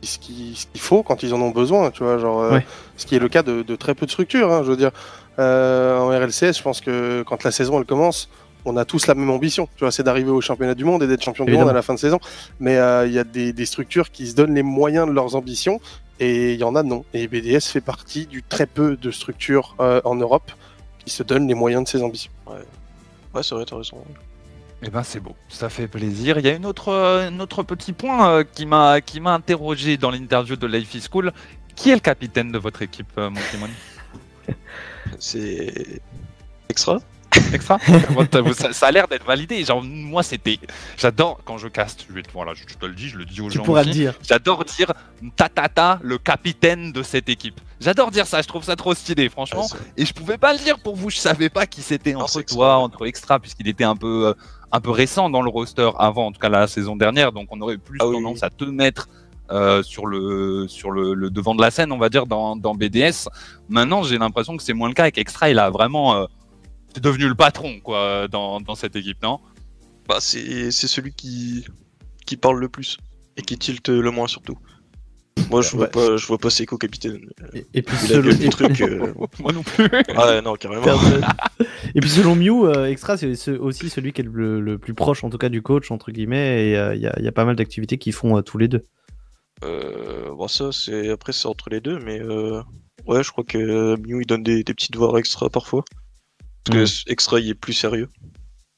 Speaker 3: ce qu'il faut quand ils en ont besoin, tu vois, genre ce qui est le cas de, de très peu de structures, hein, je veux dire. Euh, en RLCS, je pense que quand la saison elle commence, on a tous la même ambition. Tu vois, c'est d'arriver au championnat du monde et d'être champion du monde à la fin de saison. Mais euh, il y a des, structures qui se donnent les moyens de leurs ambitions et il y en a non. Et BDS fait partie du très peu de structures euh, en Europe qui se donnent les moyens de ses ambitions.
Speaker 13: Ouais, ouais c'est vrai, t'as raison.
Speaker 1: Eh ben c'est beau, ça fait plaisir. Il y a une autre, un autre petit point qui m'a qui m'a interrogé dans l'interview de Life is School. Qui est le capitaine de votre équipe, mon
Speaker 13: c'est extra.
Speaker 1: Extra ça, a l'air d'être validé. Genre, moi, c'était. J'adore quand je caste. Je, voilà, je, te le dis, je le dis aux
Speaker 2: tu
Speaker 1: gens.
Speaker 2: pourras le dire.
Speaker 1: J'adore dire Tatata, le capitaine de cette équipe. J'adore dire ça. Je trouve ça trop stylé, franchement. et je pouvais pas le dire pour vous. Je savais pas qui c'était entre toi, entre Extra, puisqu'il était un peu, euh, un peu récent dans le roster avant, en tout cas la saison dernière. Donc, on aurait plus ah tendance à te mettre euh, sur le sur le, devant de la scène, on va dire dans, dans BDS. Maintenant, j'ai l'impression que c'est moins le cas et qu'Extra il a vraiment euh, c'est devenu le patron quoi dans, dans cette équipe, non?
Speaker 13: Bah c'est celui qui qui parle le plus et qui tilte le moins surtout. Moi, je vois pas, je vois pas Seiko capitaine.
Speaker 2: Et, puis selon...
Speaker 1: Euh, Moi non plus.
Speaker 13: Ah non, carrément.
Speaker 2: et puis selon Mew, Extra, c'est aussi celui qui est le, plus proche, en tout cas, du coach entre guillemets. Et il y, a, y, a pas mal d'activités qu'ils font tous les deux.
Speaker 13: Euh, bon, ça, c'est après, c'est entre les deux, mais euh, ouais, je crois que Mew il donne des, des petits devoirs extra parfois. Parce que extra il est plus sérieux.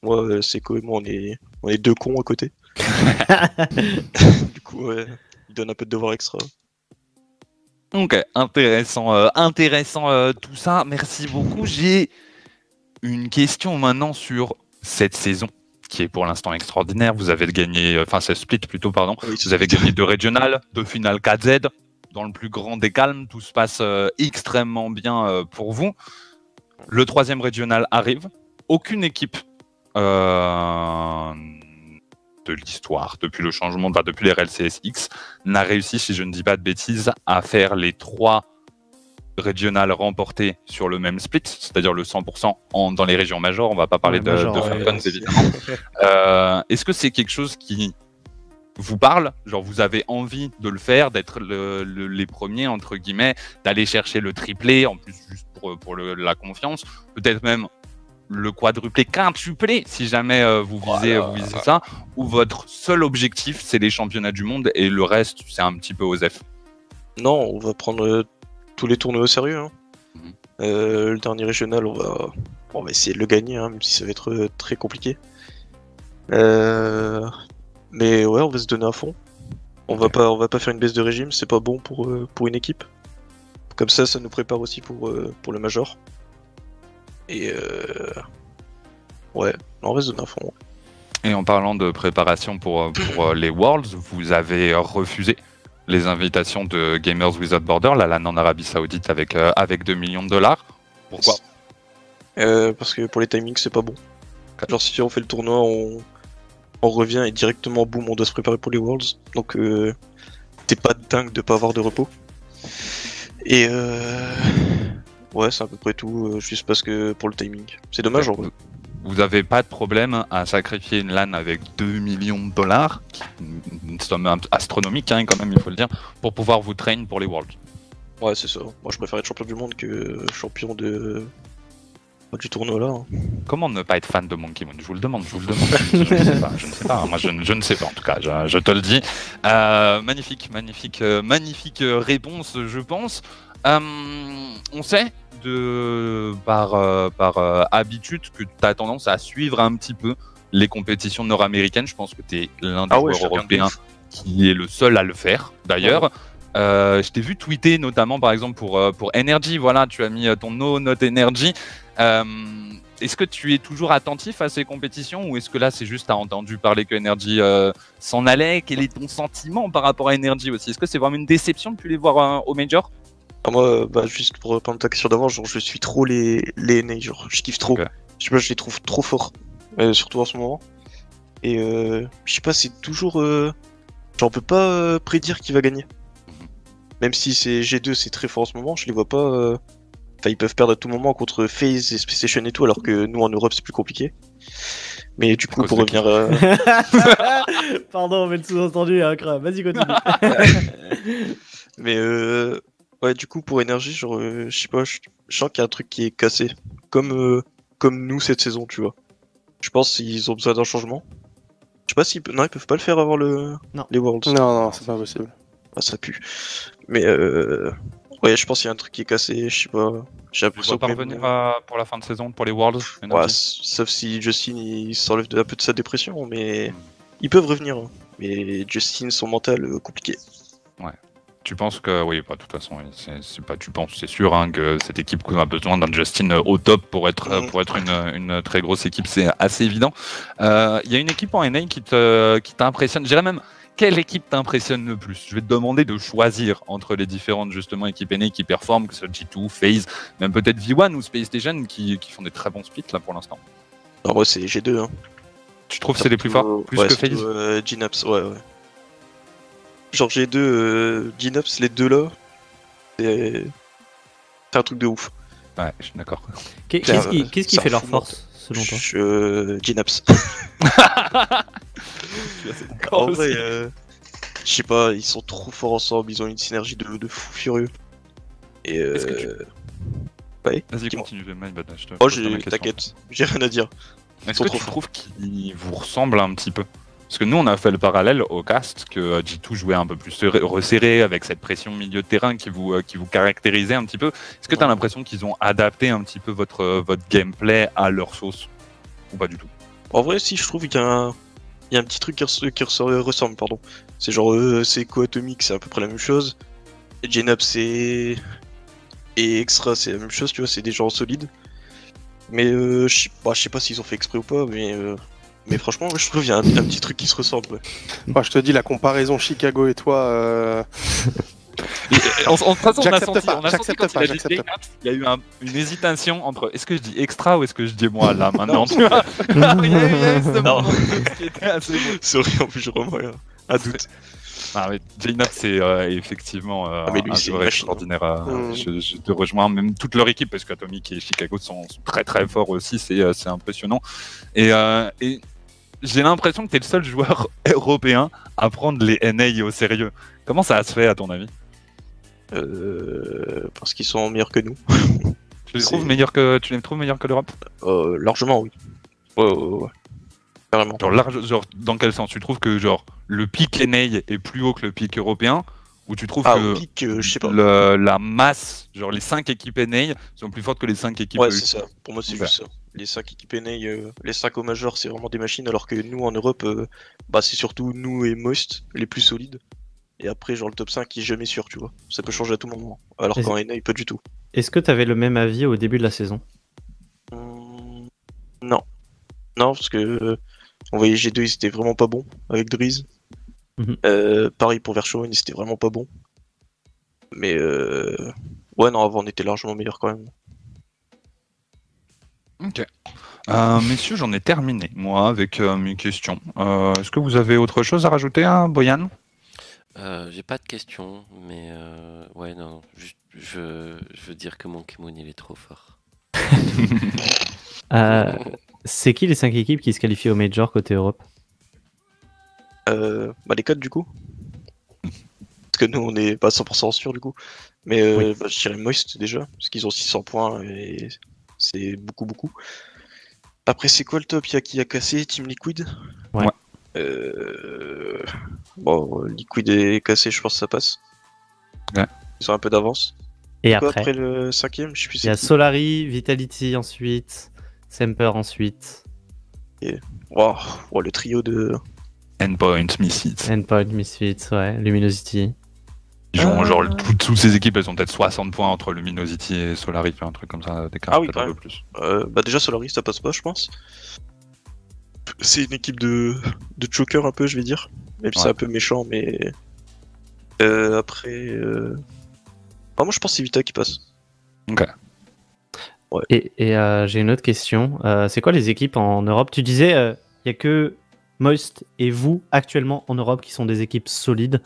Speaker 13: Moi, euh, c'est et moi, on est, on est deux cons à côté. du coup, ouais, il donne un peu de devoirs extra.
Speaker 1: Ok, intéressant, euh, intéressant euh, tout ça. Merci beaucoup. J'ai une question maintenant sur cette saison qui est pour l'instant extraordinaire. Vous avez gagné, euh, enfin c'est split plutôt, pardon. Vous avez gagné deux régionales, deux finales 4Z. Dans le plus grand des calmes, tout se passe extrêmement bien pour vous. Le troisième régional arrive. Aucune équipe de l'histoire, depuis le changement, enfin, depuis les RLCSX, n'a réussi, si je ne dis pas de bêtises, à faire les trois régionales remportées sur le même split, c'est-à-dire le 100% en, dans les régions majeures. On va pas parler de, Falcons, évidemment. Euh, est-ce que c'est quelque chose qui vous parle? Genre, vous avez envie de le faire, d'être les premiers, entre guillemets, d'aller chercher le triplé, en plus, juste pour, pour la confiance, peut-être même le quadruplé, quintuplé, si jamais euh, vous visez, vous visez ça, ou votre seul objectif, c'est les championnats du monde et le reste, c'est un petit peu aux F?
Speaker 13: Non, on va prendre euh, tous les tournois au sérieux. Hein. Mhm. Euh, le dernier régional, on va, on va essayer de le gagner, hein, même si ça va être très compliqué. Mais ouais, on va se donner à fond. On va pas, on va pas faire une baisse de régime, c'est pas bon pour, pour une équipe. Comme ça, ça nous prépare aussi pour, pour le major. Et euh... ouais, on reste de fond.
Speaker 1: Et en parlant de préparation pour, euh, pour euh, les Worlds, vous avez refusé les invitations de Gamers Without Border, la LAN en Arabie Saoudite avec, euh, avec 2 millions de dollars. Pourquoi?
Speaker 13: Parce que pour les timings, c'est pas bon. Genre, si on fait le tournoi, on, on revient et directement, boum, on doit se préparer pour les Worlds. Donc, t'es pas dingue de pas avoir de repos. Et euh, Ouais, c'est à peu près tout, euh, juste parce que pour le timing. C'est dommage en vrai.
Speaker 1: Vous n'avez pas de problème à sacrifier une LAN avec 2 millions de dollars, une somme astronomique hein, quand même, il faut le dire, pour pouvoir vous train pour les Worlds.
Speaker 13: Ouais, c'est ça. Moi, je préfère être champion du monde que champion de du tournoi là. Hein.
Speaker 1: Comment ne pas être fan de Monkey Moon? Je vous le demande, je vous le demande. je, ne sais pas, je ne sais pas. Moi, je, ne sais pas en tout cas. Je, te le dis. Euh, magnifique, magnifique, euh, magnifique réponse, je pense. On sait de, par, euh, par euh, habitude que tu as tendance à suivre un petit peu les compétitions nord-américaines. Je pense que tu es l'un des ah joueurs européens qui est le seul à le faire, d'ailleurs. Euh, je t'ai vu tweeter notamment par exemple pour, pour Energy, voilà, tu as mis ton no not Energy. est-ce que tu es toujours attentif à ces compétitions ou est-ce que là c'est juste t'as entendu parler que Energy s'en allait? Quel est ton sentiment par rapport à Energy aussi? Est-ce que c'est vraiment une déception de plus les voir au Major?
Speaker 13: Ah, moi, bah, juste pour reprendre ta question d'avant, genre, je suis trop les, les NA, genre, je kiffe trop. Je sais pas, je les trouve trop forts, euh, surtout en ce moment. Et euh, je sais pas, c'est toujours. Euh... Genre, on peut pas euh, prédire qui va gagner. Même si c'est G2, c'est très fort en ce moment, je les vois pas. Euh, enfin, ils peuvent perdre à tout moment contre FaZe et Station et tout, alors que nous en Europe c'est plus compliqué. Mais du coup, pour revenir.
Speaker 2: Pardon, mais le sous-entendu hein, Vas-y, continue.
Speaker 13: mais euh, Ouais, du coup, pour énergie, genre, euh, je sais pas, je sens qu'il y a un truc qui est cassé. Comme, euh, comme nous cette saison, tu vois. Je pense qu'ils ont besoin d'un changement. Je sais pas s'ils non, ils peuvent pas le faire avant le... les Worlds.
Speaker 3: Non, non, c'est pas possible.
Speaker 13: Ah, ça pue. Mais euh... ouais, je pense qu'il y a un truc qui est cassé, je sais pas.
Speaker 1: J'ai l'impression pas revenir pour la fin de saison pour les Worlds.
Speaker 13: Ouais, sauf si Justin il s'enlève un peu de sa dépression, mais hmm. ils peuvent revenir. Hein. Mais Justin, son mental, euh, compliqué.
Speaker 1: Ouais. Tu penses que, oui, bah, de toute façon, c'est pas, tu penses, c'est sûr hein, que cette équipe a besoin d'un Justin euh, au top pour être, euh, pour être une, une très grosse équipe, c'est assez évident. Il euh, y a une équipe en NA qui t'impressionne, qui je dirais même, quelle équipe t'impressionne le plus? Je vais te demander de choisir entre les différentes justement équipes NA qui performent, que ce soit G2, FaZe, même peut-être V1 ou Space Station qui, qui, font des très bons splits là pour l'instant.
Speaker 13: Non, moi c'est G2. Hein.
Speaker 1: Tu trouves que c'est les plus forts? Plus que FaZe
Speaker 13: euh, Gnaps, ouais, ouais. Genre G2, euh, les deux là, c'est un truc de ouf.
Speaker 1: Ouais, je suis d'accord.
Speaker 2: Qu'est-ce qui, qu qui fait leur force, selon toi?
Speaker 13: Je, euh, Gnops. en vrai, euh, je sais pas, ils sont trop forts ensemble, ils ont une synergie de, de fou furieux. Et euh... Que tu...
Speaker 1: Ouais, Vas-y, continue, de
Speaker 13: je te Oh, t'inquiète, j'ai rien à dire.
Speaker 1: Est-ce que tu trouves qu'ils vous ressemblent un petit peu? Parce que nous, on a fait le parallèle au cast que G2 jouait un peu plus resserré avec cette pression milieu de terrain qui vous, qui vous caractérisait un petit peu. Est-ce que tu as l'impression qu'ils ont adapté un petit peu votre, votre gameplay à leur sauce Ou pas du tout?
Speaker 13: En vrai, si, je trouve qu'il y a un, il y a un petit truc qui, qui ressemble, pardon. C'est genre, euh, c'est Atomic, c'est à peu près la même chose. Et Genap, c'est. Et Extra, c'est la même chose, tu vois, c'est des gens solides. Mais euh, je sais pas, s'ils ont fait exprès ou pas, mais. Euh, mais franchement, je trouve qu'il y a un, petit truc qui se ressemble.
Speaker 3: Bah, je te dis, la comparaison Chicago et toi. Euh...
Speaker 1: on, on, on a senti, pas, on a senti quand pas, il, a dit il y a eu un, une hésitation entre est-ce que je dis extra ou est-ce que je dis moi là maintenant tu vois?
Speaker 13: Sorry, en plus je remets un doute.
Speaker 1: Ah, mais c'est euh, effectivement euh, ah, mais lui, un joueur extraordinaire. Euh, mm. je, je, te rejoins, même toute leur équipe, parce qu'Atomic et Chicago sont, sont, très très forts aussi, c'est euh, impressionnant. Et, et j'ai l'impression que tu es le seul joueur européen à prendre les NA au sérieux. Comment ça se fait à ton avis?
Speaker 13: Parce qu'ils sont meilleurs que nous.
Speaker 1: tu les trouves meilleurs que, tu les trouves meilleurs que l'Europe?
Speaker 13: Largement, oui. Ouais, ouais, ouais.
Speaker 1: Genre, large, genre, dans quel sens? Tu trouves que genre le pic NA est plus haut que le pic européen? Ou tu trouves
Speaker 13: ah,
Speaker 1: que
Speaker 13: pic, euh, je sais pas.
Speaker 1: la masse, genre les 5 équipes NA sont plus fortes que les 5 équipes
Speaker 13: Ouais, c'est ça. Pour moi, c'est juste ça. Les 5 équipes NA, euh, les 5 au major, c'est vraiment des machines, alors que nous en Europe, euh, bah, c'est surtout nous et Most les plus solides. Et après, genre le top 5 qui est jamais sûr, tu vois. Ça peut changer à tout moment. Alors qu'en NA, pas du tout.
Speaker 2: Est-ce que tu avais le même avis au début de la saison?
Speaker 13: Hum, Non. Non, parce que on voyait G2, ils étaient vraiment pas bons avec Driz. Mhm. Euh, pareil pour Verschowen, ils étaient vraiment pas bons. Mais euh... ouais, non, avant on était largement meilleur quand même.
Speaker 1: Ok. Euh, messieurs, j'en ai terminé, moi, avec euh, mes questions. Est-ce que vous avez autre chose à rajouter, hein, Boyan?
Speaker 4: J'ai pas de questions, mais ouais, non, juste, je, je veux dire que mon Kimoun, il est trop fort.
Speaker 2: C'est qui les 5 équipes qui se qualifient au Major côté Europe?
Speaker 13: Euh, bah Les codes du coup. Parce que nous on n'est pas 100% sûr du coup. Mais euh, bah, je dirais Moist déjà, parce qu'ils ont 600 points et c'est beaucoup beaucoup. Après c'est quoi le top? Il y a qui a cassé? Team Liquid?
Speaker 2: Ouais.
Speaker 13: Euh... Bon, Liquid est cassé, je pense que ça passe.
Speaker 1: Ouais.
Speaker 13: Ils ont un peu d'avance.
Speaker 2: Et après,
Speaker 13: après le cinquième, je sais
Speaker 2: Il y a Solari, Vitality ensuite. Semper ensuite.
Speaker 13: Et... Wow, le trio de.
Speaker 1: Endpoint, Misfits.
Speaker 2: Endpoint, Misfits, ouais. Luminosity.
Speaker 1: Genre, genre toutes, ces équipes, elles ont peut-être 60 points entre Luminosity et Solari, un truc comme ça, des
Speaker 13: ah oui, un peu plus. Euh, bah déjà Solari, ça passe pas, je pense. C'est une équipe de, de choker un peu, je vais dire. Même si c'est un peu méchant, mais euh, après, euh... moi je pense que c'est Vita qui passe.
Speaker 1: Ok.
Speaker 2: Et, euh, j'ai une autre question. Euh, c'est quoi les équipes en Europe? Tu disais, il euh, n'y a que Moist et vous actuellement en Europe qui sont des équipes solides.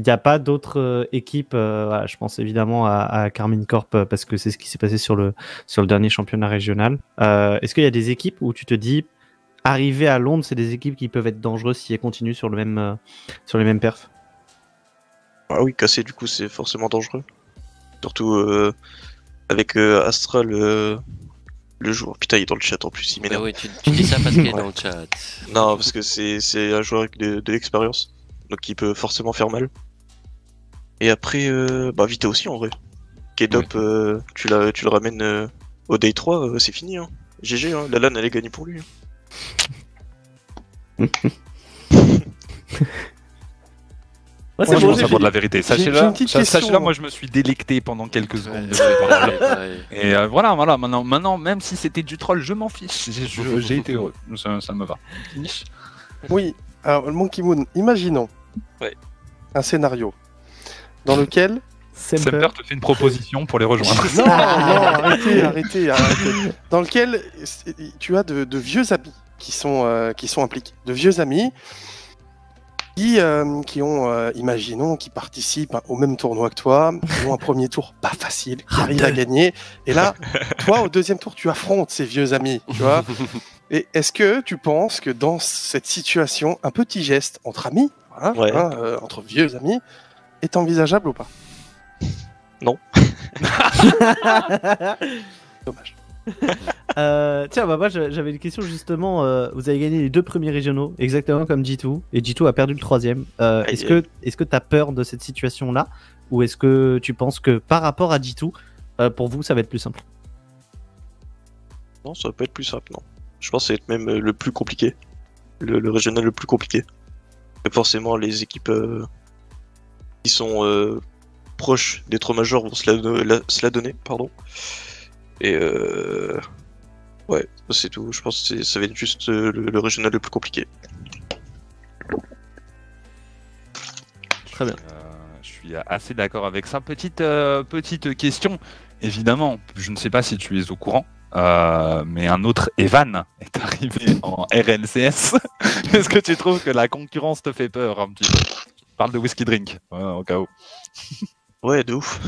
Speaker 2: Il n'y a pas d'autres équipes. je pense évidemment à, Carmine Corp parce que c'est ce qui s'est passé sur le, sur le dernier championnat régional. Est-ce qu'il y a des équipes où tu te dis, arriver à Londres, c'est des équipes qui peuvent être dangereuses si elles continuent sur, le même, sur les mêmes perfs?
Speaker 13: Ah oui, casser du coup, c'est forcément dangereux. Surtout avec euh, Astral euh, le joueur. Putain, il est dans le chat en plus, il m'énerve.
Speaker 4: Ah oui, tu, dis ça parce qu'il est dans le chat.
Speaker 13: Non, parce que c'est un joueur avec de, l'expérience, donc il peut forcément faire mal. Et après, euh, bah Vita aussi en vrai. Kedop, tu, tu le ramènes au Day 3, c'est fini. Hein. GG, hein. la LAN elle est gagnée pour lui. Hein.
Speaker 1: c'est bon, de la vérité. Sachez-le, sachez moi je me suis délecté pendant quelques secondes. et euh, voilà, voilà. Maintenant, maintenant, même si c'était du troll, je m'en fiche. J'ai été heureux. Ça, me va.
Speaker 3: Oui. Alors, Monkey Moon, imaginons un scénario dans lequel
Speaker 1: Semper te fait une proposition pour les rejoindre.
Speaker 3: non, non, arrêtez, arrêtez, arrêtez. Dans lequel tu as de, vieux amis qui sont, euh, qui sont impliqués. De vieux amis qui, euh, qui ont, euh, imaginons, qui participent au même tournoi que toi, qui ont un premier tour pas facile, qui ah, arrivent à gagner. Et là, toi, au deuxième tour, tu affrontes ces vieux amis, tu vois. Et est-ce que tu penses que dans cette situation, un petit geste entre amis, hein, euh, entre vieux amis, est envisageable ou pas?
Speaker 13: Non.
Speaker 3: Dommage.
Speaker 2: Euh, tiens, bah moi j'avais une question justement. euh, vous avez gagné les deux premiers régionaux, exactement comme G2, et G2 a perdu le troisième. Euh, est-ce que est-ce que t'as peur de cette situation-là, ou est-ce que tu penses que par rapport à G2, euh, pour vous ça va être plus simple?
Speaker 13: Non, ça va pas être plus simple, non. Je pense que ça va être même le plus compliqué. Le, le régional le plus compliqué. Et forcément, les équipes euh, qui sont euh, proches des trois majors vont se la, la- se la donner, pardon. Et euh, ouais, c'est tout. Je pense que ça va être juste euh, le, le régional le plus compliqué.
Speaker 2: Très bien.
Speaker 1: Euh, je suis assez d'accord avec ça. Petite, euh, petite question. Évidemment, je ne sais pas si tu es au courant, euh, mais un autre Evan est arrivé en RNCS. Est-ce que tu trouves que la concurrence te fait peur un petit peu? Parle de whisky drink, au cas où.
Speaker 13: Ouais, de ouf.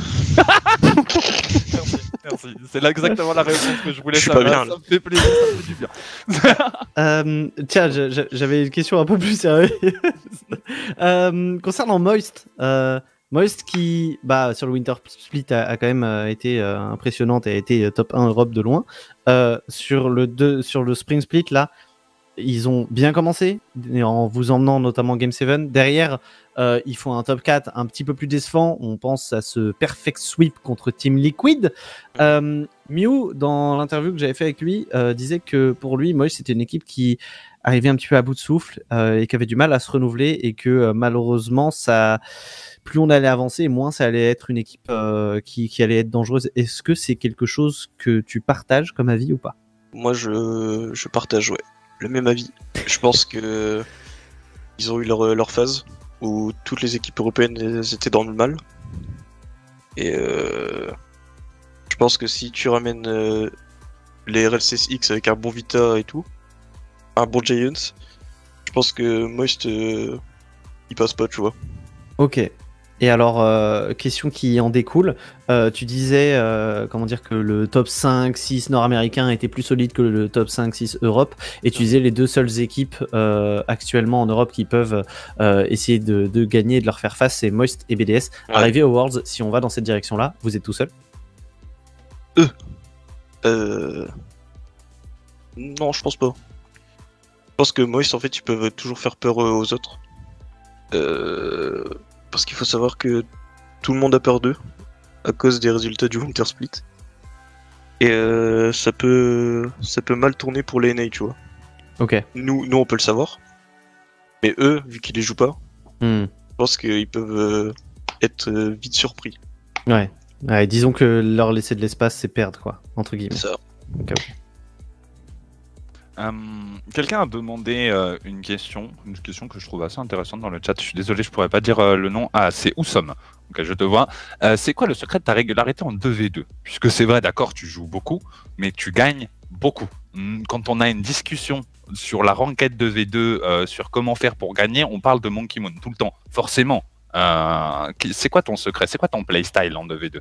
Speaker 1: merci, merci. C'est là exactement la réponse que je voulais
Speaker 13: Je suis pas
Speaker 1: savoir.
Speaker 13: bien,
Speaker 1: ça me fait plaisir, ça me fait du bien.
Speaker 2: Euh, tiens, j'avais une question un peu plus sérieuse. Euh, concernant Moist, euh, Moist qui, bah, sur le Winter Split, a, a quand même été euh, impressionnante et a été top 1 Europe de loin. Euh, sur, le deux- sur le Spring Split, là, ils ont bien commencé en vous emmenant notamment Game 7. Derrière, euh, ils font un top 4 un petit peu plus décevant. On pense à ce perfect sweep contre Team Liquid. Euh, Mew, dans l'interview que j'avais fait avec lui, euh, disait que pour lui, Moist c'était une équipe qui arrivait un petit peu à bout de souffle euh, et qui avait du mal à se renouveler et que euh, malheureusement, ça, plus on allait avancer, moins ça allait être une équipe qui, qui allait être dangereuse. Est-ce que c'est quelque chose que tu partages comme avis ou pas?
Speaker 13: Moi, je, je partage, ouais, le même avis. Je pense que ils ont eu leur, leur phase où toutes les équipes européennes étaient dans le mal. Et euh, je pense que si tu ramènes euh, les RLCSX avec un bon Vita et tout, un bon Giants, je pense que Moist euh, il passe pas, tu vois.
Speaker 2: Ok. Et alors, euh, question qui en découle, euh, tu disais, euh, comment dire, que le top 5, 6 nord-américain était plus solide que le top 5, 6 Europe, et tu disais les deux seules équipes actuellement en Europe qui peuvent essayer de, de gagner et de leur faire face, c'est Moist et BDS.
Speaker 13: Ouais.
Speaker 2: Arrivé aux Worlds, si on va dans cette direction-là, vous êtes tout seul?
Speaker 13: Euh... Non, je pense pas. Je pense que Moist, en fait, ils peuvent toujours faire peur aux autres. Euh... Parce qu'il faut savoir que tout le monde a peur d'eux à cause des résultats du Winter Split. Et euh, ça peut ça peut mal tourner pour les NA, tu vois.
Speaker 2: Ok.
Speaker 13: Nous, nous, on peut le savoir. Mais eux, vu qu'ils les jouent pas,
Speaker 2: Hmm.
Speaker 13: je pense qu'ils peuvent euh, être euh, vite surpris.
Speaker 2: Ouais. Ouais, disons que leur laisser de l'espace, c'est perdre, quoi, entre guillemets.
Speaker 13: Ça.
Speaker 1: Euh, Quelqu'un a demandé euh, une question, une question que je trouve assez intéressante dans le chat. Je suis désolé, je pourrais pas dire euh, le nom. Ah, c'est Oussom. Ok, je te vois. C'est quoi le secret de ta régularité en 2v2 Puisque c'est vrai, d'accord, tu joues beaucoup, mais tu gagnes beaucoup. Hmm, Quand on a une discussion sur la ranked 2v2, euh, sur comment faire pour gagner, on parle de Monkey Moon tout le temps, forcément. C'est quoi ton secret? C'est quoi ton playstyle en 2v2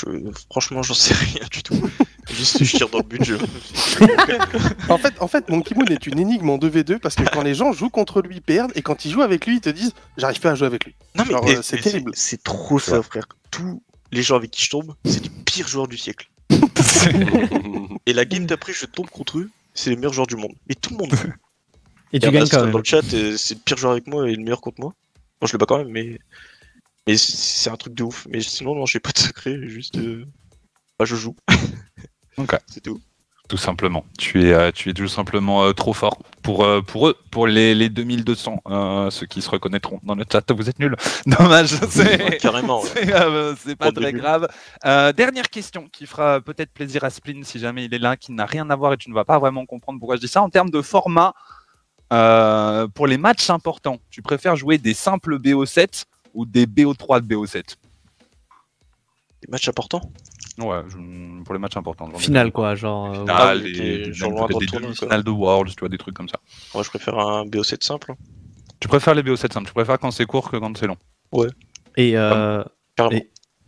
Speaker 13: Je- franchement, j'en sais rien du tout. Juste, je tire dans le but
Speaker 3: en fait, en fait, Monkey Moon est une énigme en 2v2 parce que quand les gens jouent contre lui, ils perdent, et quand ils jouent avec lui, ils te disent J'arrive pas à jouer avec lui.
Speaker 13: Non, mais,
Speaker 3: Genre,
Speaker 13: et-
Speaker 3: euh, c'est terrible.
Speaker 13: C'est trop ça, frère. Tous les gens avec qui je tombe, c'est les pires joueurs du siècle. et la game d'après, je tombe contre eux, c'est les meilleurs joueurs du monde. Et tout le monde. joue.
Speaker 2: Et tu gagnes quand
Speaker 13: c'est
Speaker 2: même.
Speaker 13: Dans le chat, euh, c'est le pire joueur avec moi et le meilleur contre moi. Bon, je le bats quand même, mais. Mais c'est- un truc de ouf. Mais sinon, non, j'ai pas de secret, juste. euh, Bah, je joue.
Speaker 1: Ok.
Speaker 13: C'est tout.
Speaker 1: Tout simplement. Tu es, euh, tu es tout simplement euh, trop fort pour, pour eux, pour les, les 2200, euh, ceux qui se reconnaîtront dans le chat. Vous êtes nuls. Dommage. C'est
Speaker 13: Ouais, carrément, ouais.
Speaker 1: c'est, euh, c'est pas très grave. Euh, dernière question qui fera peut-être plaisir à Splin si jamais il est là, qui n'a rien à voir et tu ne vas pas vraiment comprendre pourquoi je dis ça. En termes de format, pour les matchs importants, tu préfères jouer des simples BO7 ou des BO3 de BO7
Speaker 13: Des matchs importants
Speaker 1: Ouais, je- pour les matchs importants.
Speaker 2: Final, quoi, genre. euh,
Speaker 1: Finale,
Speaker 13: Ah
Speaker 1: des, des-
Speaker 13: genre dans le
Speaker 1: des
Speaker 13: tournoi,
Speaker 1: de Worlds, tu vois, des trucs comme ça.
Speaker 13: Moi, je préfère un BO7 simple. hein.
Speaker 1: Tu préfères les BO7 simples, tu préfères quand c'est court que quand c'est long.
Speaker 13: Ouais.
Speaker 2: Et, euh,
Speaker 13: Carrément.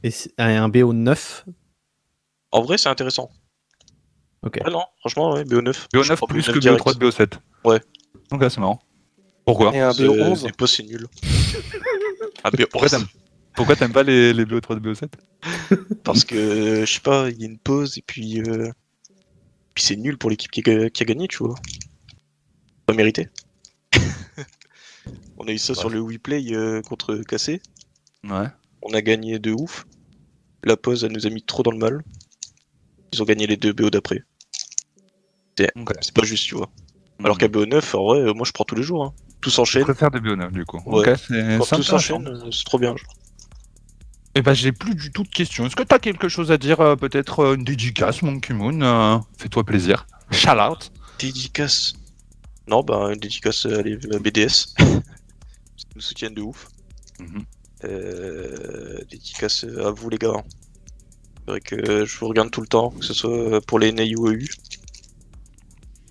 Speaker 2: et, un BO 9
Speaker 13: En vrai, c'est intéressant.
Speaker 2: Ok.
Speaker 13: Ouais, non, franchement, ouais, BO9.
Speaker 1: BO9
Speaker 13: Je prends
Speaker 1: plus
Speaker 13: BO9
Speaker 1: que
Speaker 13: direct.
Speaker 1: BO3 de BO7.
Speaker 13: Ouais.
Speaker 1: Ok, c'est marrant. Pourquoi
Speaker 3: Et un
Speaker 13: C'est-
Speaker 3: BO11
Speaker 13: C'est pas si nul. BO11.
Speaker 1: t'aimes pourquoi t'aimes pas les, les BO3 de BO7
Speaker 13: Parce que, je sais pas, il y a une pause et puis. euh, puis c'est nul pour l'équipe qui, a gagné, tu vois. Pas mérité. On a eu ça sur le WePlay euh, contre Cassé.
Speaker 1: Ouais.
Speaker 13: On a gagné de ouf. La pause, elle nous a mis trop dans le mal. Ils ont gagné les deux BO d'après. C'est pas juste, tu vois. Alors hmm. qu'à BO9, en vrai, moi je prends tous les jours. Hein. Tout s'enchaîne. Je
Speaker 1: préfère des BO9 du coup.
Speaker 13: Ouais. Quand tout s'enchaîne, c'est trop bien.
Speaker 1: Eh ben, j'ai plus du tout de questions. Est-ce que tu as quelque chose à dire euh, Peut-être euh, une dédicace, Monkey Moon euh, Fais-toi plaisir. Shout out.
Speaker 13: Dédicace Non, bah, une dédicace à les BDS. Ils nous soutiennent de ouf. Mhm. dédicace à vous, les gars. C'est vrai que je vous regarde tout le temps, que ce soit pour les NA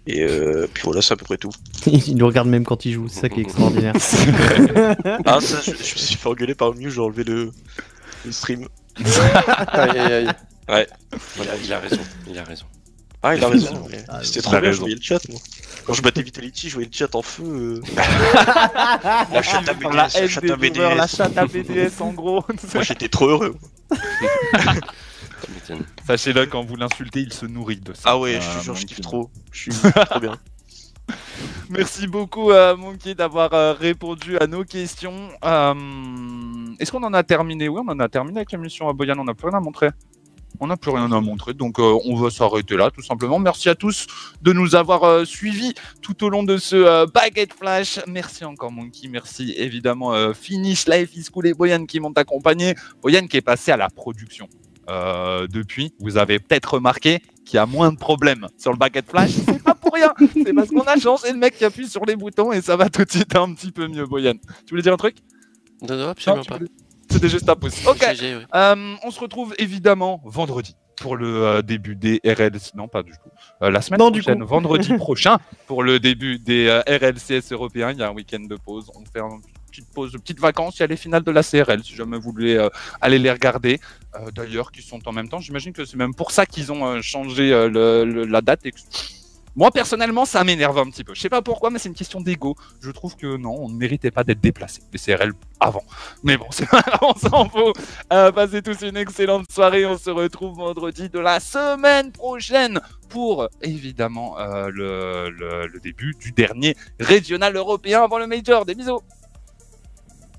Speaker 13: Et puis voilà, c'est à peu près tout.
Speaker 2: il nous regarde même quand il joue, c'est ça qui est extraordinaire.
Speaker 13: ah, ça, je, je, me suis fait engueuler par mieux, j'ai enlevé le, le stream.
Speaker 3: aïe aïe aïe.
Speaker 13: Ouais.
Speaker 4: Il a, raison, il a raison.
Speaker 13: Ah, il a raison. Ah, C'était trop bien, je voyais le chat, moi. Quand je battais Vitality, je voyais le chat en feu. Euh.
Speaker 1: la chatte à BDS, la, chatte à BDS. La chatte à BDS, en gros.
Speaker 13: moi, j'étais trop heureux.
Speaker 1: Sachez-le, quand vous l'insultez, il se nourrit de ça.
Speaker 13: Ah ouais, je, je kiffe trop. Je suis trop bien.
Speaker 1: Merci beaucoup, euh, Monkey, d'avoir euh, répondu à nos questions. Euh, est-ce qu'on en a terminé? Oui, on en a terminé avec la mission à Boyan. On n'a plus rien à montrer. On n'a plus rien à montrer, donc on va s'arrêter là, tout simplement. Merci à tous de nous avoir suivis tout au long de ce Baguette Flash. Merci encore, Monkey. Merci évidemment, Finish, Life is Cool et Boyan qui m'ont accompagné. Boyan qui est passé à la production. Euh, depuis, vous avez peut-être remarqué qu'il y a moins de problèmes sur le Baguette Flash. C'est pas pour rien. C'est parce qu'on a changé le mec qui appuie sur les boutons et ça va tout de suite un petit peu mieux, Boyan. Tu voulais dire un truc?
Speaker 4: Non, non, absolument pas.
Speaker 1: C'était juste un pouce. Ok. Euh, on se retrouve évidemment vendredi pour le euh, début des RLC. Non, pas du tout. la semaine prochaine, vendredi prochain, pour le début des RLCS européens. Il y a un week-end de pause. On fait un petite pause, petite vacances. Il y a les finales de la CRL, si jamais vous voulez euh, aller les regarder. Euh, d'ailleurs, qui sont en même temps. J'imagine que c'est même pour ça qu'ils ont euh, changé la date. Moi, personnellement, ça m'énerve un petit peu. Je sais pas pourquoi, mais c'est une question d'ego. Je trouve que non, on ne méritait pas d'être déplacé. Les CRL avant. Mais bon, on s'en fout. passez tous une excellente soirée. On se retrouve vendredi de la semaine prochaine pour évidemment le, le début du dernier régional européen avant le Major. Des bisous